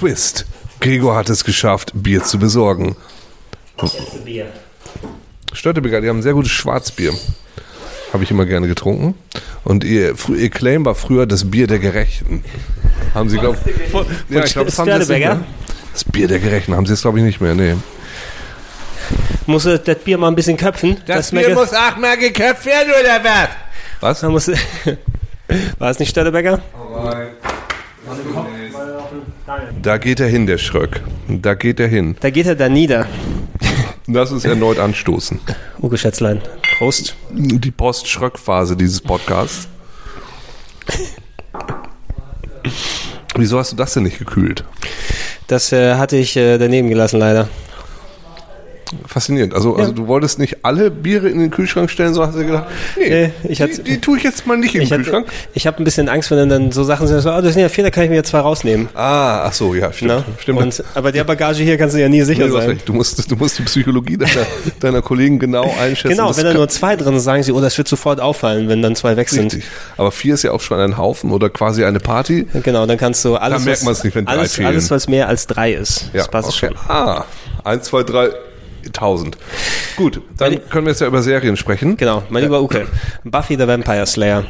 Twist. Gregor hat es geschafft, Bier zu besorgen. Bier. Störtebeker, die haben ein sehr gutes Schwarzbier. Habe ich immer gerne getrunken. Und ihr, ihr Claim war früher das Bier der Gerechten. Haben sie, glaube ja, ich glaube, das haben sie nicht mehr. Das Bier der Gerechten haben sie jetzt, glaube ich, nicht mehr. Nee. Muss das Bier mal ein bisschen köpfen? dass mir ge- auch mal geköpft werden, oder was? Was? Muss, war es nicht Störtebecker? Da geht er hin, der Schröck. Da geht er hin. Da geht er da nieder. Das ist erneut anstoßen. Uwe Schätzlein. Prost. Die Post-Schröck-Phase dieses Podcasts. Wieso hast du das denn nicht gekühlt? Das äh, hatte ich äh, daneben gelassen, leider. Faszinierend. Also, also du wolltest nicht alle Biere in den Kühlschrank stellen, sondern hast du gedacht, nee, Nee, ich die, hatte- die tue ich jetzt mal nicht in den Ich, hatte, Kühlschrank. ich habe ein bisschen Angst, wenn dann so Sachen sind, so, oh, das sind ja vier, da kann ich mir jetzt zwei rausnehmen. Ah, ach so, ja, stimmt. Ne? stimmt. Und, aber der Bagage hier kannst du ja nie sicher Nee, sein. du, musst, du musst die Psychologie deiner, deiner Kollegen genau einschätzen. Genau, wenn da nur zwei drin sind, sagen sie, oh, das wird sofort auffallen, wenn dann zwei weg sind. Richtig. Aber vier ist ja auch schon ein Haufen oder quasi eine Party. Genau, dann kannst du alles, Dann merkt was, nicht, wenn drei alles, alles, was mehr als drei ist. Ja, das passt okay. schon. Ah, eins, zwei, drei, tausend. Gut, dann können wir jetzt ja über Serien sprechen. Genau, mein lieber Uke. Buffy the Vampire Slayer.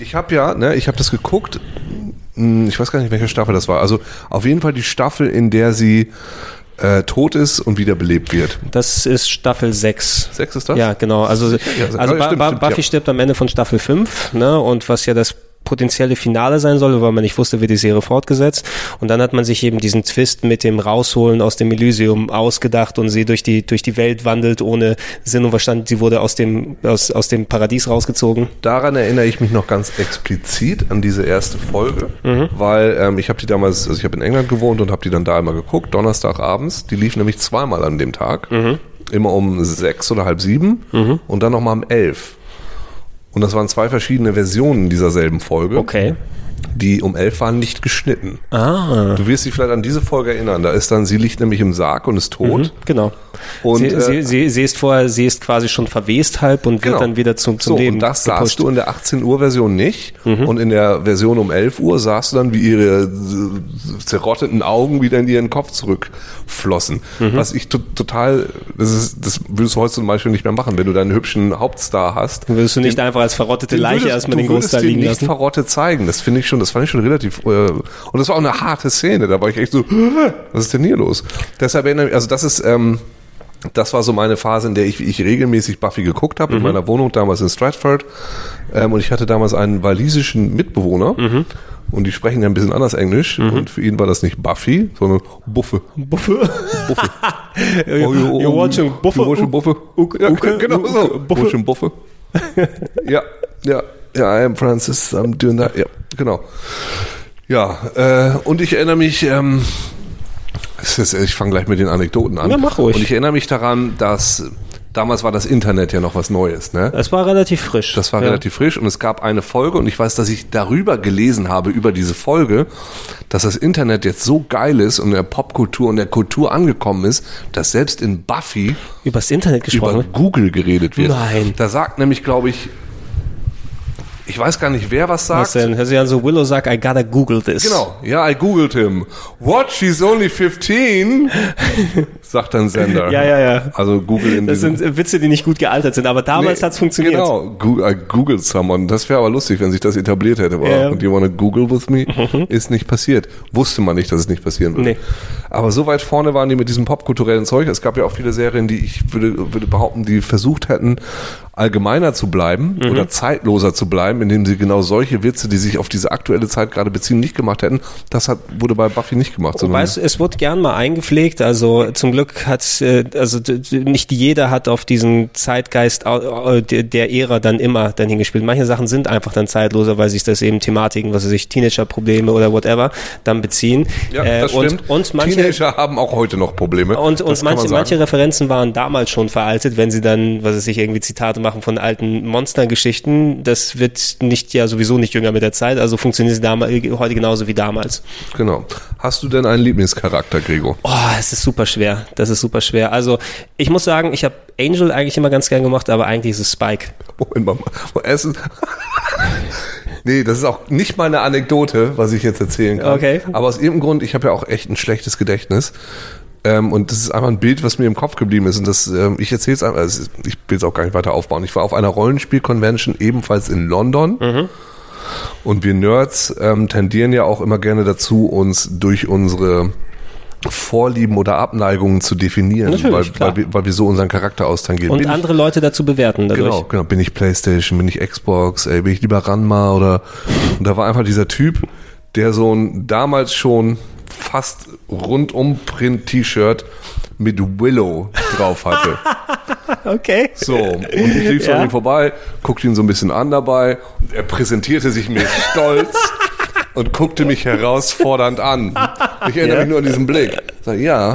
Ich habe ja, ne, ich habe das geguckt. Hm, Ich weiß gar nicht, welche Staffel das war. Also auf jeden Fall die Staffel, in der sie äh, tot ist und wiederbelebt wird. Das ist Staffel 6. Sechs ist das? Ja, genau. Also, Ja, also Ba- stimmt, Ba- stimmt, Buffy ja. stirbt am Ende von Staffel 5, ne? Und was ja das potenzielle Finale sein soll, weil man nicht wusste, wird die Serie fortgesetzt. Und dann hat man sich eben diesen Twist mit dem Rausholen aus dem Elysium ausgedacht und sie durch die, durch die Welt wandelt ohne Sinn und Verstand. Sie wurde aus dem, aus, aus dem Paradies rausgezogen. Daran erinnere ich mich noch ganz explizit an diese erste Folge, weil ähm, ich habe die damals, also ich habe in England gewohnt und habe die dann da immer geguckt, Donnerstagabends. Die lief nämlich zweimal an dem Tag, immer um sechs oder halb sieben und dann nochmal um elf. Und das waren zwei verschiedene Versionen dieser selben Folge. Okay. Die um elf waren nicht geschnitten. Ah. Du wirst dich vielleicht an diese Folge erinnern. Da ist dann, sie liegt nämlich im Sarg und ist tot. Genau. Und, sie, äh, sie, sie, sie ist vorher, sie ist quasi schon verwest halb und wird Genau. dann wieder zum, zum so, Leben Und das gepusht. sahst du in der 18 Uhr Version nicht. Und in der Version um 11 Uhr sahst du dann, wie ihre äh, zerrotteten Augen wieder in ihren Kopf zurückflossen. Was ich to total, das ist, das würdest du heute zum Beispiel nicht mehr machen, wenn du deinen hübschen Hauptstar hast. Dann würdest du nicht einfach als verrottete Den Leiche würdest- erstmal du den würdest Großteil den liegen nicht lassen. verrottet zeigen. Das finde ich schon, das fand ich schon relativ, äh, und das war auch eine harte Szene. Da war ich echt so, was ist denn hier los? Deshalb erinnere ich, also das ist, ähm, das war so meine Phase, in der ich, ich regelmäßig Buffy geguckt habe, in meiner Wohnung damals in Stratford. Ähm, und ich hatte damals einen walisischen Mitbewohner. Und die sprechen ja ein bisschen anders Englisch. Und für ihn war das nicht Buffy, sondern Buffe. Buffe. Buffe. Oh, you- you're watching Buffe. You're watching Buffe. Uke- ja, genau so. Buffe. Watching Buffe. ja, ja, ja, I am Francis, I'm doing that. Ja, genau. Ja, äh, und ich erinnere mich, ähm, ist, ich fange gleich mit den Anekdoten an. Ja, mach ruhig. Und ich erinnere mich daran, dass damals war das Internet ja noch was Neues, ne? Es war relativ frisch. Das war ja. relativ frisch und es gab eine Folge und ich weiß, dass ich darüber gelesen habe, über diese Folge, dass das Internet jetzt so geil ist und in der Popkultur und der Kultur angekommen ist, dass selbst in Buffy Übers Internet gesprochen. über Google geredet wird. Nein. Da sagt nämlich, glaube ich, ich weiß gar nicht, wer was sagt. Was denn? Hört sich an so Willow sagt, I gotta Google this. Genau, ja, I googled him. What, she's only 15? sagt dann Sender. Ja, ja, ja. Also Google in Das sind äh, Witze, die nicht gut gealtert sind, aber damals Nee, hat's funktioniert. Genau, Go- I googled someone. Das wäre aber lustig, wenn sich das etabliert hätte. Ja. Und you wanna Google with me? Ist nicht passiert. Wusste man nicht, dass es nicht passieren würde. Nee. Aber so weit vorne waren die mit diesem popkulturellen Zeug. Es gab ja auch viele Serien, die ich würde, würde behaupten, die versucht hätten, allgemeiner zu bleiben Mhm. oder zeitloser zu bleiben, indem sie genau solche Witze, die sich auf diese aktuelle Zeit gerade beziehen, nicht gemacht hätten. Das hat, wurde bei Buffy nicht gemacht. Weißt, es wird gern mal eingepflegt. Also zum Glück hat, äh, also nicht jeder hat auf diesen Zeitgeist der Ära dann immer dann hingespielt. Manche Sachen sind einfach dann zeitloser, weil sich das eben Thematiken, was weiß ich, Teenager-Probleme oder whatever, dann beziehen. ja, Äh, das und, stimmt. und manche Teenager haben auch heute noch Probleme. Und, und manche, manche Referenzen waren damals schon veraltet, wenn sie dann, was weiß ich, irgendwie Zitate machen von alten Monstergeschichten. Das wird nicht ja sowieso nicht jünger mit der Zeit, also funktioniert sie damals, heute genauso wie damals. Genau. Hast du denn einen Lieblingscharakter, Gregor? Oh, es ist super schwer. Das ist super schwer. Also ich muss sagen, ich habe Angel eigentlich immer ganz gern gemacht, aber eigentlich ist es Spike. Moment mal. Es ist nee, das ist auch nicht mal eine Anekdote, was ich jetzt erzählen kann. Okay. Aber aus irgendeinem Grund, ich habe ja auch echt ein schlechtes Gedächtnis. Ähm, und das ist einfach ein Bild, was mir im Kopf geblieben ist. Und das, ähm, ich erzähle es einfach, also ich will es auch gar nicht weiter aufbauen. Ich war auf einer Rollenspiel-Convention ebenfalls in London. Mhm. Und wir Nerds ähm, tendieren ja auch immer gerne dazu, uns durch unsere Vorlieben oder Abneigungen zu definieren, weil, weil, wir, weil wir so unseren Charakter austangieren. Und Bin ich- andere Leute dazu bewerten dadurch. Genau, genau. Bin ich Playstation, bin ich Xbox, ey, bin ich lieber Ranma oder und da war einfach dieser Typ, der so ein damals schon fast rundum Print T-Shirt mit Willow drauf hatte. Okay. So, und ich lief so Ja. an ihm vorbei, guckte ihn so ein bisschen an dabei und er präsentierte sich mir stolz und guckte mich herausfordernd an. Ich erinnere Ja. mich nur an diesen Blick. Sag, ja,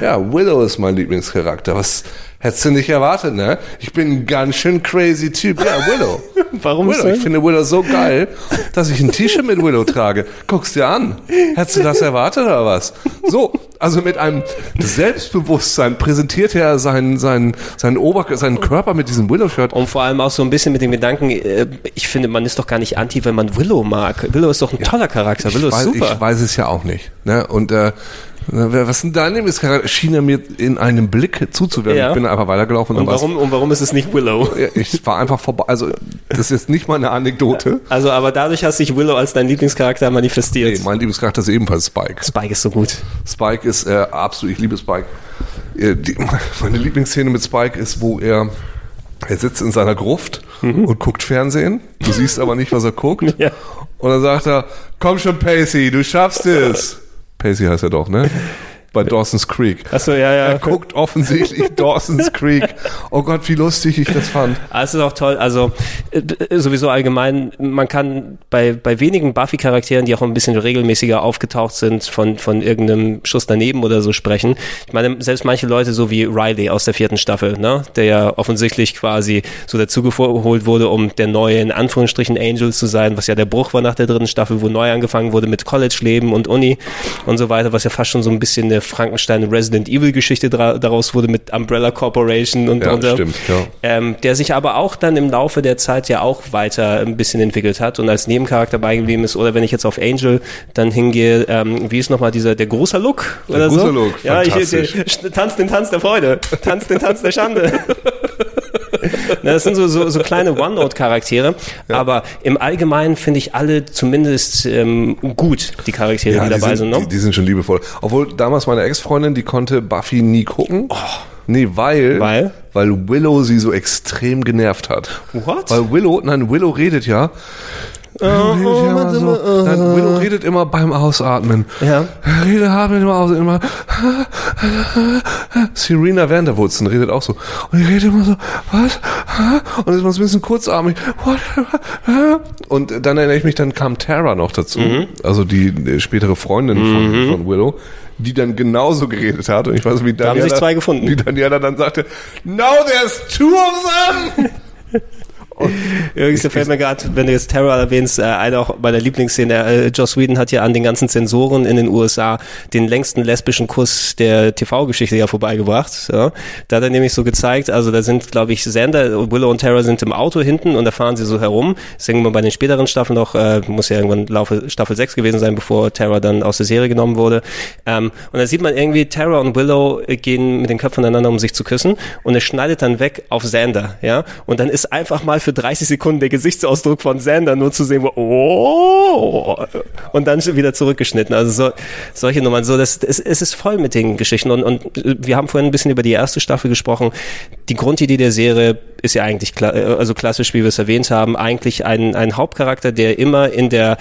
ja, Willow ist mein Lieblingscharakter. Was hättest du nicht erwartet, ne? Ich bin ein ganz schön crazy Typ. Ja, Willow. Warum Willow, ich finde Willow so geil, dass ich ein T-Shirt mit Willow trage. Guck's dir an. Hättest du das erwartet oder was? So, also mit einem Selbstbewusstsein präsentiert er seinen, seinen, seinen, Ober seinen Körper mit diesem Willow-Shirt. Und vor allem auch so ein bisschen mit dem Gedanken, äh, ich finde, man ist doch gar nicht anti, wenn man Willow mag. Willow ist doch ein toller Charakter. Willow ich, ist weiß, super. ich weiß es ja auch nicht. Ne? Und äh, Was denn dein Lieblingscharakter? Schien er mir in einem Blick zuzuwerfen. Ja. Ich bin einfach weitergelaufen. Und warum, und warum ist es nicht Willow? Ich war einfach vorbei. Also, das ist jetzt nicht mal eine Anekdote. Also, aber dadurch hast sich Willow als dein Lieblingscharakter manifestiert. Nee, mein Lieblingscharakter ist ebenfalls Spike. Spike ist so gut. Spike ist äh, absolut, ich liebe Spike. Äh, die, meine Lieblingsszene mit Spike ist, wo er, er sitzt in seiner Gruft und guckt Fernsehen. Du siehst aber nicht, was er guckt. Mhm. Ja. Und dann sagt er, komm schon Pacey, du schaffst es. Pacey heißt er doch, ne? Bei Dawson's Creek. Achso, ja, ja. Er guckt offensichtlich Dawson's Creek. Oh Gott, wie lustig ich das fand. Ah, es ist auch toll. Also äh, äh, sowieso allgemein, man kann bei, bei wenigen Buffy-Charakteren, die auch ein bisschen regelmäßiger aufgetaucht sind, von, von irgendeinem Schuss daneben oder so sprechen. Ich meine, selbst manche Leute, so wie Riley aus der vierten Staffel, ne, der ja offensichtlich quasi so dazugeholt wurde, um der neue, in Anführungsstrichen, Angel zu sein, was ja der Bruch war nach der dritten Staffel, wo neu angefangen wurde mit College-Leben und Uni und so weiter, was ja fast schon so ein bisschen eine Frankenstein Resident Evil-Geschichte dra daraus wurde mit Umbrella Corporation und, Ja, und stimmt, ja. ähm, der sich aber auch dann im Laufe der Zeit ja auch weiter ein bisschen entwickelt hat und als Nebencharakter beigeblieben ist. Oder wenn ich jetzt auf Angel dann hingehe, ähm, wie ist nochmal dieser, der großer Look oder großer so? Look, ja, ich, fantastisch. der, tanzt den Tanz der Freude, tanzt den Tanz der Schande. Das sind so, so, so kleine One-Note-Charaktere, aber im Allgemeinen finde ich alle zumindest ähm, gut, die Charaktere, die die, dabei sind, sind. Ne? die, die sind schon liebevoll. Obwohl damals meine Ex-Freundin, die konnte Buffy nie gucken. Nee, weil, Weil? weil Willow sie so extrem genervt hat. What? Weil Willow, nein, Willow redet ja. Willow redet, ja immer so, nein, Willow redet immer beim Ausatmen. Ja. Redet, atmet immer aus, immer. Serena Vanderwoodson redet auch so. Und die redet immer so, was? Und ist immer so ein bisschen kurzatmig. What? Und dann erinnere ich mich, dann kam Tara noch dazu. Also die äh, spätere Freundin von, von Willow. Die dann genauso geredet hat und ich weiß nicht, wie haben Daniela, sich zwei gefunden. wie Daniela dann sagte, now there's two of them! Übrigens, fällt mir gerade, wenn du jetzt Terror erwähnst, äh, eine auch meiner Lieblingsszene, äh, Joss Whedon hat ja an den ganzen Zensoren in den USA den längsten lesbischen Kuss der TV-Geschichte ja vorbeigebracht. Ja. Da hat er nämlich so gezeigt, also da sind, glaube ich, Sander, Willow und Terror sind im Auto hinten und da fahren sie so herum. Das ist irgendwann bei den späteren Staffeln noch, äh, muss ja irgendwann Laufe Staffel 6 gewesen sein, bevor Terror dann aus der Serie genommen wurde. Ähm, und da sieht man irgendwie, Terror und Willow äh, gehen mit den Köpfen aneinander, um sich zu küssen und es schneidet dann weg auf Sander, ja. Und dann ist einfach mal für 30 Sekunden der Gesichtsausdruck von Sander nur zu sehen, wo, oh, und dann wieder zurückgeschnitten. Also so, solche Nummern. So, das, es, es ist voll mit den Geschichten. Und, und wir haben vorhin ein bisschen über die erste Staffel gesprochen. Die Grundidee der Serie ist ja eigentlich, also klassisch, wie wir es erwähnt haben, eigentlich ein, ein Hauptcharakter, der immer in der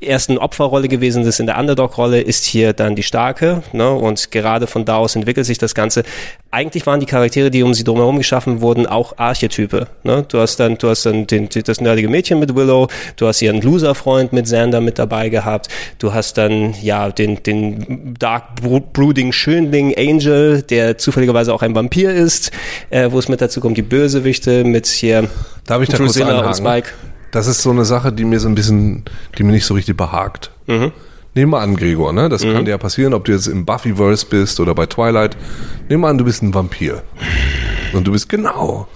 ersten Opferrolle gewesen ist, in der Underdog-Rolle ist hier dann die starke, ne? Und gerade von da aus entwickelt sich das Ganze. Eigentlich waren die Charaktere, die um sie drumherum geschaffen wurden, auch Archetype. Ne? Du hast dann, du hast dann den, das nerdige Mädchen mit Willow, du hast ihren Loser-Freund mit Xander mit dabei gehabt, du hast dann ja den, den Dark Brooding Schönling Angel, der zufälligerweise auch ein Vampir ist, äh, wo es mit dazu kommt, die Bösewichte mit hier Darf ich da kurz und? Spike. Das ist so eine Sache, die mir so ein bisschen, die mir nicht so richtig behagt. Mhm. Nehmen wir an, Gregor, ne? Das kann dir ja passieren, ob du jetzt im Buffyverse bist oder bei Twilight. Nehmen wir an, du bist ein Vampir. Und du bist genau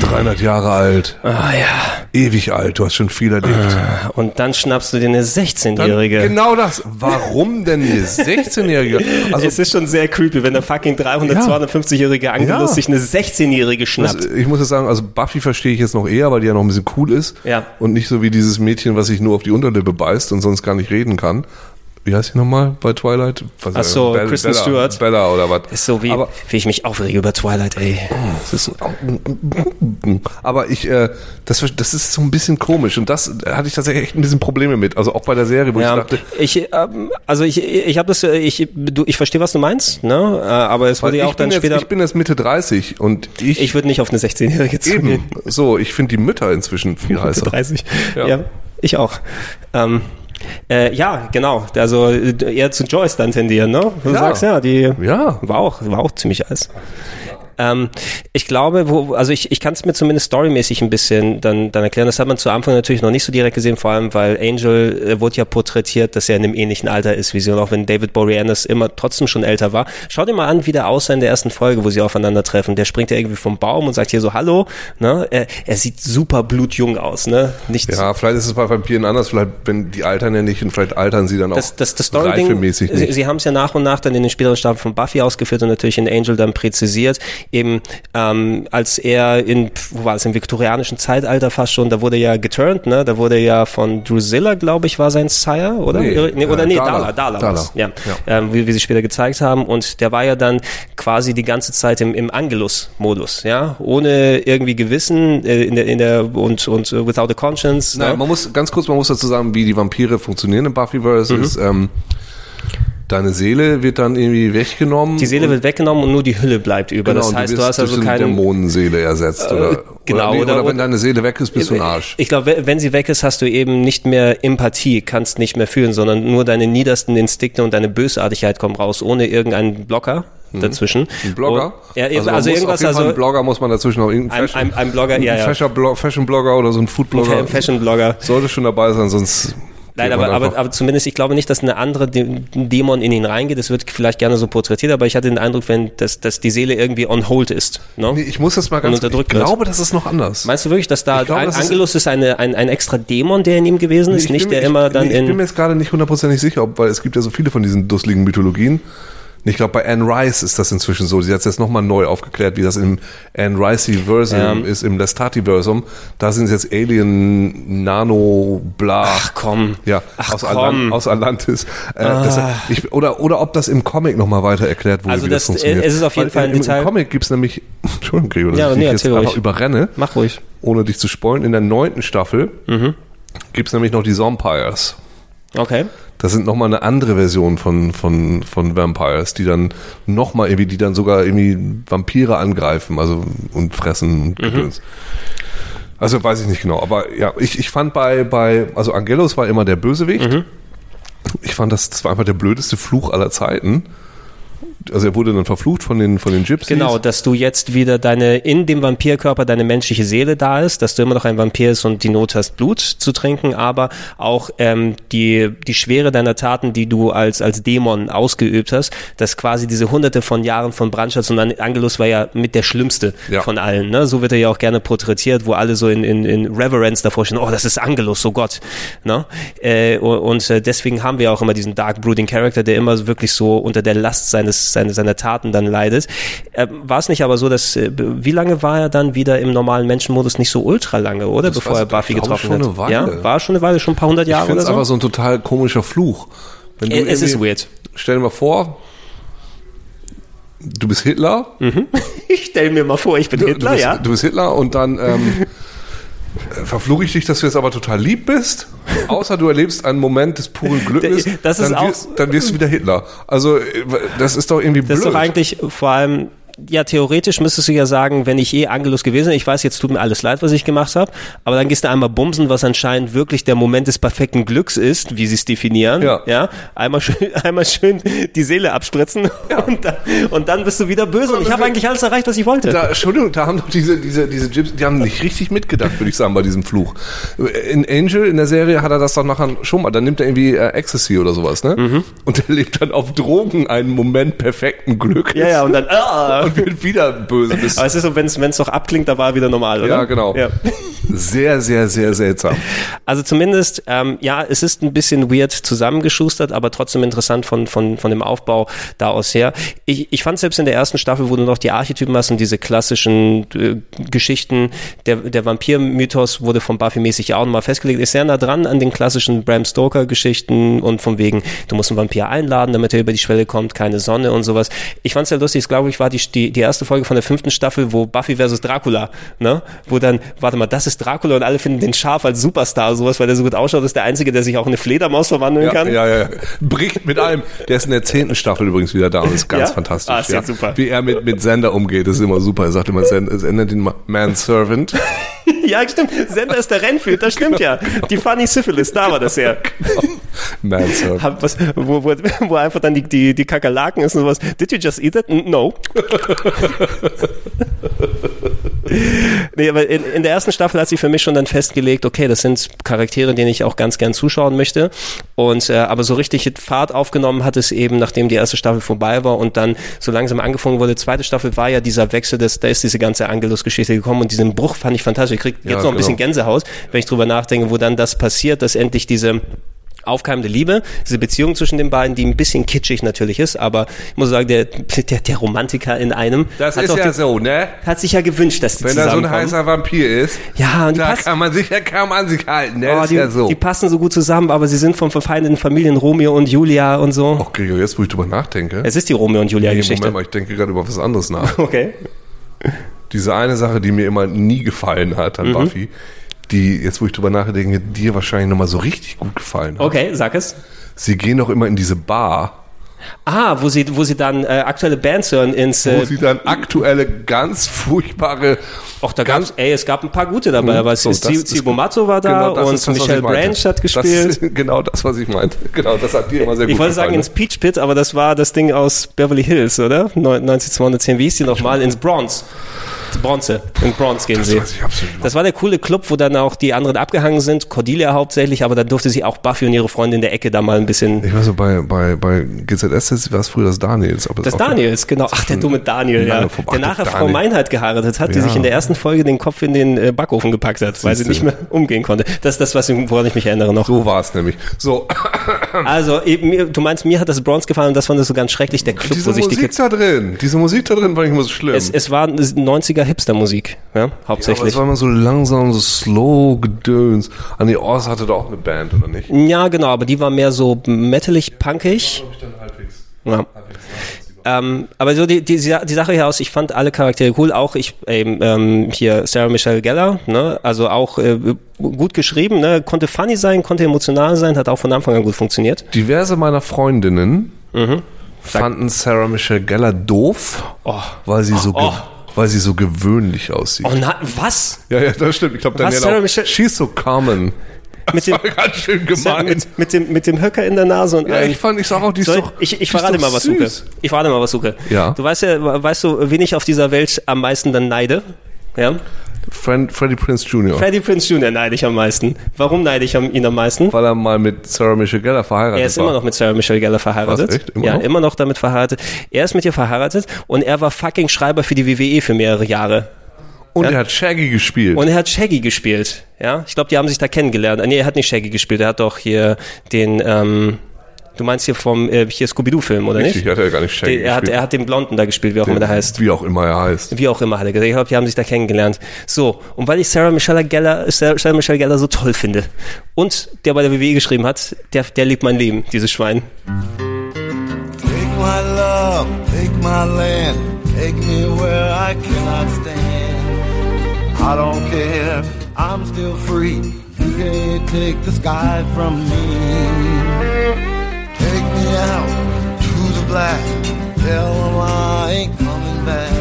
300 Jahre alt, Ah ja. ewig alt, du hast schon viel erlebt. Und dann schnappst du dir eine Dann 16-Jährige. Genau das. Warum denn eine 16-Jährige? Also, es ist schon sehr creepy, wenn der fucking 300, Ja. 250-jährige Angelus Ja. sich eine 16-jährige schnappt. das, ich muss jetzt sagen, also Buffy verstehe ich jetzt noch eher, weil die ja noch ein bisschen cool ist. Ja. Und nicht so wie dieses Mädchen, was sich nur auf die Unterlippe beißt und sonst gar nicht reden kann. Wie heißt sie nochmal bei Twilight? Was, Ach so, Bella- Kristen Bella, Stewart. Bella oder was? ist so wie, Aber, wie ich mich aufrege über Twilight, ey. Ist, aber ich, äh, das, das ist so ein bisschen komisch und das da hatte ich tatsächlich echt ein bisschen Probleme mit. Also auch bei der Serie, wo ich ja, dachte, ich, ähm, also ich, ich habe das, äh, ich, du, ich verstehe, was du meinst, ne? Äh, Aber es wurde ja ich, auch dann jetzt, später. ich bin jetzt Mitte 30 und ich, Ich würde nicht auf eine 16-jährige zugehen. eben so, ich finde die Mütter inzwischen viel Mitte heißer. 30. Ja. Ja. ich auch. Ähm, äh, ja, genau. Also äh, eher zu Joyce dann tendieren, ne? Du Ja. sagst ja, die Ja. war auch, war auch ziemlich heiß. Ähm, ich glaube, wo, also ich, ich kann es mir zumindest storymäßig ein bisschen dann, dann erklären. Das hat man zu Anfang natürlich noch nicht so direkt gesehen, vor allem weil Angel äh, wurde ja porträtiert, dass er in einem ähnlichen Alter ist wie sie und auch wenn David Boreanaz immer trotzdem schon älter war. Schau dir mal an, wie der aussah in der ersten Folge, wo sie aufeinandertreffen. Der springt ja irgendwie vom Baum und sagt hier so Hallo. Ne? Er, er sieht super blutjung aus. Ne? Nicht Ja, vielleicht ist es bei Vampiren anders, vielleicht, wenn die altern ja nicht und vielleicht altern sie dann auch das, das, das reifemäßig sie, nicht. sie haben es ja nach und nach dann in den späteren Staffeln von Buffy ausgeführt und natürlich in Angel dann präzisiert. Eben ähm, als er in, wo war es, im viktorianischen Zeitalter fast schon, da wurde ja geturnt, ne? Da wurde ja von Drusilla, glaube ich, war sein Sire, oder? Nee, oder äh, nee, Dala. Dala, Dala. Ja. Ja. Ähm, wie, wie sie später gezeigt haben. Und der war ja dann quasi die ganze Zeit im, im Angelus-Modus, ja, ohne irgendwie Gewissen äh, in der, in der und, und äh, without a conscience. Nein, ne? man muss ganz kurz, man muss dazu sagen, wie die Vampire funktionieren im Buffyverse. Mhm. Ist, ähm, deine Seele wird dann irgendwie weggenommen. Die Seele wird weggenommen und nur die Hülle bleibt über. genau, das heißt, du wirst hast also keine. Dämonenseele ersetzt. oder, genau, oder, nee, oder- oder, wenn deine Seele weg ist, bist du ein Arsch. Ich glaube, wenn sie weg ist, hast du eben nicht mehr Empathie, kannst nicht mehr fühlen, sondern nur deine niedersten Instinkte und deine Bösartigkeit kommen raus, ohne irgendeinen Blocker dazwischen. Mhm. Ein Blogger? Und, ja, also, also, irgendwas, jeden Fall also ein Blogger muss man dazwischen noch irgendein ein, Fashion, ein, ein Blogger, ja, ein ja. Fashion-Blogger Fashion -Blogger oder so ein Food-Blogger. Ein Fashion-Blogger. Sollte schon dabei sein, sonst. Nein, aber, aber, aber zumindest, ich glaube nicht, dass eine andere Dä- Dämon in ihn reingeht. Das wird vielleicht gerne so porträtiert, aber ich hatte den Eindruck, wenn, dass, dass die Seele irgendwie on hold ist. Ne? Nee, ich muss das mal ganz. Ich unterdrückt wird. glaube, das ist noch anders. Meinst du wirklich, dass da Ich glaube, ein das ist- Angelus ist eine, ein, ein extra Dämon, der in ihm gewesen ist, Ich nicht bin der mir- immer ich, dann nee, Ich bin in. mir jetzt gerade nicht hundertprozentig sicher, ob, weil es gibt ja so viele von diesen dusseligen Mythologien. Ich glaube, bei Anne Rice ist das inzwischen so. Sie hat es jetzt nochmal neu aufgeklärt, wie das im Anne Rice-Versum Ja. ist, im Lestati-Versum. Da sind es jetzt Alien, Nano, bla. Ach komm. Ja, Ach aus, komm. Ah. Atlant, aus Atlantis. Äh, das, ich, oder, oder ob das im Comic nochmal weiter erklärt wurde, Also wie das- das, funktioniert. es ist auf jeden Weil Fall ein im, Detail- Im Comic gibt's nämlich, Entschuldigung, Gregor, dass Ja, ich nee, jetzt einfach ruhig. überrenne, Mach ruhig. ohne dich zu spoilen. In der neunten Staffel Mhm. gibt's nämlich noch die Zompires. Okay. Das sind nochmal eine andere Version von, von, von Vampires, die dann nochmal irgendwie, die dann sogar irgendwie Vampire angreifen, also und fressen und Gedöns. Also weiß ich nicht genau, aber ja, ich, ich fand bei, bei, also Angelus war immer der Bösewicht. Ich fand, das, das war einfach der blödeste Fluch aller Zeiten. Also er wurde dann verflucht von den, von den Gypsies. Genau, dass du jetzt wieder deine, in dem Vampirkörper deine menschliche Seele da ist, dass du immer noch ein Vampir bist und die Not hast, Blut zu trinken, aber auch ähm, die, die Schwere deiner Taten, die du als, als Dämon ausgeübt hast, dass quasi diese hunderte von Jahren von Brandschatz und An- Angelus war ja mit der schlimmste Ja. von allen. Ne? So wird er ja auch gerne porträtiert, wo alle so in, in, in Reverence davor stehen, oh, das ist Angelus, oh Gott. Ne? Äh, und äh, deswegen haben wir auch immer diesen Dark Brooding Character, der immer wirklich so unter der Last seines, seine, seiner Taten dann leidet. Äh, war es nicht aber so, dass, äh, wie lange war er dann wieder im normalen Menschenmodus? Nicht so ultra lange, oder? Das Bevor er ich, Buffy ich getroffen schon hat. eine Weile. Ja, war schon eine Weile, schon ein paar hundert Ich Jahre finde oder so? einfach so ein total komischer Fluch. Wenn du Äh, es ist weird. Stell dir mal vor, du bist Hitler. Ich stell mir mal vor, ich bin Du- Hitler, du bist, ja? Du bist Hitler und dann ähm, äh, verfluche ich dich, dass du jetzt aber total lieb bist. Außer du erlebst einen Moment des puren Glückes, Das ist dann, auch- wirst, dann wirst du wieder Hitler. Also äh, das ist doch irgendwie Das blöd. ist doch eigentlich vor allem, ja, theoretisch müsstest du ja sagen, wenn ich eh Angelus gewesen wäre, ich weiß, jetzt tut mir alles leid, was ich gemacht habe, aber dann gehst du einmal bumsen, was anscheinend wirklich der Moment des perfekten Glücks ist, wie sie es definieren. Ja. ja? Einmal schön, einmal schön die Seele abspritzen und, dann, und dann bist du wieder böse und ich habe eigentlich alles erreicht, was ich wollte. da, Entschuldigung, da haben doch diese, diese, diese Gyps, die haben nicht richtig mitgedacht, würde ich sagen, bei diesem Fluch. In Angel, in der Serie, hat er das doch nachher schon mal, dann nimmt er irgendwie äh, Ecstasy oder sowas, ne? Mhm. Und er lebt dann auf Drogen einen Moment perfekten Glückes ja, ja, und dann, ah, und wird wieder böse. Bis aber es ist so, wenn es doch abklingt, da war er wieder normal, oder? Ja, genau. Ja. Sehr, sehr, sehr seltsam. Also zumindest, ähm, ja, es ist ein bisschen weird zusammengeschustert, aber trotzdem interessant von, von, von dem Aufbau da aus her. Ich, ich fand selbst in der ersten Staffel, wo du noch die Archetypen hast und diese klassischen äh, Geschichten, der, der Vampir-Mythos wurde von Buffy mäßig ja auch nochmal festgelegt, ist sehr nah dran an den klassischen Bram Stoker-Geschichten und von wegen, du musst einen Vampir einladen, damit er über die Schwelle kommt, keine Sonne und sowas. Ich fand es sehr lustig, ich glaube, ich war die, die, die erste Folge von der fünften Staffel, wo Buffy versus Dracula, ne, wo dann, warte mal, das ist Dracula und alle finden den scharf als Superstar, sowas, weil der so gut ausschaut, ist der Einzige, der sich auch in eine Fledermaus verwandeln Ja, kann. ja, ja. Bricht mit allem. Der ist in der zehnten Staffel übrigens wieder da und ist ganz Ja? fantastisch. Ah, ist ja super. Wie er mit, mit Sender umgeht, ist immer super. Er sagt immer, Sender, er nennt ihn Manservant. Ja, stimmt. Sender ist der Rennfield, das stimmt ja. Die Funny Syphilis, da war das ja. Manservant. Hab Was, wo, wo, wo einfach dann die, die, die Kakerlaken ist und sowas. Did you just eat it? No. nee, aber in, in der ersten Staffel hat sie für mich schon dann festgelegt, okay, das sind Charaktere, denen ich auch ganz gern zuschauen möchte. Und äh, aber so richtig Fahrt aufgenommen hat es eben, nachdem die erste Staffel vorbei war und dann so langsam angefangen wurde. Zweite Staffel war ja dieser Wechsel, des, da ist diese ganze Angelus-Geschichte gekommen und diesen Bruch fand ich fantastisch. Ich krieg jetzt Ja, noch ein bisschen genau. Gänsehaut, wenn ich drüber nachdenke, wo dann das passiert, dass endlich diese aufkeimende Liebe, diese Beziehung zwischen den beiden, die ein bisschen kitschig natürlich ist, aber ich muss sagen, der, der, der Romantiker in einem Das hat, ist ja die, so, ne? hat sich ja gewünscht, dass die Wenn er so ein heißer Vampir ist, ja, und da kann man sich ja kaum an sich halten, ne? oh, die, ja so. die passen so gut zusammen, aber sie sind von verfeindeten Familien, Romeo und Julia und so. Ach, Gregor, jetzt wo ich drüber nachdenke. Es ist die Romeo und Julia Nee, Geschichte. Moment mal, ich denke gerade über was anderes nach. Okay. Diese eine Sache, die mir immer nie gefallen hat Mhm. an Buffy, die, jetzt wo ich drüber nachdenke, dir wahrscheinlich nochmal so richtig gut gefallen hat. Okay, sag es. Sie gehen doch immer in diese Bar, Ah, wo sie, wo sie dann äh, aktuelle Bands hören ins. wo Äh, sie dann aktuelle, ganz furchtbare. auch da gab's, ey, es gab ein paar gute dabei, aber So, ist Zibo Matzo war da Genau und das, Michelle ich. Branch hat gespielt. Das genau das, was ich meinte. Genau, das hat dir immer sehr gut Ich wollte sagen gefallen. ins Peach Pit, aber das war das Ding aus Beverly Hills, oder? 90210, wie hieß die nochmal? Ins Bronze. Bronze. In Bronze gehen sie. weiß ich absolut Das war der coole Club, wo dann auch die anderen abgehangen sind. Cordelia hauptsächlich, aber dann durfte sie auch Buffy und ihre Freunde in der Ecke da mal ein bisschen. Ich weiß so, bei, bei, bei GZS war es früher das Daniels. Aber Das Daniels, genau. Ach, der dumme Daniel, ja. vorbei. Der Ach, nachher der Frau Daniel. Meinheit geheiratet hat, die Ja. sich in der ersten Folge den Kopf in den äh, Backofen gepackt hat, weil sie nicht mehr umgehen konnte. Das ist das, was ich, woran ich mich erinnere noch. So war es nämlich. So, Also, du meinst, mir hat das Bronze gefallen und das fand ich so ganz schrecklich, der Club, diese wo sich die Musik Kids da drin, diese Musik da drin war nicht immer so schlimm. Es, es war 90er Hipster-Musik, ja, aber hauptsächlich. es war immer so langsam, so slow Gedöns. An die Ors hatte da auch eine Band, oder nicht? Ja, genau, aber die war mehr so metalig, punkig. Ja. Ähm, aber so die, die, die Sache hier aus, ich fand alle Charaktere cool, auch ich ähm, ähm, hier Sarah Michelle Gellar, ne, also auch äh, gut geschrieben, ne, konnte funny sein, konnte emotional sein, hat auch von Anfang an gut funktioniert. Diverse meiner Freundinnen fanden Sarah Michelle Gellar doof, Oh. weil sie so, ge- Oh. Weil sie so gewöhnlich aussieht. Oh na, was? Ja, ja, das stimmt. Ich glaube, Daniela auch. She's so common. Mit dem, ganz schön gemein. mit, mit dem mit dem Höcker in der Nase und Ja, allem. ich fand, ich sag auch, die ist Soll, doch. ich, ich verrate mal, was suche. Ich verrate mal, was suche. Ja. Du weißt ja, weißt du, wen ich auf dieser Welt am meisten dann neide? Ja? Fred, Freddie Prince Jr. Freddie Prince Jr. neide ich am meisten. Warum neide ich ihn am meisten? weil er mal mit Sarah Michelle Gellar verheiratet Er ist war. immer noch mit Sarah Michelle Gellar verheiratet. Was, echt? Immer ja, noch? immer noch damit verheiratet. Er ist mit ihr verheiratet und er war fucking Schreiber für die WWE für mehrere Jahre. Und Ja. er hat Shaggy gespielt. Und er hat Shaggy gespielt. Ja, ich glaube, die haben sich da kennengelernt. Nee, er hat nicht Shaggy gespielt. Er hat doch hier den, ähm, du meinst hier vom äh, hier Scooby-Doo-Film, oder Richtig, nicht? hat er gar nicht Shaggy Den, er, hat, gespielt. er hat den Blonden da gespielt, wie auch immer der heißt. Wie auch immer er heißt. Wie auch immer hat er gesagt. Ich glaube, die haben sich da kennengelernt. So, und weil ich Sarah Michelle Gellar, Sarah Michelle Gellar so toll finde und der bei der WWE geschrieben hat, der, der liebt mein Leben, dieses Schwein. Take my love, take my land, take me where I cannot stand. I don't care, I'm still free. You can't take the sky from me. Black, tell them I ain't coming back.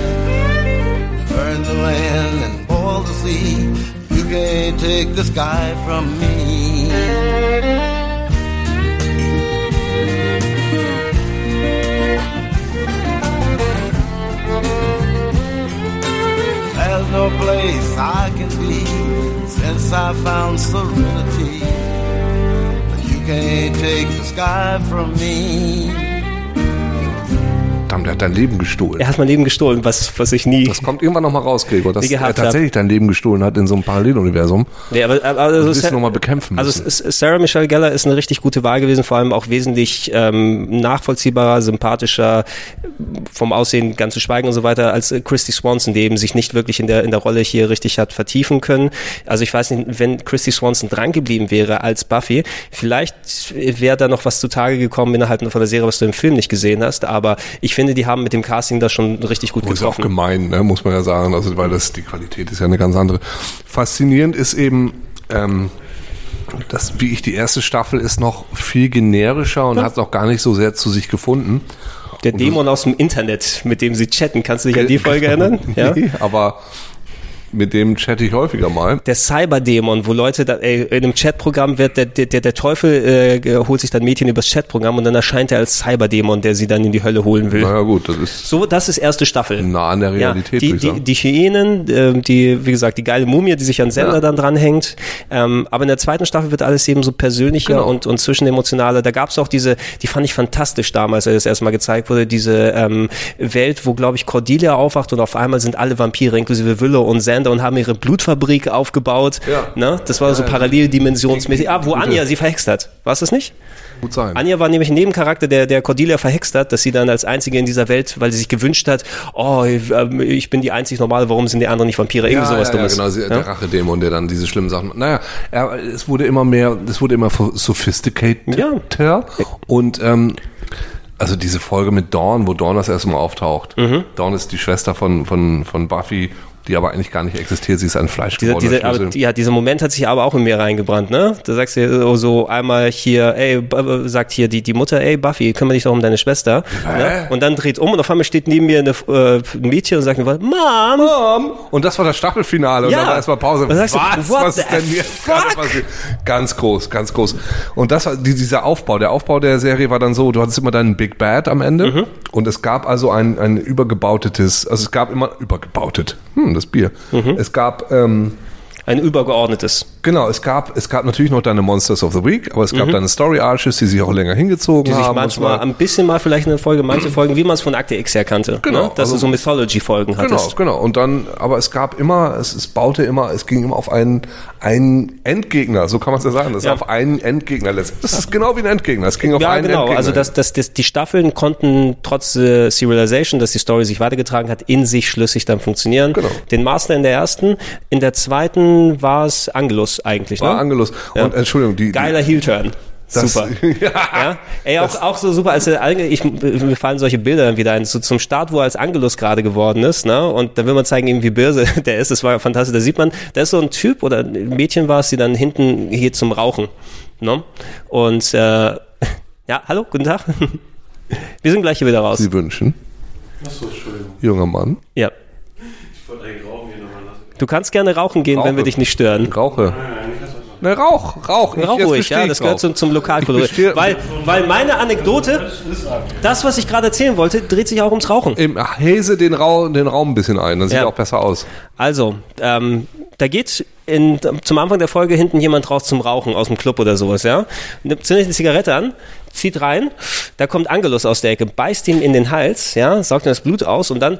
Burn the land and boil the sea. You can't take the sky from me. There's no place I can be since I found serenity. But you can't take the sky from me. Verdammt, er hat dein Leben gestohlen. Er hat mein Leben gestohlen, was, was ich nie. Das kommt irgendwann nochmal raus, Gregor, dass er tatsächlich dein Leben gestohlen hat in so einem Paralleluniversum. Nee, aber, aber also wirst Sa- nochmal bekämpfen Also müssen. ist- Sarah Michelle Gellar ist eine richtig gute Wahl gewesen, vor allem auch wesentlich ähm, nachvollziehbarer, sympathischer, vom Aussehen ganz zu schweigen und so weiter, als äh, Christy Swanson, die eben sich nicht wirklich in der, in der Rolle hier richtig hat vertiefen können. Also ich weiß nicht, wenn Christy Swanson dran geblieben wäre als Buffy, vielleicht wäre da noch was zutage gekommen innerhalb von der Serie, was du im Film nicht gesehen hast, aber ich finde finde, die haben mit dem Casting das schon richtig gut Das ist auch getroffen. gemein, ne, muss man ja sagen, also weil das die Qualität ist ja eine ganz andere. Faszinierend ist eben, ähm, das, wie ich die erste Staffel ist noch viel generischer und hat auch gar nicht so sehr zu sich gefunden. Der Dämon aus dem Internet, mit dem sie chatten, kannst du dich an die Folge erinnern? Ja? Nee, aber mit dem chatte ich häufiger mal. Der Cyberdämon, wo Leute da, ey, in einem Chatprogramm wird der, der, der Teufel äh, holt sich dann Mädchen übers Chatprogramm und dann erscheint er als Cyberdämon, der sie dann in die Hölle holen will. Naja gut, das ist So, das ist erste Staffel. nah an der Realität, ja, die, die, die Hyänen, äh, die, wie gesagt, die geile Mumie, die sich an Sender Ja. dann dranhängt. Ähm, aber in der zweiten Staffel wird alles eben so persönlicher Genau. und, und zwischenemotionaler. Da gab es auch diese, die fand ich fantastisch damals, als das erstmal gezeigt wurde, diese ähm, Welt, wo, glaube ich, Cordelia aufwacht und auf einmal sind alle Vampire, inklusive Willow und Sander und haben ihre Blutfabrik aufgebaut. Ja. Ne? Das war so paralleldimensionsmäßig. Ah, wo Anja sie verhext hat. War es das nicht? gut sein. Anja war nämlich ein Nebencharakter, der, der Cordelia verhext hat, dass sie dann als einzige in dieser Welt, weil sie sich gewünscht hat, oh, ähm, ich bin die einzig normale, warum sind die anderen nicht Vampire? Irgendwie sowas ja, ja, Dummes. genau, sie- Ja? der Rachedämon, der dann diese schlimmen Sachen. Naja, er, es wurde immer mehr, es wurde immer sophisticated Ja. und ähm, also diese Folge mit Dawn, wo Dawn das erste Mal auftaucht. Mhm. Dawn ist die Schwester von von von Buffy, die aber eigentlich gar nicht existiert. Sie ist ein Fleisch Dieser, dieser, aber, ja, dieser Moment hat sich aber auch in mir reingebrannt, ne? Da sagst du so- einmal hier, ey, B- sagt hier die, die Mutter, ey, Buffy, kümmere dich doch um deine Schwester. Ne? Und dann dreht um und auf einmal steht neben mir eine, äh, ein Mädchen und sagt mir, Mom, Mom! Und das war das Staffelfinale. Und Ja. dann war erstmal Pause. Was sagst du? Was, What was ist denn hier passiert? Ganz groß, ganz groß. Und das war die, dieser Aufbau. Der Aufbau der Serie war dann so, du hattest immer deinen Big Bad am Ende. Mhm. Und es gab also ein, ein übergebautetes, also es gab immer übergebautet. Hm, das Bier. Mhm. Es gab, ähm, ein übergeordnetes. genau, es gab, es gab natürlich noch deine Monsters of the Week, aber es gab deine Story Arches, die sich auch länger hingezogen Mhm. Die sich haben. manchmal ein bisschen mal vielleicht eine Folge, manche Folgen, wie man es von Akte X her kannte. Genau, Ne? Dass also- du so Mythology-Folgen Genau, hattest. genau. Und dann, aber es gab immer, es, es baute immer, es ging immer auf einen, einen Endgegner, so kann man es ja sagen. Das Ja. auf einen Endgegner. Das ist genau wie ein Endgegner. Es ging auf Ja, einen genau. Endgegner. Also das, das, das, die Staffeln konnten trotz äh, Serialization, dass die Story sich weitergetragen hat, in sich schlüssig dann funktionieren. Genau. Den Master in der ersten, in der zweiten war es Angelus eigentlich. war ne? Angelus. Ja. Und Entschuldigung, die, Geiler Heel-Turn. Das- Super. ja. Ja, ey, auch, auch so super, als er, Ange- ich, mir fallen solche Bilder dann wieder ein, so zum Start, wo er als Angelus gerade geworden ist, ne, und da will man zeigen, eben wie böse der ist, das war ja fantastisch, da sieht man, da ist so ein Typ, oder ein Mädchen war es, die dann hinten hier zum Rauchen, ne, und, äh, ja, hallo, guten Tag, wir sind gleich hier wieder raus, Sie wünschen. Junger Mann. ja. Du kannst gerne rauchen gehen, wenn Rauche. wir dich nicht stören. Rauche. Ne, Rauch, Rauch. Ich- Rauch ruhig, ja, das gehört zum, zum Ich Lokalkolorit. Weil, weil meine Anekdote, das, was ich gerade erzählen wollte, dreht sich auch ums Rauchen. Im Häse den, Rau, den Raum ein bisschen ein, dann sieht Ja. er auch besser aus. Also, ähm, da geht in, zum Anfang der Folge hinten jemand raus zum Rauchen aus dem Club oder sowas, ja. Nimmt zündet eine Zigarette an, zieht rein, da kommt Angelus aus der Ecke, beißt ihm in den Hals, ja, saugt ihm das Blut aus und dann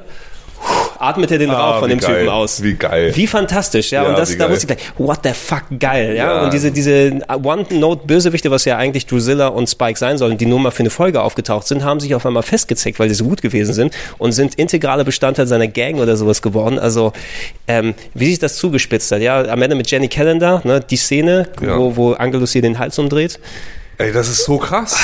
atmet er den Rauch von Ah, dem geil, Typen aus. wie geil. Wie fantastisch, ja. Ja, und das, da wusste ich gleich, what the fuck, geil, ja. Ja. Und diese, diese One-Note-Bösewichte, was ja eigentlich Drusilla und Spike sein sollen, die nur mal für eine Folge aufgetaucht sind, haben sich auf einmal festgezeckt, weil die so gut gewesen sind und sind integrale Bestandteil seiner Gang oder sowas geworden. Also, ähm, wie sich das zugespitzt hat, ja. Am Ende mit Jenny Callender, ne, die Szene, Ja. wo, wo Angelus ihr den Hals umdreht. Ey, das ist so krass.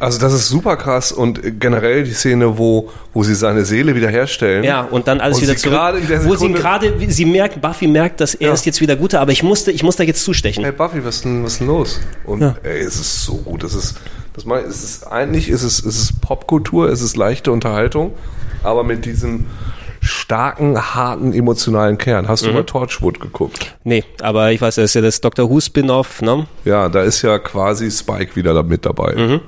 Also das ist super krass und generell die Szene, wo, wo sie seine Seele wiederherstellen. Ja, und dann alles Und wieder zurück. wo sie gerade, sie merkt, Buffy merkt, dass er Ja. ist jetzt wieder guter, aber ich musste, ich muss da jetzt zustechen. Hey Buffy, was ist denn, was ist denn los? Und Ja. ey, es ist so gut. Es ist, das mein, es ist eigentlich ist es, es ist Popkultur, es ist leichte Unterhaltung, aber mit diesem starken, harten, emotionalen Kern. Hast du Mhm. mal Torchwood geguckt? Nee, aber ich weiß, das ist ja das Doctor Who Spin-off, ne? Ja, da ist ja quasi Spike wieder mit dabei. Mhm.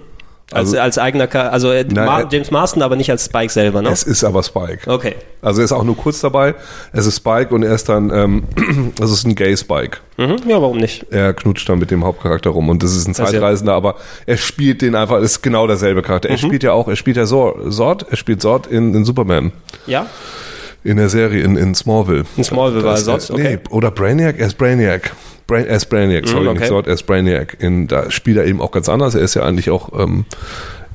Als, als eigener, Char- also äh, Nein, Mar äh, James Marston, aber nicht als Spike selber, ne? Es ist aber Spike. Okay. Also er ist auch nur kurz dabei. Es ist Spike und er ist dann, ähm, das ist ein Gay Spike. Mhm. Ja, warum nicht? Er knutscht dann mit dem Hauptcharakter rum und das ist ein Zeitreisender, aber er spielt den einfach, ist genau derselbe Charakter. Er Mhm. spielt ja auch, er spielt ja Zord, er spielt Zord in, in Superman. Ja? In der Serie in, in Smallville. In Smallville war er Zod, okay. Nee, oder Brainiac, er ist Brainiac. Brain, er ist Brainiac, sorry, okay. nicht Zord, er ist Brainiac. In, da spielt er eben auch ganz anders. Er ist ja eigentlich auch, ähm,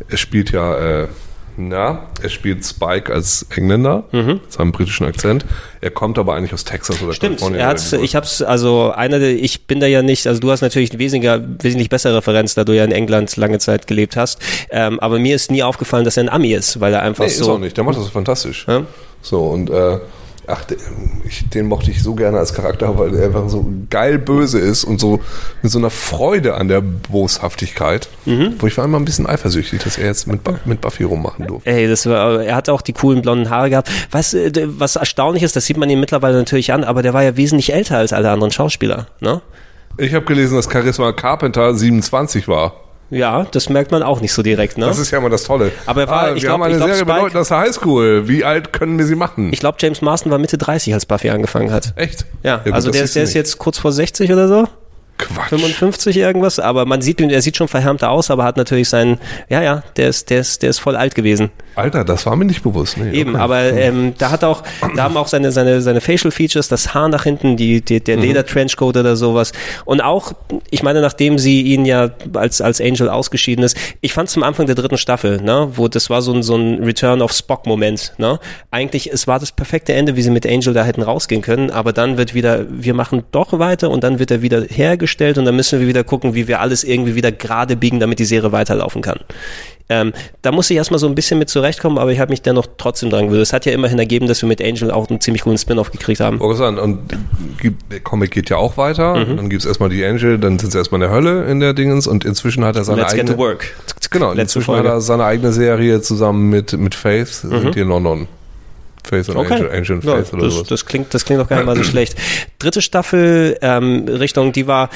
er spielt ja, äh, Na, er spielt Spike als Engländer, mit seinem britischen Akzent. Er kommt aber eigentlich aus Texas oder Mhm. Stimmt, Kalifornien. er hat's, ich hab's, also einer, der- ich bin da ja nicht, also du hast natürlich wesentlicher, wesentlich bessere Referenz, da du ja in England lange Zeit gelebt hast. Ähm, aber mir ist nie aufgefallen, dass er ein Ami ist, weil er einfach Nee, ist so. auch nicht. Der macht das fantastisch. Ja? So, und äh, ach, ich, den mochte ich so gerne als Charakter, weil er einfach so geil böse ist und so mit so einer Freude an der Boshaftigkeit. Mhm. Wo ich war immer ein bisschen eifersüchtig, dass er jetzt mit, mit Buffy rummachen durfte. Ey, das war, er hat auch die coolen blonden Haare gehabt. Was, äh, was erstaunlich ist, das sieht man ihm mittlerweile natürlich an, aber der war ja wesentlich älter als alle anderen Schauspieler, ne? Ich habe gelesen, dass Charisma Carpenter 27 war. Ja, das merkt man auch nicht so direkt, ne? Das ist ja immer das Tolle. Aber er war- ah, ich wir glaub- haben eine ich glaub, Serie Spike- bedeutend aus der Highschool. Wie alt können wir sie machen? Ich glaube, James Marston war Mitte 30, als Buffy angefangen hat. Echt? Ja, gut, also der, ist, der ist jetzt kurz vor 60 oder so. Quatsch. 55 irgendwas, aber man sieht ihn, er sieht schon verhärmter aus, aber hat natürlich seinen, ja, ja, der ist, der ist, der ist voll alt gewesen. Alter, das war mir nicht bewusst. Nee, Eben, okay. aber ähm, da hat auch, da haben auch seine, seine, seine Facial Features, das Haar nach hinten, die, die, Mhm. der Leder-Trenchcoat oder sowas. Und auch, ich meine, nachdem sie ihn ja als, als Angel ausgeschieden ist, ich fand zum Anfang der dritten Staffel, ne, wo das war so ein, so ein Return of Spock-Moment, ne. Eigentlich, es war das perfekte Ende, wie sie mit Angel da hätten rausgehen können, aber dann wird wieder, wir machen doch weiter und dann wird er wieder hergestellt und dann müssen wir wieder gucken, wie wir alles irgendwie wieder gerade biegen, damit die Serie weiterlaufen kann. Ähm, da muss ich erstmal so ein bisschen mit zurechtkommen, aber ich habe mich dennoch trotzdem dran gewöhnt. Es hat ja immerhin ergeben, dass wir mit Angel auch einen ziemlich coolen Spin-off gekriegt haben. Und gibt- der Comic geht ja auch weiter. Mhm. Dann gibt's erstmal die Angel, dann sind sie erstmal in der Hölle in der Dingens und inzwischen hat er seine Let's get eigene. to work. Genau, inzwischen Folge. hat er seine eigene Serie zusammen mit, mit Faith, sind die in London. Faith und Angel und Mhm. Ja, Faith oder das, sowas. das klingt, das klingt doch gar nicht mal so schlecht. Dritte Staffel, ähm, Richtung, die war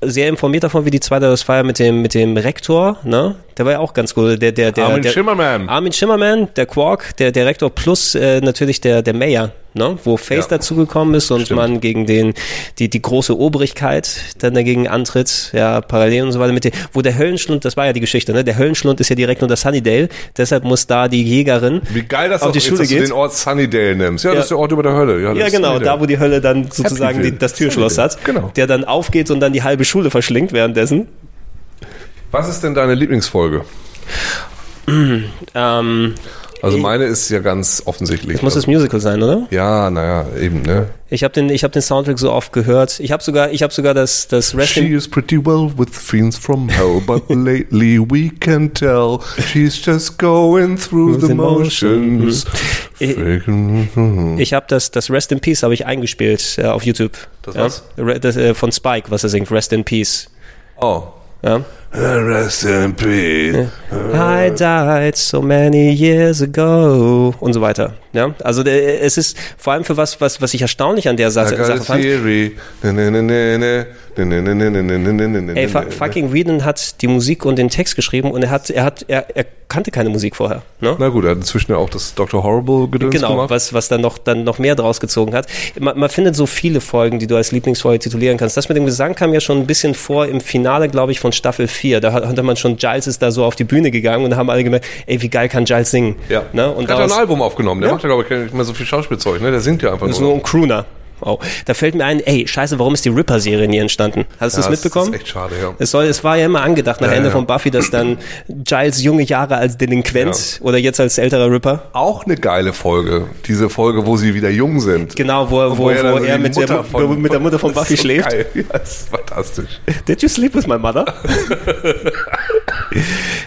sehr informiert davon, wie die zweite das war ja mit dem, mit dem Rektor, ne? Der war ja auch ganz cool. Der, der, der, Armin der, Shimmerman. Armin Schimmerman, der Quark, der, der Rektor plus äh, natürlich der, der Mayor, ne? Wo Face Ja. dazugekommen ist und Stimmt. man gegen den, die, die große Obrigkeit dann dagegen antritt, ja, parallel und so weiter mit dem, wo der Höllenschlund, das war ja die Geschichte, ne? Der Höllenschlund ist ja direkt unter Sunnydale, deshalb muss da die Jägerin Wie geil das auf die Schule dass du geht. den Ort Sunnydale nimmst. Ja, Ja. das ist der Ort über der Hölle. Ja, Ja, genau, Sunnydale. da wo die Hölle dann sozusagen die, das Türschloss hat, Genau. der dann aufgeht und dann die halbe Schule verschlingt währenddessen. Was ist denn deine Lieblingsfolge? Ähm, Also meine ist ja ganz offensichtlich. muss das Musical sein, oder? ja, naja, eben, ne? Ich habe den, ich habe den Soundtrack so oft gehört. Ich habe sogar, ich habe sogar das, das Rest She in, is pretty well with fiends from hell, but lately we can tell she's just going through the motions. Ich- ich habe das, das Rest in Peace habe ich eingespielt äh, auf YouTube. Das ja? was? Re- Das, äh, von Spike, was er singt, Rest in Peace. Oh. Ja? Rest in peace. I died so many years ago. Und so weiter. Ja? Also es ist vor allem für was, was, was ich erstaunlich an der Sache, fand. Ey, fucking Whedon hat die Musik und den Text geschrieben und er hat, er hat, er, er kannte keine Musik vorher. Ne? Na gut, er hat inzwischen auch das Dr. Horrible gedöns Genau, gemacht. was, was dann noch, dann noch mehr draus gezogen hat. Man, man findet so viele Folgen, die du als Lieblingsfolge titulieren kannst. Das mit dem Gesang kam ja schon ein bisschen vor im Finale, glaube ich, von Staffel 4. Da hat- hatte man schon, Giles ist da so auf die Bühne gegangen und da haben alle gemerkt, ey, wie geil kann Giles singen? Ja. Ne? Und er hat ja ein Album aufgenommen. Der Ja. macht ja, glaube ich, nicht mehr so viel Schauspielzeug. Ne? Der singt ja einfach Das ist nur. nur ein Crooner. Oh, da fällt mir ein, ey, scheiße, warum ist die Ripper-Serie nie entstanden? Hast du Ja, es mitbekommen? Das ist echt schade, ja. Es, soll, es war ja immer angedacht nach Ja, Ende ja. von Buffy, dass dann Giles junge Jahre als Delinquent oder jetzt als älterer Ripper. Auch eine geile Folge. Diese Folge, wo sie wieder jung sind. Genau, wo, wo, wo, dann so er mit, der, von- mit der Mutter von Das Buffy ist so schläft. Geil. Ja, das ist fantastisch. Did you sleep with my mother?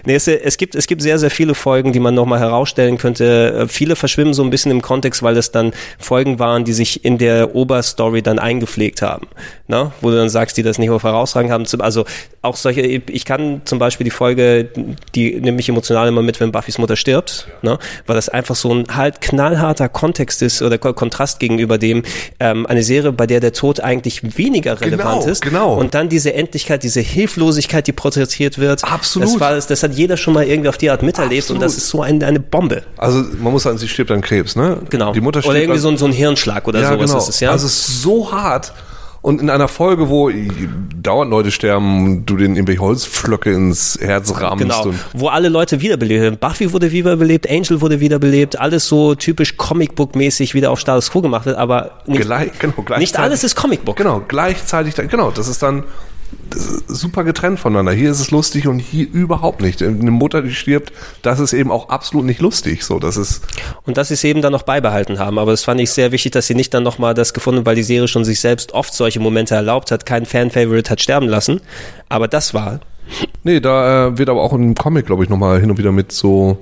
nee, es, es, gibt, es gibt sehr, sehr viele Folgen, die man nochmal herausstellen könnte. Äh, Viele verschwimmen so ein bisschen im Kontext, weil es dann Folgen waren, die sich in der Oberstory dann eingepflegt haben. Ne? Wo du dann sagst, die das nicht auf herausragend haben. Also auch solche, ich kann zum Beispiel die Folge, die nimmt mich emotional immer mit, wenn Buffys Mutter stirbt, ne? weil das einfach so ein halt knallharter Kontext ist oder Ko- Kontrast gegenüber dem, ähm, eine Serie, bei der der Tod eigentlich weniger relevant Genau, ist. genau. Und dann diese Endlichkeit, diese Hilflosigkeit, die porträtiert wird. Absolut. Das, war, das hat jeder schon mal irgendwie auf die Art miterlebt Absolut. und das ist so ein, eine Bombe. Also man muss sagen, sie stirbt an Krebs, ne? Genau. Die Mutter stirbt oder irgendwie an- so, ein- so ein Hirnschlag oder ja, sowas genau. ist es, ja. Also es ist so hart. Und in einer Folge, wo dauernd Leute sterben und du denen irgendwelche Holzflöcke ins Herz rammst. Genau, Und wo alle Leute wiederbelebt werden. Buffy wurde wiederbelebt, Angel wurde wiederbelebt, alles so typisch Comicbook-mäßig wieder auf Status Quo gemacht wird, aber nicht, gleich, genau, gleichzeitig. nicht alles ist Comicbook. Genau, gleichzeitig, dann- genau, das ist dann, super getrennt voneinander. Hier ist es lustig und hier überhaupt nicht. Eine Mutter, die stirbt, das ist eben auch absolut nicht lustig. So, das ist Und dass sie es eben dann noch beibehalten haben. Aber das fand ich sehr wichtig, dass sie nicht dann nochmal das gefunden, haben, weil die Serie schon sich selbst oft solche Momente erlaubt hat, kein Fan-Favorite hat sterben lassen. Aber das war Nee, da äh, wird aber auch im Comic, glaube ich, nochmal hin und wieder mit so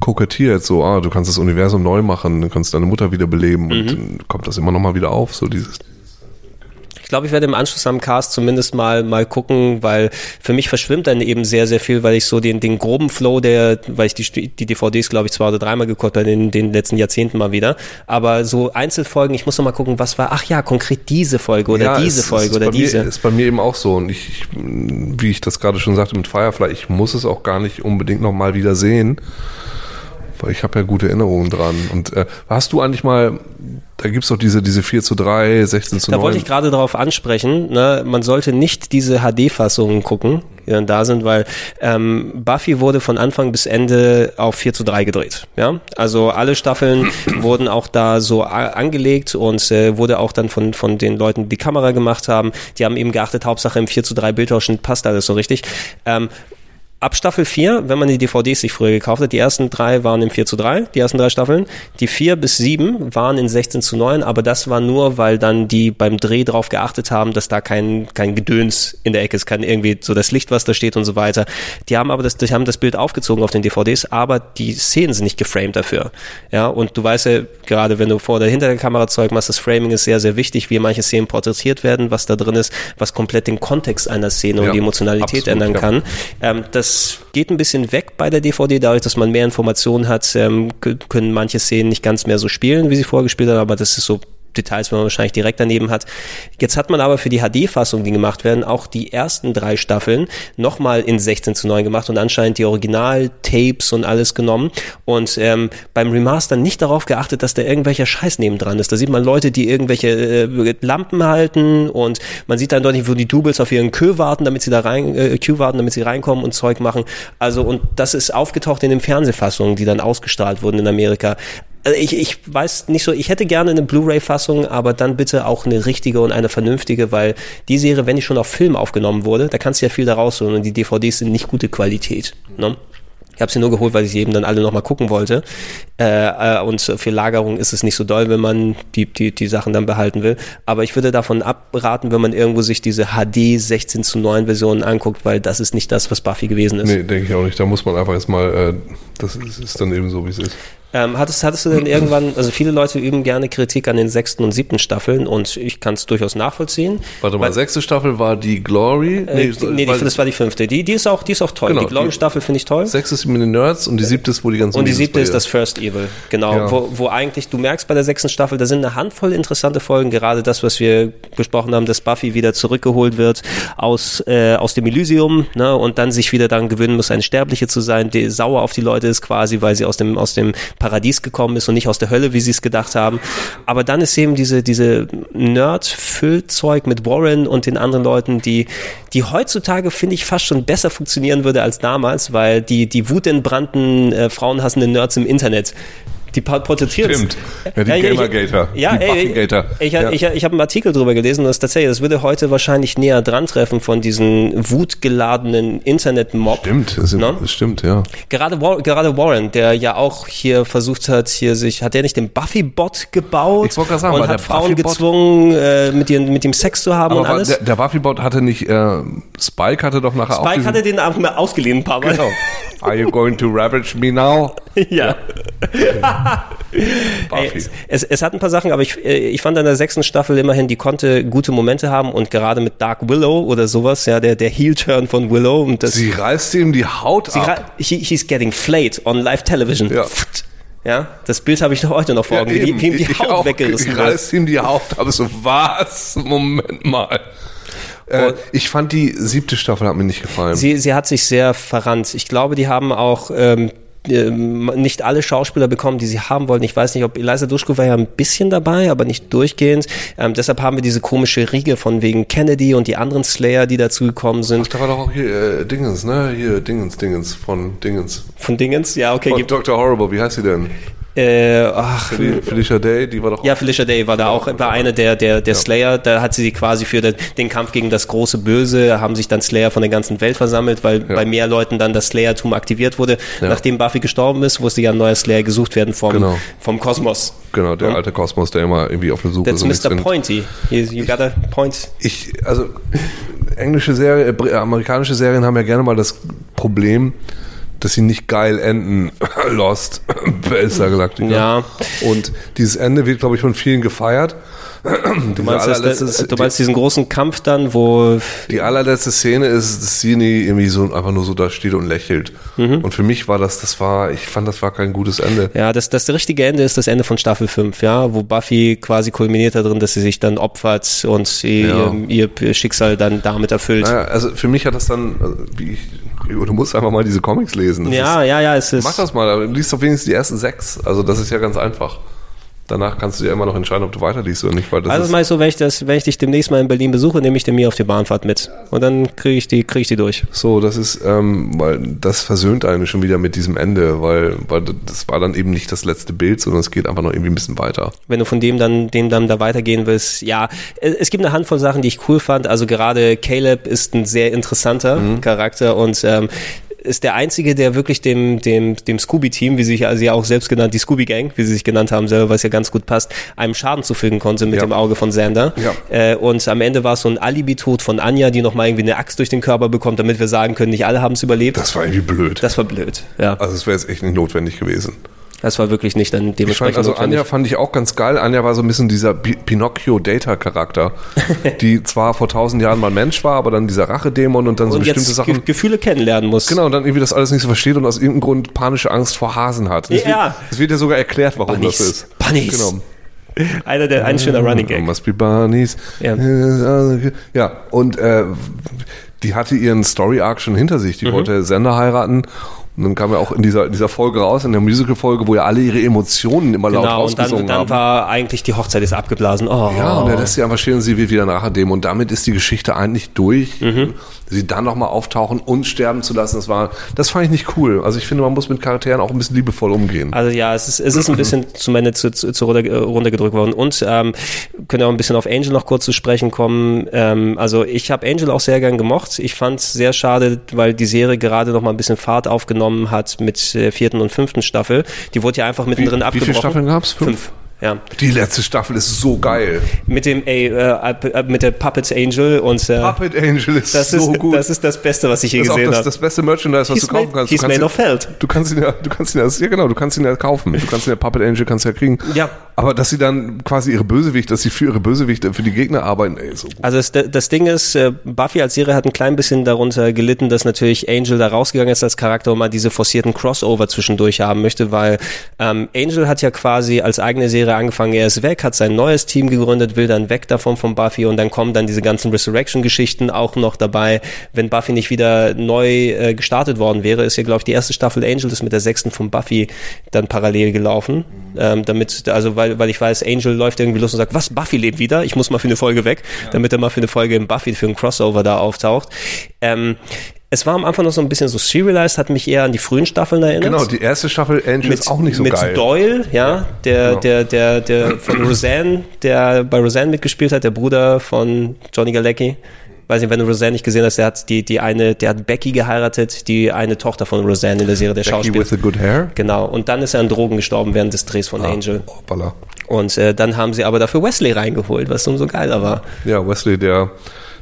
kokettiert, so, ah, du kannst das Universum neu machen, du kannst deine Mutter wieder beleben und dann kommt das immer nochmal wieder auf, so dieses. Ich glaube, ich werde im Anschluss am Cast zumindest mal mal gucken, weil für mich verschwimmt dann eben sehr, sehr viel, weil ich so den, den groben Flow der, weil ich die, die DVDs, glaube ich, zwei oder dreimal geguckt habe in den letzten Jahrzehnten mal wieder. Aber so Einzelfolgen, ich muss noch mal gucken, was war, ach ja, konkret diese Folge oder Ja, diese es- Folge es oder diese. Mir, ist bei mir eben auch so und ich, ich, wie ich das gerade schon sagte mit Firefly, ich muss es auch gar nicht unbedingt nochmal wieder sehen, weil ich habe ja gute Erinnerungen dran. Und äh, hast du eigentlich mal, da gibt's doch diese, diese 4 zu 3, 16 zu Da 9. wollte ich gerade darauf ansprechen, ne, man sollte nicht diese HD-Fassungen gucken, die dann da sind, weil ähm, Buffy wurde von Anfang bis Ende auf 4 zu 3 gedreht. Ja? Also alle Staffeln wurden auch da so angelegt und äh, wurde auch dann von, von den Leuten, die die Kamera gemacht haben, die haben eben geachtet, Hauptsache im 4 zu 3 Bildausschnitt passt alles so richtig. Ähm, Ab Staffel 4, wenn man die DVDs sich früher gekauft hat, die ersten drei waren im 4 zu 3, die ersten drei Staffeln. Die 4 bis 7 waren in 16 zu 9, aber das war nur, weil dann die beim Dreh drauf geachtet haben, dass da kein, kein Gedöns in der Ecke ist, kein irgendwie so das Licht, was da steht und so weiter. Die haben aber das, die haben das Bild aufgezogen auf den DVDs, aber die Szenen sind nicht geframed dafür. Ja, und du weißt ja, gerade wenn du vor oder hinter der Kamera Zeug machst, das Framing ist sehr, sehr wichtig, wie manche Szenen porträtiert werden, was da drin ist, was komplett den Kontext einer Szene und Ja, die Emotionalität absolut, ändern ja. kann. Ähm, das geht ein bisschen weg bei der DVD, dadurch, dass man mehr Informationen hat, ähm, können manche Szenen nicht ganz mehr so spielen, wie sie vorher gespielt haben, aber das ist so Details, wenn man wahrscheinlich direkt daneben hat. Jetzt hat man aber für die HD-Fassung, die gemacht werden, auch die ersten drei Staffeln nochmal in 16 zu 9 gemacht und anscheinend die Original-Tapes und alles genommen und ähm, beim Remaster nicht darauf geachtet, dass da irgendwelcher Scheiß nebendran ist. Da sieht man Leute, die irgendwelche äh, Lampen halten und man sieht dann deutlich, wo die Doubles auf ihren Queue warten, damit sie da rein, äh, Queue warten, damit sie reinkommen und Zeug machen. Also und das ist aufgetaucht in den Fernsehfassungen, die dann ausgestrahlt wurden in Amerika. Also ich, ich weiß nicht so, ich hätte gerne eine Blu-ray-Fassung, aber dann bitte auch eine richtige und eine vernünftige, weil die Serie, wenn die schon auf Film aufgenommen wurde, da kannst du ja viel da rausholen und die DVDs sind nicht gute Qualität. Ne? Ich habe sie nur geholt, weil ich sie eben dann alle nochmal gucken wollte. Äh, äh, und für Lagerung ist es nicht so doll, wenn man die, die, die Sachen dann behalten will. Aber ich würde davon abraten, wenn man irgendwo sich diese HD 16 zu 9 Versionen anguckt, weil das ist nicht das, was Buffy gewesen ist. Nee, denke ich auch nicht. Da muss man einfach jetzt mal, äh, das ist, ist dann eben so, wie es ist. Ähm, hattest, hattest du denn irgendwann, also viele Leute üben gerne Kritik an den sechsten und siebten Staffeln und ich kann es durchaus nachvollziehen. Warte mal, Weil- sechste Staffel war die Glory. Äh, die, nee, die, das war die fünfte. Die, die ist auch, die ist auch toll. Genau, die Glory-Staffel finde ich toll. Sechste ist mit den Nerds und die siebte ist, wo die ganzen Und die siebte ist das First Evil, genau. Ja. Wo, wo eigentlich, du merkst bei der sechsten Staffel, da sind eine Handvoll interessante Folgen, gerade das, was wir besprochen haben, dass Buffy wieder zurückgeholt wird aus, äh, aus dem Elysium, ne, und dann sich wieder daran gewöhnen muss, eine Sterbliche zu sein, die sauer auf die Leute ist quasi, weil sie aus dem, aus dem Paradies gekommen ist und nicht aus der Hölle, wie sie es gedacht haben. Aber dann ist eben diese, diese Nerd-Füllzeug mit Warren und den anderen Leuten, die, die heutzutage, finde ich, fast schon besser funktionieren würde als damals, weil die, die wutentbrannten, äh, frauenhassenden Nerds im Internet, die porträtieren. Stimmt. Ja, die ich- Gamergater. Ja, die ey, Buffygater. ich, Ja. ich, ich, ich habe einen Artikel drüber gelesen und das tatsächlich, das würde heute wahrscheinlich näher dran treffen von diesen wutgeladenen Internet-Mob. Stimmt, das, sind, Ne? das stimmt, ja. Gerade, War, gerade Warren, der ja auch hier versucht hat, hier sich, hat er nicht den Buffy-Bot gebaut Ich wollte sagen, und hat der Frauen gezwungen, äh, mit, ihren, mit ihm Sex zu haben und Aber war, alles? der, der Buffy-Bot hatte nicht, äh, Spike hatte doch nachher auch Spike hatte den einfach mal ausgeliehen ein paar Mal. Genau. Are you going to ravage me now? ja. Ey, es, es, es hat ein paar Sachen, aber ich, äh, ich fand an der sechsten Staffel immerhin, die konnte gute Momente haben und gerade mit Dark Willow oder sowas, ja, der, der Heel-Turn von Willow und das, Sie reißt ihm die Haut sie, ab. he, he's getting flayed on live television. Ja. Ja, das Bild habe ich noch heute noch vor Augen, wie, die- eben. wie ihm die Ich Haut auch. weggerissen wird. reiß ihm die Haut ab. So, was? Moment mal. Äh, ich fand die siebte Staffel hat mir nicht gefallen. Sie, sie hat sich sehr verrannt. Ich glaube, die haben auch ähm, ähm, nicht alle Schauspieler bekommen, die sie haben wollten. Ich weiß nicht, ob Eliza Duschko war ja ein bisschen dabei, aber nicht durchgehend. Ähm, deshalb haben wir diese komische Riege von wegen Kennedy und die anderen Slayer, die dazugekommen sind. da war doch auch hier äh, Dingens, ne? Hier Dingens, Dingens von Dingens. Von Dingens? Ja, okay. Von Dr. Horrible, wie heißt sie denn? Äh, ach, Fel- Felicia Day, die war doch ja, Felicia Day war da auch, war eine der, der, der Slayer. Da hat sie quasi für den, Kampf gegen das große Böse, haben sich dann Slayer von der ganzen Welt versammelt, weil bei mehr Leuten dann das Slayertum aktiviert wurde. Nachdem Buffy gestorben ist, musste ja ein neuer Slayer gesucht werden vom, Genau. vom Kosmos. Genau, der alte Kosmos, der immer irgendwie auf der Suche That's so nichts Mr. Pointy. You, got a point? Ich, also englische Serie, äh, br- amerikanische Serien haben ja gerne mal das Problem, dass sie nicht geil enden. Lost, besser gesagt. Ja. Und dieses Ende wird, glaube ich, von vielen gefeiert. Du meinst, das, du meinst diesen großen Kampf dann, wo Die allerletzte Szene ist, dass Sini irgendwie so einfach nur so da steht und lächelt. Mhm. Und für mich war das, das war, ich fand, das war kein gutes Ende. Ja, das, das richtige Ende ist das Ende von Staffel 5, ja, wo Buffy quasi kulminiert darin, dass sie sich dann opfert und ihr, Ja. ihr, ihr Schicksal dann damit erfüllt. Naja, also für mich hat das dann, also wie ich, du musst einfach mal diese Comics lesen. Das ja, ja, ja, es ist, ist. mach das mal, liest doch wenigstens die ersten sechs. Also das ist ja ganz einfach. Danach kannst du dir immer noch entscheiden, ob du weiterliest oder nicht, weil das Also ich so, wenn ich, das, wenn ich dich demnächst mal in Berlin besuche, nehme ich den mir auf die Bahnfahrt mit. Und dann kriege ich die, kriege ich die durch. so, das ist, ähm, weil das versöhnt einen schon wieder mit diesem Ende, weil, weil das war dann eben nicht das letzte Bild, sondern es geht einfach noch irgendwie ein bisschen weiter. Wenn du von dem dann, dem dann da weitergehen willst, ja, es es gibt eine Handvoll Sachen, die ich cool fand. Also gerade Caleb ist ein sehr interessanter Mhm. Charakter und ähm, ist der einzige, der wirklich dem, dem, dem Scooby-Team, wie sie sich also ja auch selbst genannt, die Scooby-Gang, wie sie sich genannt haben selber, was ja ganz gut passt, einem Schaden zufügen konnte mit Ja. dem Auge von Sander. Ja. Äh, und am Ende war es so ein Alibi-Tod von Anja, die nochmal irgendwie eine Axt durch den Körper bekommt, damit wir sagen können, nicht alle haben es überlebt. Das war irgendwie blöd. Das war blöd, ja. also es wäre jetzt echt nicht notwendig gewesen. Das war wirklich nicht dann dementsprechend also notwendig. Anja fand ich auch ganz geil. Anja war so ein bisschen dieser Pi- Pinocchio-Data-Charakter, die zwar vor tausend Jahren mal Mensch war, aber dann dieser Rachedämon und dann so und bestimmte jetzt Sachen. Ge Gefühle kennenlernen muss. Genau, und dann irgendwie das alles nicht so versteht und aus irgendeinem Grund panische Angst vor Hasen hat. Es Ja. wird, es wird ja sogar erklärt, warum Bunnies. das ist. Bunnies. Genau. Einer der, ein schöner Running Gag. Must be bunnies. Ja. Ja, und äh, die hatte ihren Story-Arc schon hinter sich. Mhm. Die wollte Sender heiraten. Und dann kam ja auch in dieser, dieser Folge raus, in der Musical-Folge, wo ja alle ihre Emotionen immer laut Genau, und dann, rausgesungen dann haben. war eigentlich die Hochzeit ist abgeblasen. Oh. Ja, und er lässt sie einfach stehen und sie wird wieder nachher dem. Und damit ist die Geschichte eigentlich durch. Mhm. Sie dann nochmal auftauchen und sterben zu lassen, das war, das fand ich nicht cool. Also ich finde, man muss mit Charakteren auch ein bisschen liebevoll umgehen. Also ja, es ist, es ist ein bisschen zum Ende zu, zu, zu runter, äh, runtergedrückt worden. Und ähm, können auch ein bisschen auf Angel noch kurz zu sprechen kommen. Ähm, also ich habe Angel auch sehr gern gemocht. Ich fand es sehr schade, weil die Serie gerade noch mal ein bisschen Fahrt aufgenommen hat mit der vierten und fünften Staffel. Die wurde ja einfach mittendrin wie abgebrochen. viele Staffeln gab's? Fünf? Fünf. Ja, Die letzte Staffel ist so geil. mit dem ey, äh, äh, mit der Puppets Angel und äh, Puppet Angel ist das so ist gut. das ist das Beste, was ich je ist gesehen das, habe. das beste Merchandise, was He's du kaufen made- kannst. he's du kannst ihn, of felt. Du kannst ihn ja, du kannst ihn ja, ja genau, du kannst ihn ja kaufen. Du kannst ihn ja Puppet Angel kannst du ja kriegen. Ja. Aber dass sie dann quasi ihre Bösewicht, dass sie für ihre Bösewichte, für die Gegner arbeiten, ey, so. Also das, das Ding ist, äh, Buffy als Serie hat ein klein bisschen darunter gelitten, dass natürlich Angel da rausgegangen ist als Charakter und mal diese forcierten Crossover zwischendurch haben möchte, weil ähm, Angel hat ja quasi als eigene Serie angefangen, er ist weg, hat sein neues Team gegründet, will dann weg davon von Buffy und dann kommen dann diese ganzen Resurrection-Geschichten auch noch dabei. Wenn Buffy nicht wieder neu äh, gestartet worden wäre, ist ja, glaube ich, die erste Staffel Angel ist mit der sechsten von Buffy dann parallel gelaufen. Ähm, damit, also weil, weil ich weiß, Angel läuft irgendwie los und sagt, was, Buffy lebt wieder? Ich muss mal für eine Folge weg, damit er mal für eine Folge im Buffy, für ein Crossover da auftaucht. Ähm, es war am Anfang noch so ein bisschen so serialized, hat mich eher an die frühen Staffeln erinnert Genau, die erste Staffel Angel ist auch nicht so mit geil. Doyle, ja, der, Genau. der, der, der von Roseanne, der bei Roseanne mitgespielt hat, der Bruder von Johnny Galecki. Weiß nicht, wenn du Roseanne nicht gesehen hast, der hat die, die eine, der hat Becky geheiratet, die eine Tochter von Roseanne in der Serie der Becky Schauspieler. with the good hair. Genau. Und dann ist er an Drogen gestorben während des Drehs von Ah. Angel. Hoppala. Und äh, dann haben sie aber dafür Wesley reingeholt, was umso geiler war. Ja, Wesley, der,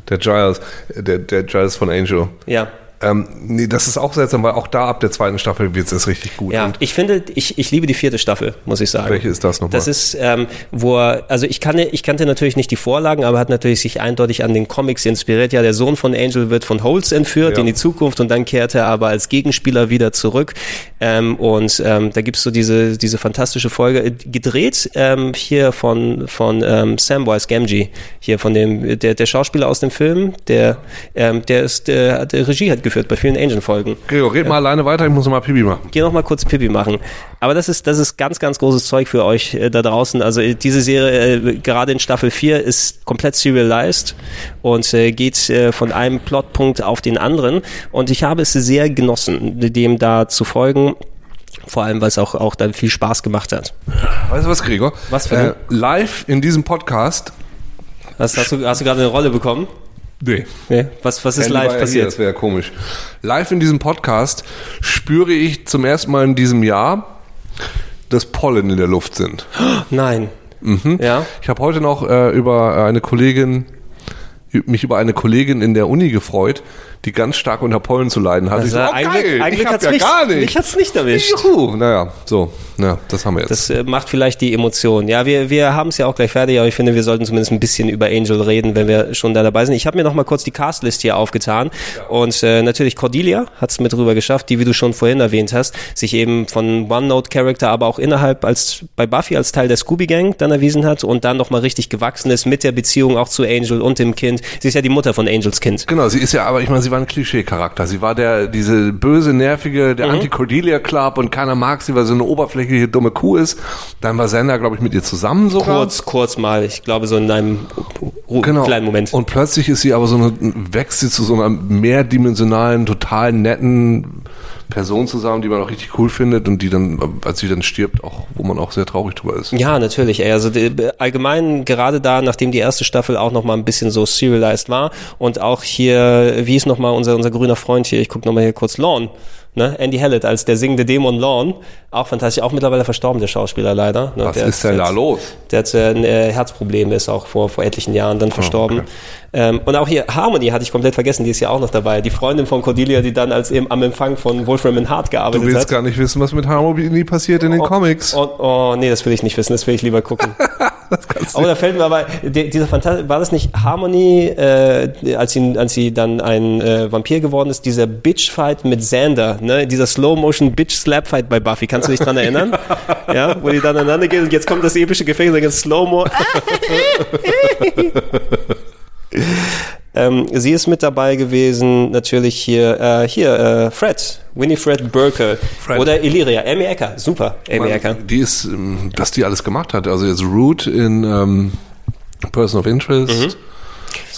der Giles, der, der Giles von Angel. Ja. Ähm, nee, das ist auch seltsam, weil auch da ab der zweiten Staffel wird es richtig gut. Ja, Und ich finde, ich, ich liebe die vierte Staffel, muss ich sagen. Welche ist das nochmal? Das ist, ähm, wo er, also ich kannte, ich kannte natürlich nicht die Vorlagen, aber hat natürlich sich eindeutig an den Comics inspiriert. Ja, der Sohn von Angel wird von Holtz entführt Ja. in die Zukunft und dann kehrt er aber als Gegenspieler wieder zurück. Ähm, und ähm, da gibt's so diese, diese fantastische Folge, äh, gedreht ähm, hier von, von ähm, Samwise Gamgee, hier von dem, der, der Schauspieler aus dem Film, der, ähm, der ist, der, der Regie hat geführt bei vielen Angel-Folgen. Gregor, red mal alleine weiter, ich muss mal Pipi machen. Geh noch mal kurz Pipi machen. Aber das ist, das ist ganz, ganz großes Zeug für euch äh, da draußen. Also äh, diese Serie, äh, gerade in Staffel 4, ist komplett serialized und äh, geht äh, von einem Plotpunkt auf den anderen. Und ich habe es sehr genossen, dem da zu folgen. Vor allem, weil es auch, auch dann viel Spaß gemacht hat. Weißt du was, Gregor? Was für äh, Live in diesem Podcast. Hast, hast du, hast du gerade eine Rolle bekommen? Nee. Nee. Was, was ist live passiert? Hier, das wäre komisch. Live in diesem Podcast spüre ich zum ersten Mal in diesem Jahr, dass Pollen in der Luft sind. Nein. Mhm. Ja. Ich habe heute noch äh, über eine Kollegin, mich über eine Kollegin in der Uni gefreut, die ganz stark unter Pollen zu leiden hatte. Also ich so, oh, eigentlich geil, eigentlich ich hat's ja mich, gar nicht. Mich hat's nicht erwischt. Juhu, naja, so, ja, das haben wir jetzt. Das äh, macht vielleicht die Emotion. Ja, wir, wir haben es ja auch gleich fertig, aber ich finde, wir sollten zumindest ein bisschen über Angel reden, wenn wir schon da dabei sind. Ich habe mir noch mal kurz die Castlist hier aufgetan und äh, natürlich Cordelia hat es mit rüber geschafft, die, wie du schon vorhin erwähnt hast, sich eben von One-Note-Character, aber auch innerhalb als bei Buffy als Teil der Scooby-Gang dann erwiesen hat und dann noch mal richtig gewachsen ist mit der Beziehung auch zu Angel und dem Kind. Sie ist ja die Mutter von Angels Kind. Genau, sie ist ja, aber ich meine, sie war ein Klischee-Charakter. Sie war der, diese böse, nervige, Mhm. der Anti-Cordelia-Club und keiner mag sie, weil sie eine oberflächliche, dumme Kuh ist. Dann war Sender, glaube ich, mit ihr zusammen sogar. Kurz, kurz mal, ich glaube so in einem Genau. kleinen Moment. Und plötzlich ist sie aber so eine, wächst sie zu so einer mehrdimensionalen, total netten Person zusammen, die man auch richtig cool findet und die dann, als sie dann stirbt, auch, wo man auch sehr traurig drüber ist. Ja, natürlich. Ey. Also die, allgemein gerade da, nachdem die erste Staffel auch noch mal ein bisschen so serialized war und auch hier, wie ist noch mal unser unser grüner Freund hier? Ich gucke noch mal hier kurz Lorne. Ne? Andy Hallett als der singende Dämon Lorne, auch fantastisch, auch mittlerweile verstorben, der Schauspieler leider. Ne? Was der, ist denn da los? Der hat äh, ein äh, Herzproblem, ist auch vor, vor etlichen Jahren dann verstorben. okay. ähm, und auch hier Harmony hatte ich komplett vergessen, die ist ja auch noch dabei. Die Freundin von Cordelia, die dann als eben am Empfang von Wolfram and Hart Du gearbeitet willst hat. gar nicht wissen, was mit Harmony passiert in den Comics. Oh, oh, nee, das will ich nicht wissen, das will ich lieber gucken. oh, da fällt mir aber, dieser Fantas war das nicht Harmony, äh, als, sie, als sie dann ein äh, Vampir geworden ist, dieser Bitch-Fight mit Xander, ne? dieser Slow-Motion-Bitch-Slap-Fight bei Buffy, kannst du dich dran erinnern? ja, wo die dann aneinander gehen und jetzt kommt das epische Gefängnis, dann geht's Slow-Mo. Ähm, sie ist mit dabei gewesen, natürlich hier, äh, hier, äh, Fred, Winifred Burke Fred. oder Illyria, Amy Ecker, super, Amy Ecker. Die ist, ähm, was die alles gemacht hat. Also jetzt Root in ähm, Person of Interest. Mhm.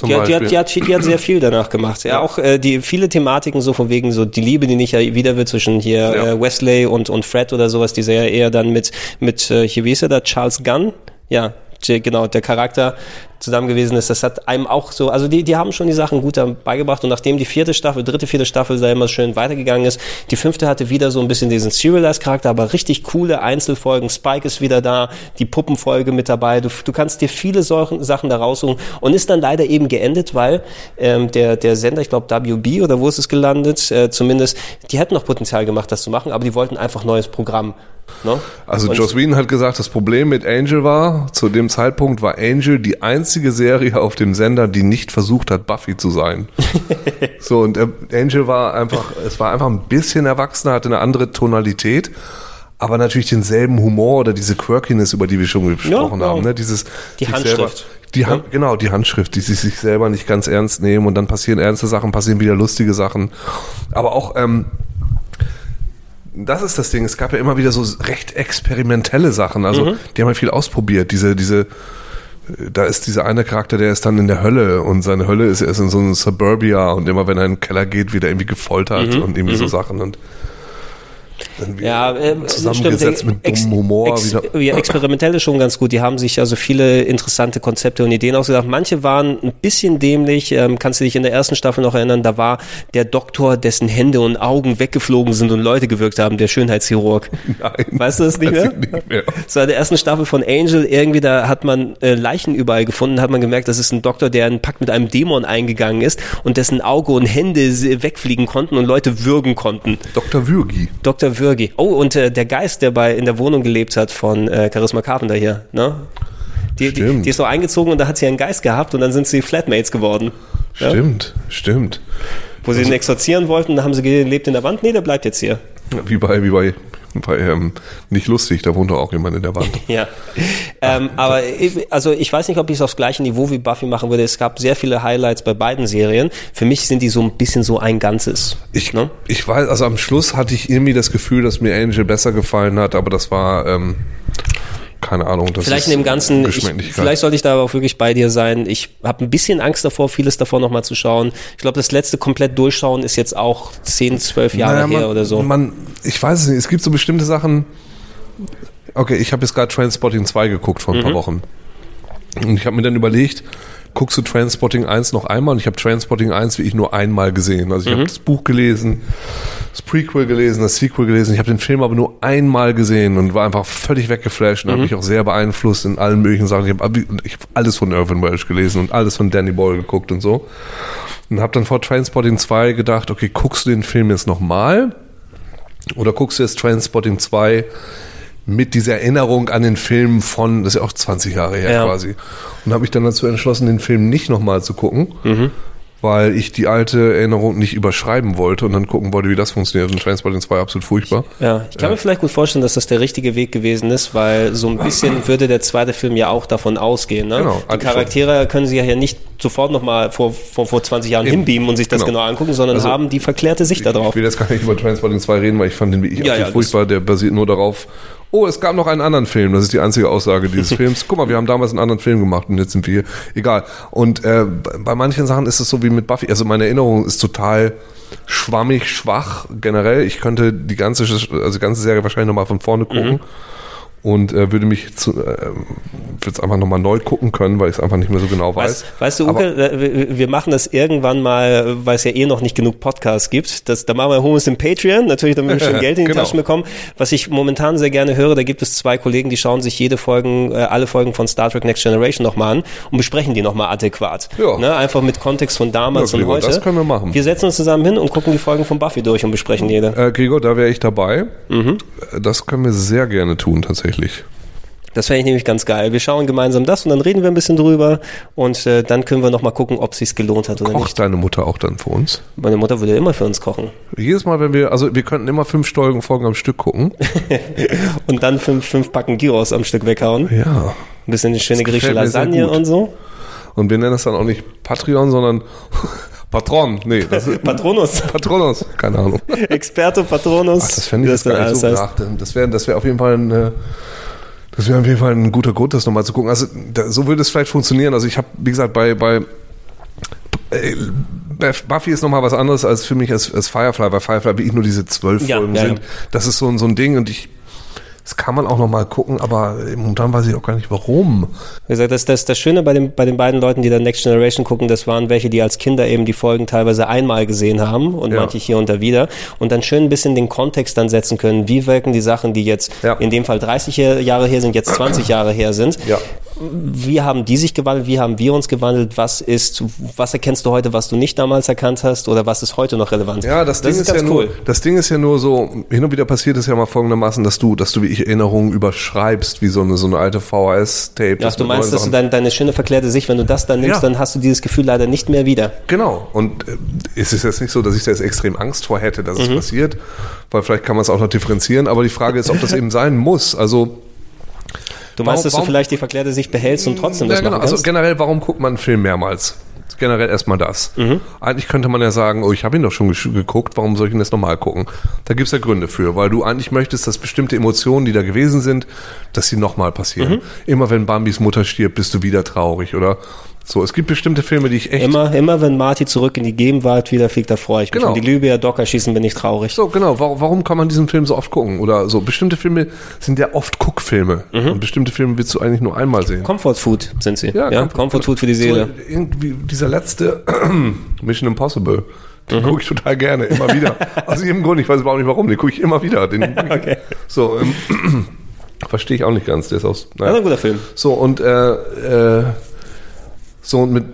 Die hat, die, hat, die, hat, die hat sehr viel danach gemacht. Ja, auch äh, die viele Thematiken so von wegen so die Liebe, die nicht wieder wird zwischen hier Ja. äh, Wesley und und Fred oder sowas, die sehr eher dann mit mit äh, hier wie ist er da Charles Gunn, ja genau der Charakter zusammen gewesen ist. Das hat einem auch so, also die die haben schon die Sachen gut dabei gebracht und nachdem die vierte Staffel, dritte vierte Staffel da immer schön weitergegangen ist, die fünfte hatte wieder so ein bisschen diesen Serialized Charakter, aber richtig coole Einzelfolgen. Spike ist wieder da, die Puppenfolge mit dabei. Du, du kannst dir viele solchen Sachen da raussuchen und ist dann leider eben geendet, weil ähm, der, der Sender, ich glaube WB oder wo ist es gelandet, äh, zumindest, die hätten noch Potenzial gemacht, das zu machen, aber die wollten einfach neues Programm. Ne? Also Und- Joss Whedon hat gesagt, das Problem mit Angel war, zu dem Zeitpunkt war Angel die einzige Serie auf dem Sender, die nicht versucht hat, Buffy zu sein. so, und äh, Angel war einfach, es war einfach ein bisschen erwachsener, hatte eine andere Tonalität, aber natürlich denselben Humor oder diese Quirkiness, über die wir schon gesprochen ja. haben. Ne? Dieses, Die Handschrift. Selber, die Hand, Genau, die Handschrift, die sich, sich selber nicht ganz ernst nehmen und dann passieren ernste Sachen, passieren wieder lustige Sachen. Aber auch, ähm, das ist das Ding. Es gab ja immer wieder so recht experimentelle Sachen. Also Mhm. die haben ja viel ausprobiert. Diese, diese, da ist dieser eine Charakter, der ist dann in der Hölle und seine Hölle ist, er ist in so einem Suburbia und immer wenn er in den Keller geht, wird er irgendwie gefoltert und irgendwie so Sachen und Mhm. Ja, äh, zusammengesetzt stimmt. mit dummem Humor ex, wieder. Ja, experimentell ist schon ganz gut. Die haben sich also viele interessante Konzepte und Ideen ausgedacht. Manche waren ein bisschen dämlich. Ähm, kannst du dich in der ersten Staffel noch erinnern? Da war der Doktor, dessen Hände und Augen weggeflogen sind und Leute gewirkt haben, der Schönheitschirurg. Nein, Weißt du das nicht mehr? ich nicht mehr. Das war in der ersten Staffel von Angel. Irgendwie, da hat man äh, Leichen überall gefunden, hat man gemerkt, das ist ein Doktor, der einen Pakt mit einem Dämon eingegangen ist und dessen Auge und Hände wegfliegen konnten und Leute würgen konnten. Dr. Würgi. Dr. Würgi. Oh, und äh, der Geist, der bei in der Wohnung gelebt hat von äh, Charisma Carpenter hier, ne? Die, die, die ist so eingezogen und da hat sie einen Geist gehabt und dann sind sie Flatmates geworden. Ja? Stimmt, stimmt. Wo sie ihn exorzieren wollten, dann haben sie gelebt in der Wand. Nee, der bleibt jetzt hier. Wie bei, wie bei, bei ähm, nicht lustig, da wohnt doch auch jemand in der Wand. Ja. Ähm, aber ich, also ich weiß nicht, ob ich es aufs gleiche Niveau wie Buffy machen würde. Es gab sehr viele Highlights bei beiden Serien. Für mich sind die so ein bisschen so ein Ganzes. Ich, ne? ich weiß, also am Schluss hatte ich irgendwie das Gefühl, dass mir Angel besser gefallen hat, aber das war, ähm, keine Ahnung. Das Vielleicht in dem Ganzen, ich, vielleicht sollte ich da aber auch wirklich bei dir sein. Ich habe ein bisschen Angst davor, vieles davor nochmal zu schauen. Ich glaube, das letzte komplett durchschauen ist jetzt auch 10, 12 Jahre Naja, her man, oder so. Man, ich weiß es nicht. Es gibt so bestimmte Sachen. Okay, ich habe jetzt gerade Transpotting 2 geguckt vor ein Mhm. paar Wochen. Und ich habe mir dann überlegt, guckst du Transpotting 1 noch einmal? Und ich habe Transpotting 1 wie ich nur einmal gesehen. Also ich Mhm. habe das Buch gelesen, das Prequel gelesen, das Sequel gelesen. Ich habe den Film aber nur einmal gesehen und war einfach völlig weggeflasht und Mhm. hat mich auch sehr beeinflusst in allen möglichen Sachen. Ich habe ich hab alles von Irvin Welsh gelesen und alles von Danny Boyle geguckt und so. Und habe dann vor Transpotting 2 gedacht, okay, guckst du den Film jetzt nochmal? Oder guckst du jetzt Transpotting 2 mit dieser Erinnerung an den Film von, das ist ja auch 20 Jahre her Ja. quasi. Und habe mich dann dazu entschlossen, den Film nicht nochmal zu gucken, Mhm. weil ich die alte Erinnerung nicht überschreiben wollte und dann gucken wollte, wie das funktioniert. Und Transpotting 2 absolut furchtbar. Ja, ich kann mir vielleicht gut vorstellen, dass das der richtige Weg gewesen ist, weil so ein bisschen würde der zweite Film ja auch davon ausgehen. Ne? Genau, Die Charaktere können sie ja nicht sofort nochmal vor, vor, vor 20 Jahren Eben. hinbeamen und sich das Genau. genau angucken, sondern Also, haben die verklärte Sicht darauf. Ich will jetzt gar nicht über Transpotting 2 reden, weil ich fand den wie ich Ja, absolut ja, furchtbar. Der basiert nur darauf, oh, es gab noch einen anderen Film. Das ist die einzige Aussage dieses Films. Guck mal, wir haben damals einen anderen Film gemacht und jetzt sind wir hier. Egal. Und äh, bei manchen Sachen ist es so wie mit Buffy. Also meine Erinnerung ist total schwammig, schwach generell. Ich könnte die ganze, also die ganze Serie wahrscheinlich nochmal von vorne gucken. Und äh, würde mich zu, äh, würde es einfach nochmal neu gucken können, weil ich es einfach nicht mehr so genau weiß. Weißt, weißt du, Aber- Uke, äh, wir- machen das irgendwann mal, weil es ja eh noch nicht genug Podcasts gibt. Das, da machen wir Homos im Patreon, natürlich, damit wir schon Geld in die Genau. Taschen bekommen. Was ich momentan sehr gerne höre, da gibt es zwei Kollegen, die schauen sich jede Folgen, äh, alle Folgen von Star Trek Next Generation nochmal an und besprechen die nochmal adäquat. Ja. Ne? Einfach mit Kontext von damals Ja, und Gregor, heute. das können wir machen. Wir setzen uns zusammen hin und gucken die Folgen von Buffy durch und besprechen jede. Äh, Gregor, da wäre ich dabei. Mhm. Das können wir sehr gerne tun, tatsächlich. Das fände ich nämlich ganz geil. Wir schauen gemeinsam das und dann reden wir ein bisschen drüber und äh, dann können wir nochmal gucken, ob es sich gelohnt hat oder Kocht nicht. deine Mutter auch dann für uns? Meine Mutter würde immer für uns kochen. Jedes Mal, wenn wir, also wir könnten immer fünf Folgen, Folgen am Stück gucken. und dann fünf, fünf Packen Gyros am Stück weghauen. Ja. Ein bisschen eine schöne griechische Lasagne und so. Und wir nennen das dann auch nicht Patreon, sondern Patron. Nee, das ist Patronus. Patronus. Keine Ahnung. Experte Patronus. Ach, das fände ich Wie gar nicht das so nach. Das wäre das wär auf jeden Fall ein, äh, das wäre auf jeden Fall ein guter Grund, das nochmal zu gucken. Also da, so würde es vielleicht funktionieren. Also ich habe, wie gesagt, bei, bei äh, Buffy ist nochmal was anderes als für mich als, als Firefly, weil Firefly wirklich nur diese zwölf Ja, Folgen ja, sind. ja. Das ist so, so ein Ding und ich, das kann man auch nochmal gucken, aber momentan weiß ich auch gar nicht warum. Wie gesagt, das, das, das Schöne bei, dem, bei den beiden Leuten, die dann Next Generation gucken, das waren welche, die als Kinder eben die Folgen teilweise einmal gesehen haben und Ja. manche hier und da wieder und dann schön ein bisschen den Kontext dann setzen können. Wie wirken die Sachen, die jetzt Ja. in dem Fall 30 Jahre her sind, jetzt 20 Jahre her sind? Ja. Wie haben die sich gewandelt? Wie haben wir uns gewandelt? Was ist, was erkennst du heute, was du nicht damals erkannt hast? Oder was ist heute noch relevant? Ja, das, Ding ist, ja nur, das Ding ist ja nur so, hin und wieder passiert es ja mal folgendermaßen, dass du, dass du wie ich Erinnerungen überschreibst, wie so eine, so eine alte VHS-Tape. Ach, du meinst, dass du dein, deine schöne verklärte Sicht, wenn du das dann nimmst, Ja. dann hast du dieses Gefühl leider nicht mehr wieder. Genau. Und äh, es ist jetzt nicht so, dass ich da jetzt extrem Angst vor hätte, dass es Mhm. passiert, weil vielleicht kann man es auch noch differenzieren, aber die Frage ist, ob das eben sein muss. Also, Du meinst, Warum- dass du warum- vielleicht die verklärte Sicht behältst und trotzdem ja, das genau. machen Also generell, warum guckt man einen Film mehrmals? Generell erstmal das. Mhm. Eigentlich könnte man ja sagen, oh, ich habe ihn doch schon geguckt, warum soll ich ihn jetzt nochmal gucken? Da gibt's ja Gründe für, weil du eigentlich möchtest, dass bestimmte Emotionen, die da gewesen sind, dass sie nochmal passieren. Mhm. Immer wenn Bambis Mutter stirbt, bist du wieder traurig, oder? So, es gibt bestimmte Filme, die ich echt Immer, immer wenn Marty zurück in die Gegenwart wieder fliegt, da freue ich mich. Genau. Wenn die Libyer Docker schießen, bin ich traurig. So, genau. Warum, warum kann man diesen Film so oft gucken? Oder so, bestimmte Filme sind ja oft Guckfilme. Mhm. Und bestimmte Filme willst du eigentlich nur einmal sehen. Comfort Food sind sie. Ja, Comfort- Comfort, Food für die Seele. So, irgendwie dieser letzte Mission Impossible. Den Mhm. gucke ich total gerne, immer wieder. Aus irgendeinem Grund, ich weiß überhaupt nicht warum, den gucke ich immer wieder. Den, Okay. So, ähm, verstehe ich auch nicht ganz. Der ist aus. Das ist ein guter Film. So, und äh, äh, so und mit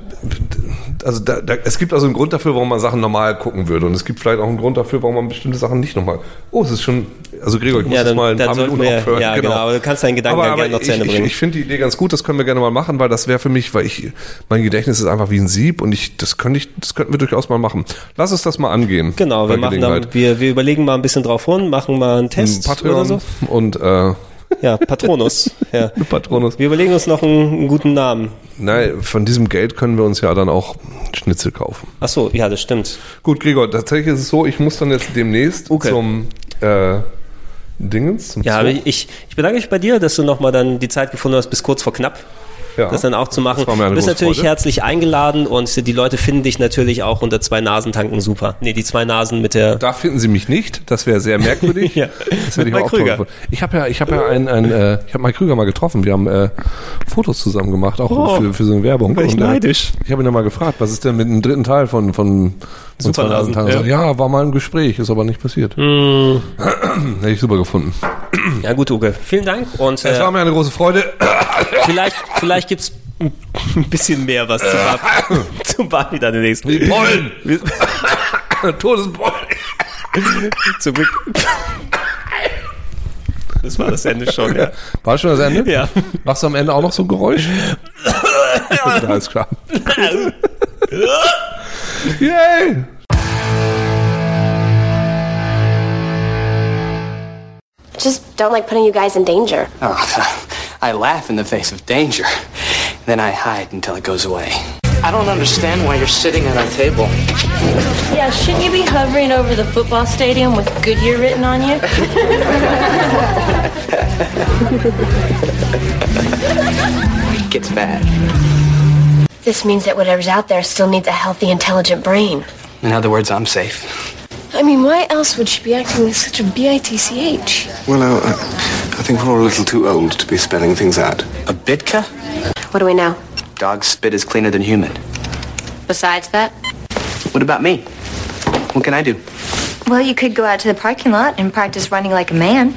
also da, da, es gibt also einen Grund dafür, warum man Sachen normal gucken würde. Und es gibt vielleicht auch einen Grund dafür, warum man bestimmte Sachen nicht nochmal. Oh, es ist schon. Also Gregor, ich muss Ja, jetzt dann, mal ein paar Minuten wir, aufhören. ja, genau. aber du kannst deinen Gedanken Aber, aber gerne noch ich, zu Ende ich, bringen. ich finde die Idee ganz gut, das können wir gerne mal machen, weil das wäre für mich, weil ich, mein Gedächtnis ist einfach wie ein Sieb und ich, das könnte ich, das könnten wir durchaus mal machen. Lass uns das mal angehen. genau, wir machen dann, wir, wir überlegen mal ein bisschen drauf rum, machen mal einen Test Patreon oder so. und äh, Ja, Patronus. ja. Patronus. Wir überlegen uns noch einen, einen guten Namen. Nein, von diesem Geld können wir uns ja dann auch Schnitzel kaufen. Ach so, ja, das stimmt. Gut, Gregor, tatsächlich ist es so, ich muss dann jetzt demnächst Okay. zum äh, Dingens zum Ja, ich, ich bedanke mich bei dir, dass du nochmal dann die Zeit gefunden hast, bis kurz vor knapp. Ja. Das dann auch zu machen. Du bist natürlich Freude. herzlich eingeladen und die Leute finden dich natürlich auch unter zwei Nasentanken super. Nee, die zwei Nasen mit der. Da finden Sie mich nicht. Das wäre sehr merkwürdig. Ja. Das hätte ich auch Krüger. toll. Ich habe ja, ich habe ja ein, ein äh, ich habe Mike Krüger mal getroffen. Wir haben äh, Fotos zusammen gemacht, auch Oh. für, für so eine Werbung. Bin ich Und, äh, neidisch. Ich habe ihn dann mal gefragt, was ist denn mit dem dritten Teil von von, von Supernasen, 2000 Tagen? Ja. war mal ein Gespräch, ist aber nicht passiert. Hm. Hätte ich super gefunden. Ja gut, Uke. Vielen Dank und Es äh, war mir eine große Freude. vielleicht, vielleicht gibt's ein bisschen mehr was zu Barbie, zu Barbie dann in der nächsten. Die Pollen. Todesbollen. Zum Glück. Das war das Ende schon, ja. War schon das Ende? Ja. Machst du am Ende auch noch so ein Geräusch? Alles klar. Yay! Just don't like putting you guys in danger. Oh, I laugh in the face of danger. Then I hide until it goes away. I don't understand why you're sitting at our table. Yeah, shouldn't you be hovering over the football stadium with Goodyear written on you? It gets bad. This means that whatever's out there still needs a healthy, intelligent brain. In other words, I'm safe. I mean, why else would she be acting with such a B-I-T-C-H? Well, uh, I think we're all a little too old to be spelling things out. A bitka? What do we know? Dog spit is cleaner than human. Besides that? What about me? What can I do? Well, you could go out to the parking lot and practice running like a man.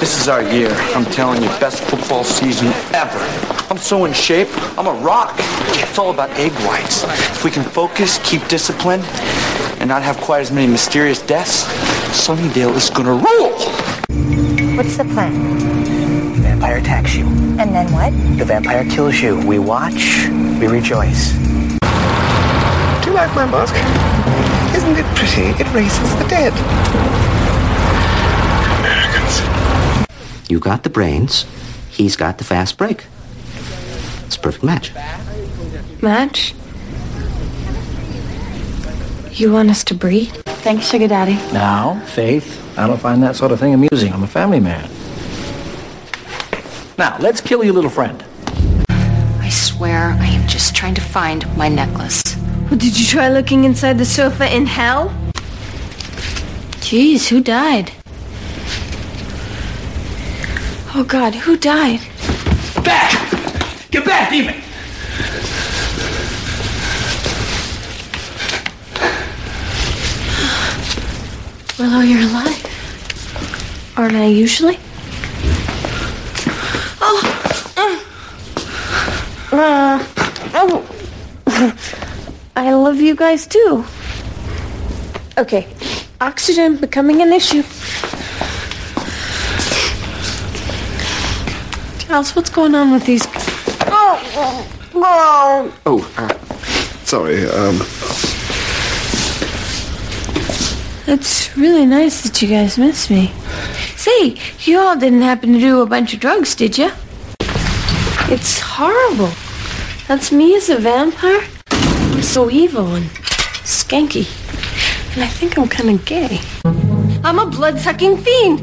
This is our year. I'm telling you, best football season ever. I'm so in shape. I'm a rock. It's all about egg whites. If we can focus, keep discipline, and not have quite as many mysterious deaths, Sunnydale is gonna rule. What's the plan? The vampire attacks you. And then what? The vampire kills you. We watch, we rejoice. Do you like my mask? Isn't it pretty? It raises the dead. Americans. You got the brains, he's got the fast break. It's a perfect match. Match? You want us to breed? Thanks, Sugar Daddy. Now, Faith, I don't find that sort of thing amusing. I'm a family man. Now, let's kill your little friend. I swear I am just trying to find my necklace. Well, did you try looking inside the sofa in hell? Jeez, who died? Oh God, who died? Back! Get back, demon! Willow, you're alive. Aren't I usually? Oh. Uh, oh. I love you guys too. Okay. Oxygen becoming an issue. Charles, what's going on with these? Oh, oh. Oh, uh, sorry. Um, It's really nice that you guys miss me. Say, you all didn't happen to do a bunch of drugs, did you? It's horrible. That's me as a vampire. I'm so evil and skanky. And I think I'm kind of gay. I'm a blood-sucking fiend.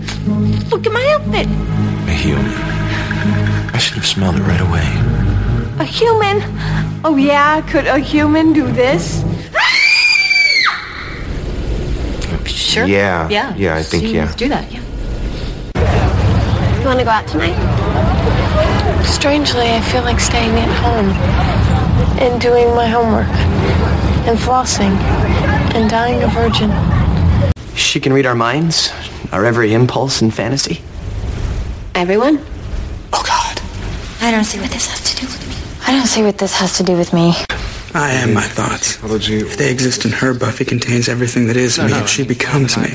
Look at my outfit. a human. I should have smelled it right away. A human. Oh yeah, could a human do this? Sure. Yeah. Yeah. Yeah, I think, yeah. Let's do that. Yeah. You want to go out tonight? Strangely, I feel like staying at home and doing my homework and flossing and dying a virgin. She can read our minds, our every impulse and fantasy. Everyone? Oh, God. I don't see what this has to do with me. I don't see what this has to do with me. I am my thoughts. If they exist in her, Buffy contains everything that is me. If she becomes me,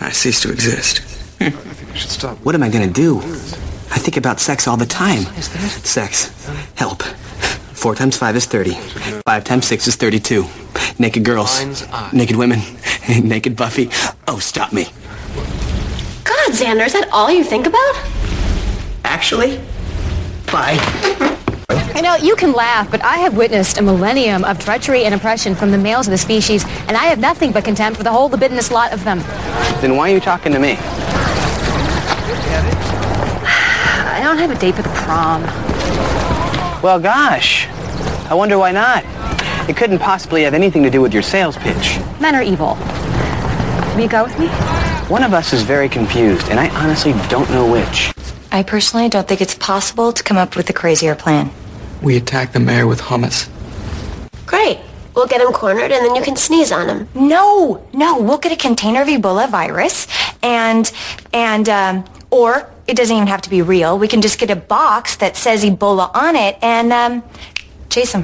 I cease to exist. I think we should stop. What am I gonna do? I think about sex all the time. Sex. Help. Four times five is 30. Five times six is 32. Naked girls. Naked women. Naked Buffy. Oh, stop me. God, Xander, is that all you think about? Actually? Bye. You know, you can laugh, but I have witnessed a millennium of treachery and oppression from the males of the species, and I have nothing but contempt for the whole libidinous lot of them. Then why are you talking to me? I don't have a date for the prom. Well, gosh. I wonder why not. It couldn't possibly have anything to do with your sales pitch. Men are evil. Will you go with me? One of us is very confused, and I honestly don't know which. I personally don't think it's possible to come up with a crazier plan. We attack the mayor with hummus. Great. We'll get him cornered and then you can sneeze on him. No, no, we'll get a container of Ebola virus and, and, um, or it doesn't even have to be real. We can just get a box that says Ebola on it and, um, chase him.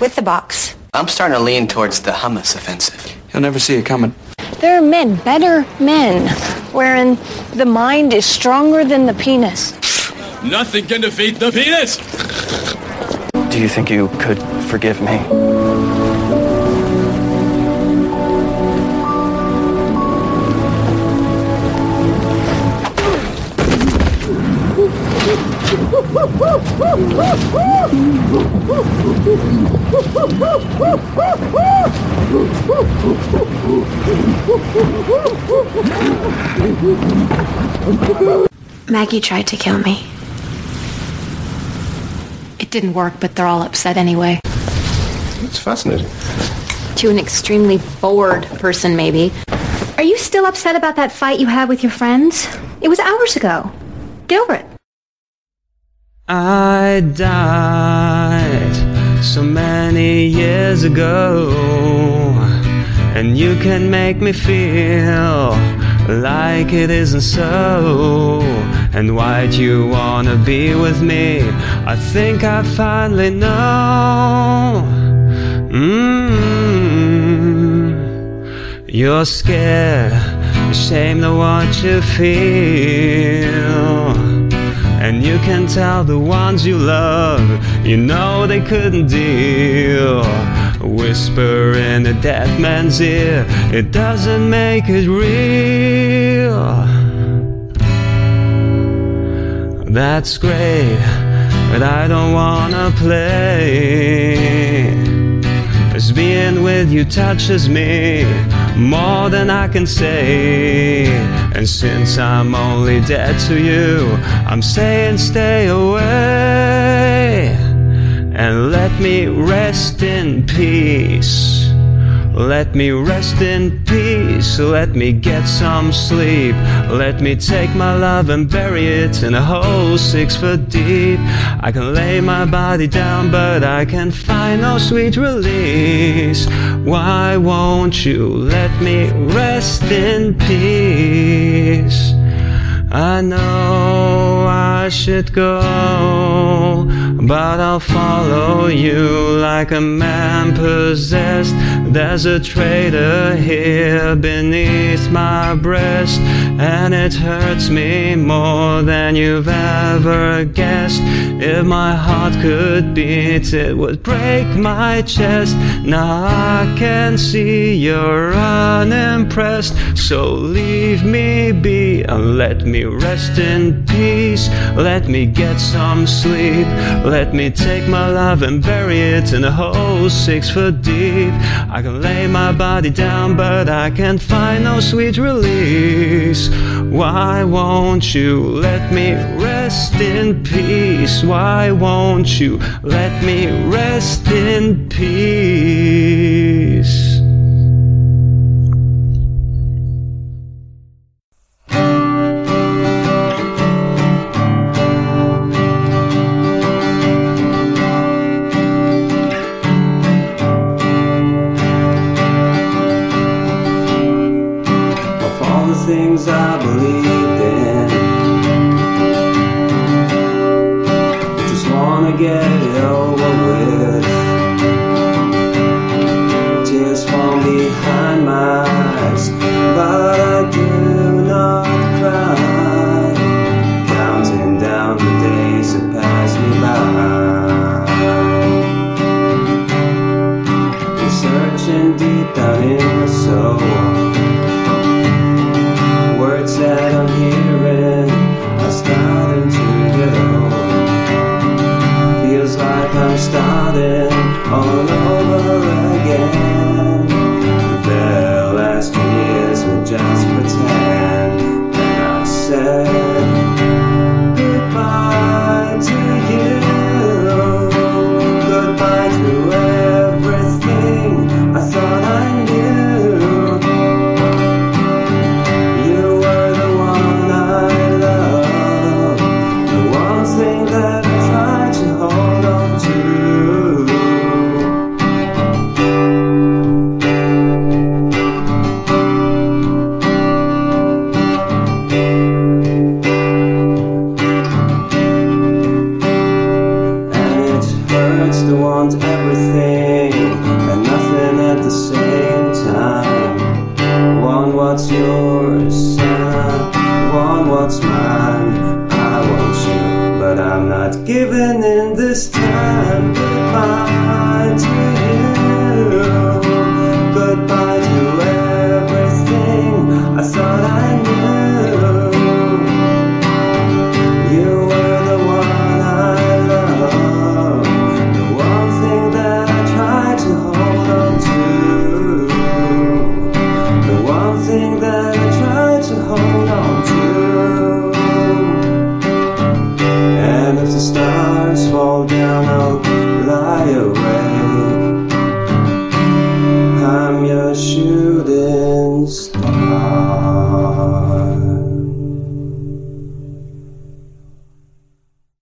With the box. I'm starting to lean towards the hummus offensive. He'll never see it coming. There are men, better men, wherein the mind is stronger than the penis. Nothing can defeat the penis! Do you think you could forgive me? Maggie tried to kill me. It didn't work, but they're all upset anyway. It's fascinating. To an extremely bored person, maybe. Are you still upset about that fight you had with your friends? It was hours ago. It. I died so many years ago, and you can make me feel like it isn't so. And why'd you wanna be with me? I think I finally know. Mm, you're scared, ashamed of what you feel. And you can tell the ones you love, you know they couldn't deal. Whisper in a dead man's ear, it doesn't make it real. That's great, but I don't wanna play. As being with you touches me more than I can say. And since I'm only dead to you, I'm saying stay away and let me rest in peace. Let me rest in peace. Let me get some sleep. Let me take my love and bury it in a hole six foot deep. I can lay my body down, but I can find no sweet release. Why won't you let me rest in peace? I know I should go, but I'll follow you like a man possessed. There's a traitor here beneath my breast, and it hurts me more than you've ever guessed. If my heart could beat, it would break my chest. Now I can see you're unimpressed, so leave me be and let me rest in peace. Let me get some sleep. Let me take my love and bury it in a hole six foot deep. I can lay my body down, but I can't find no sweet release. Why won't you let me rest in peace? Why won't you let me rest in peace?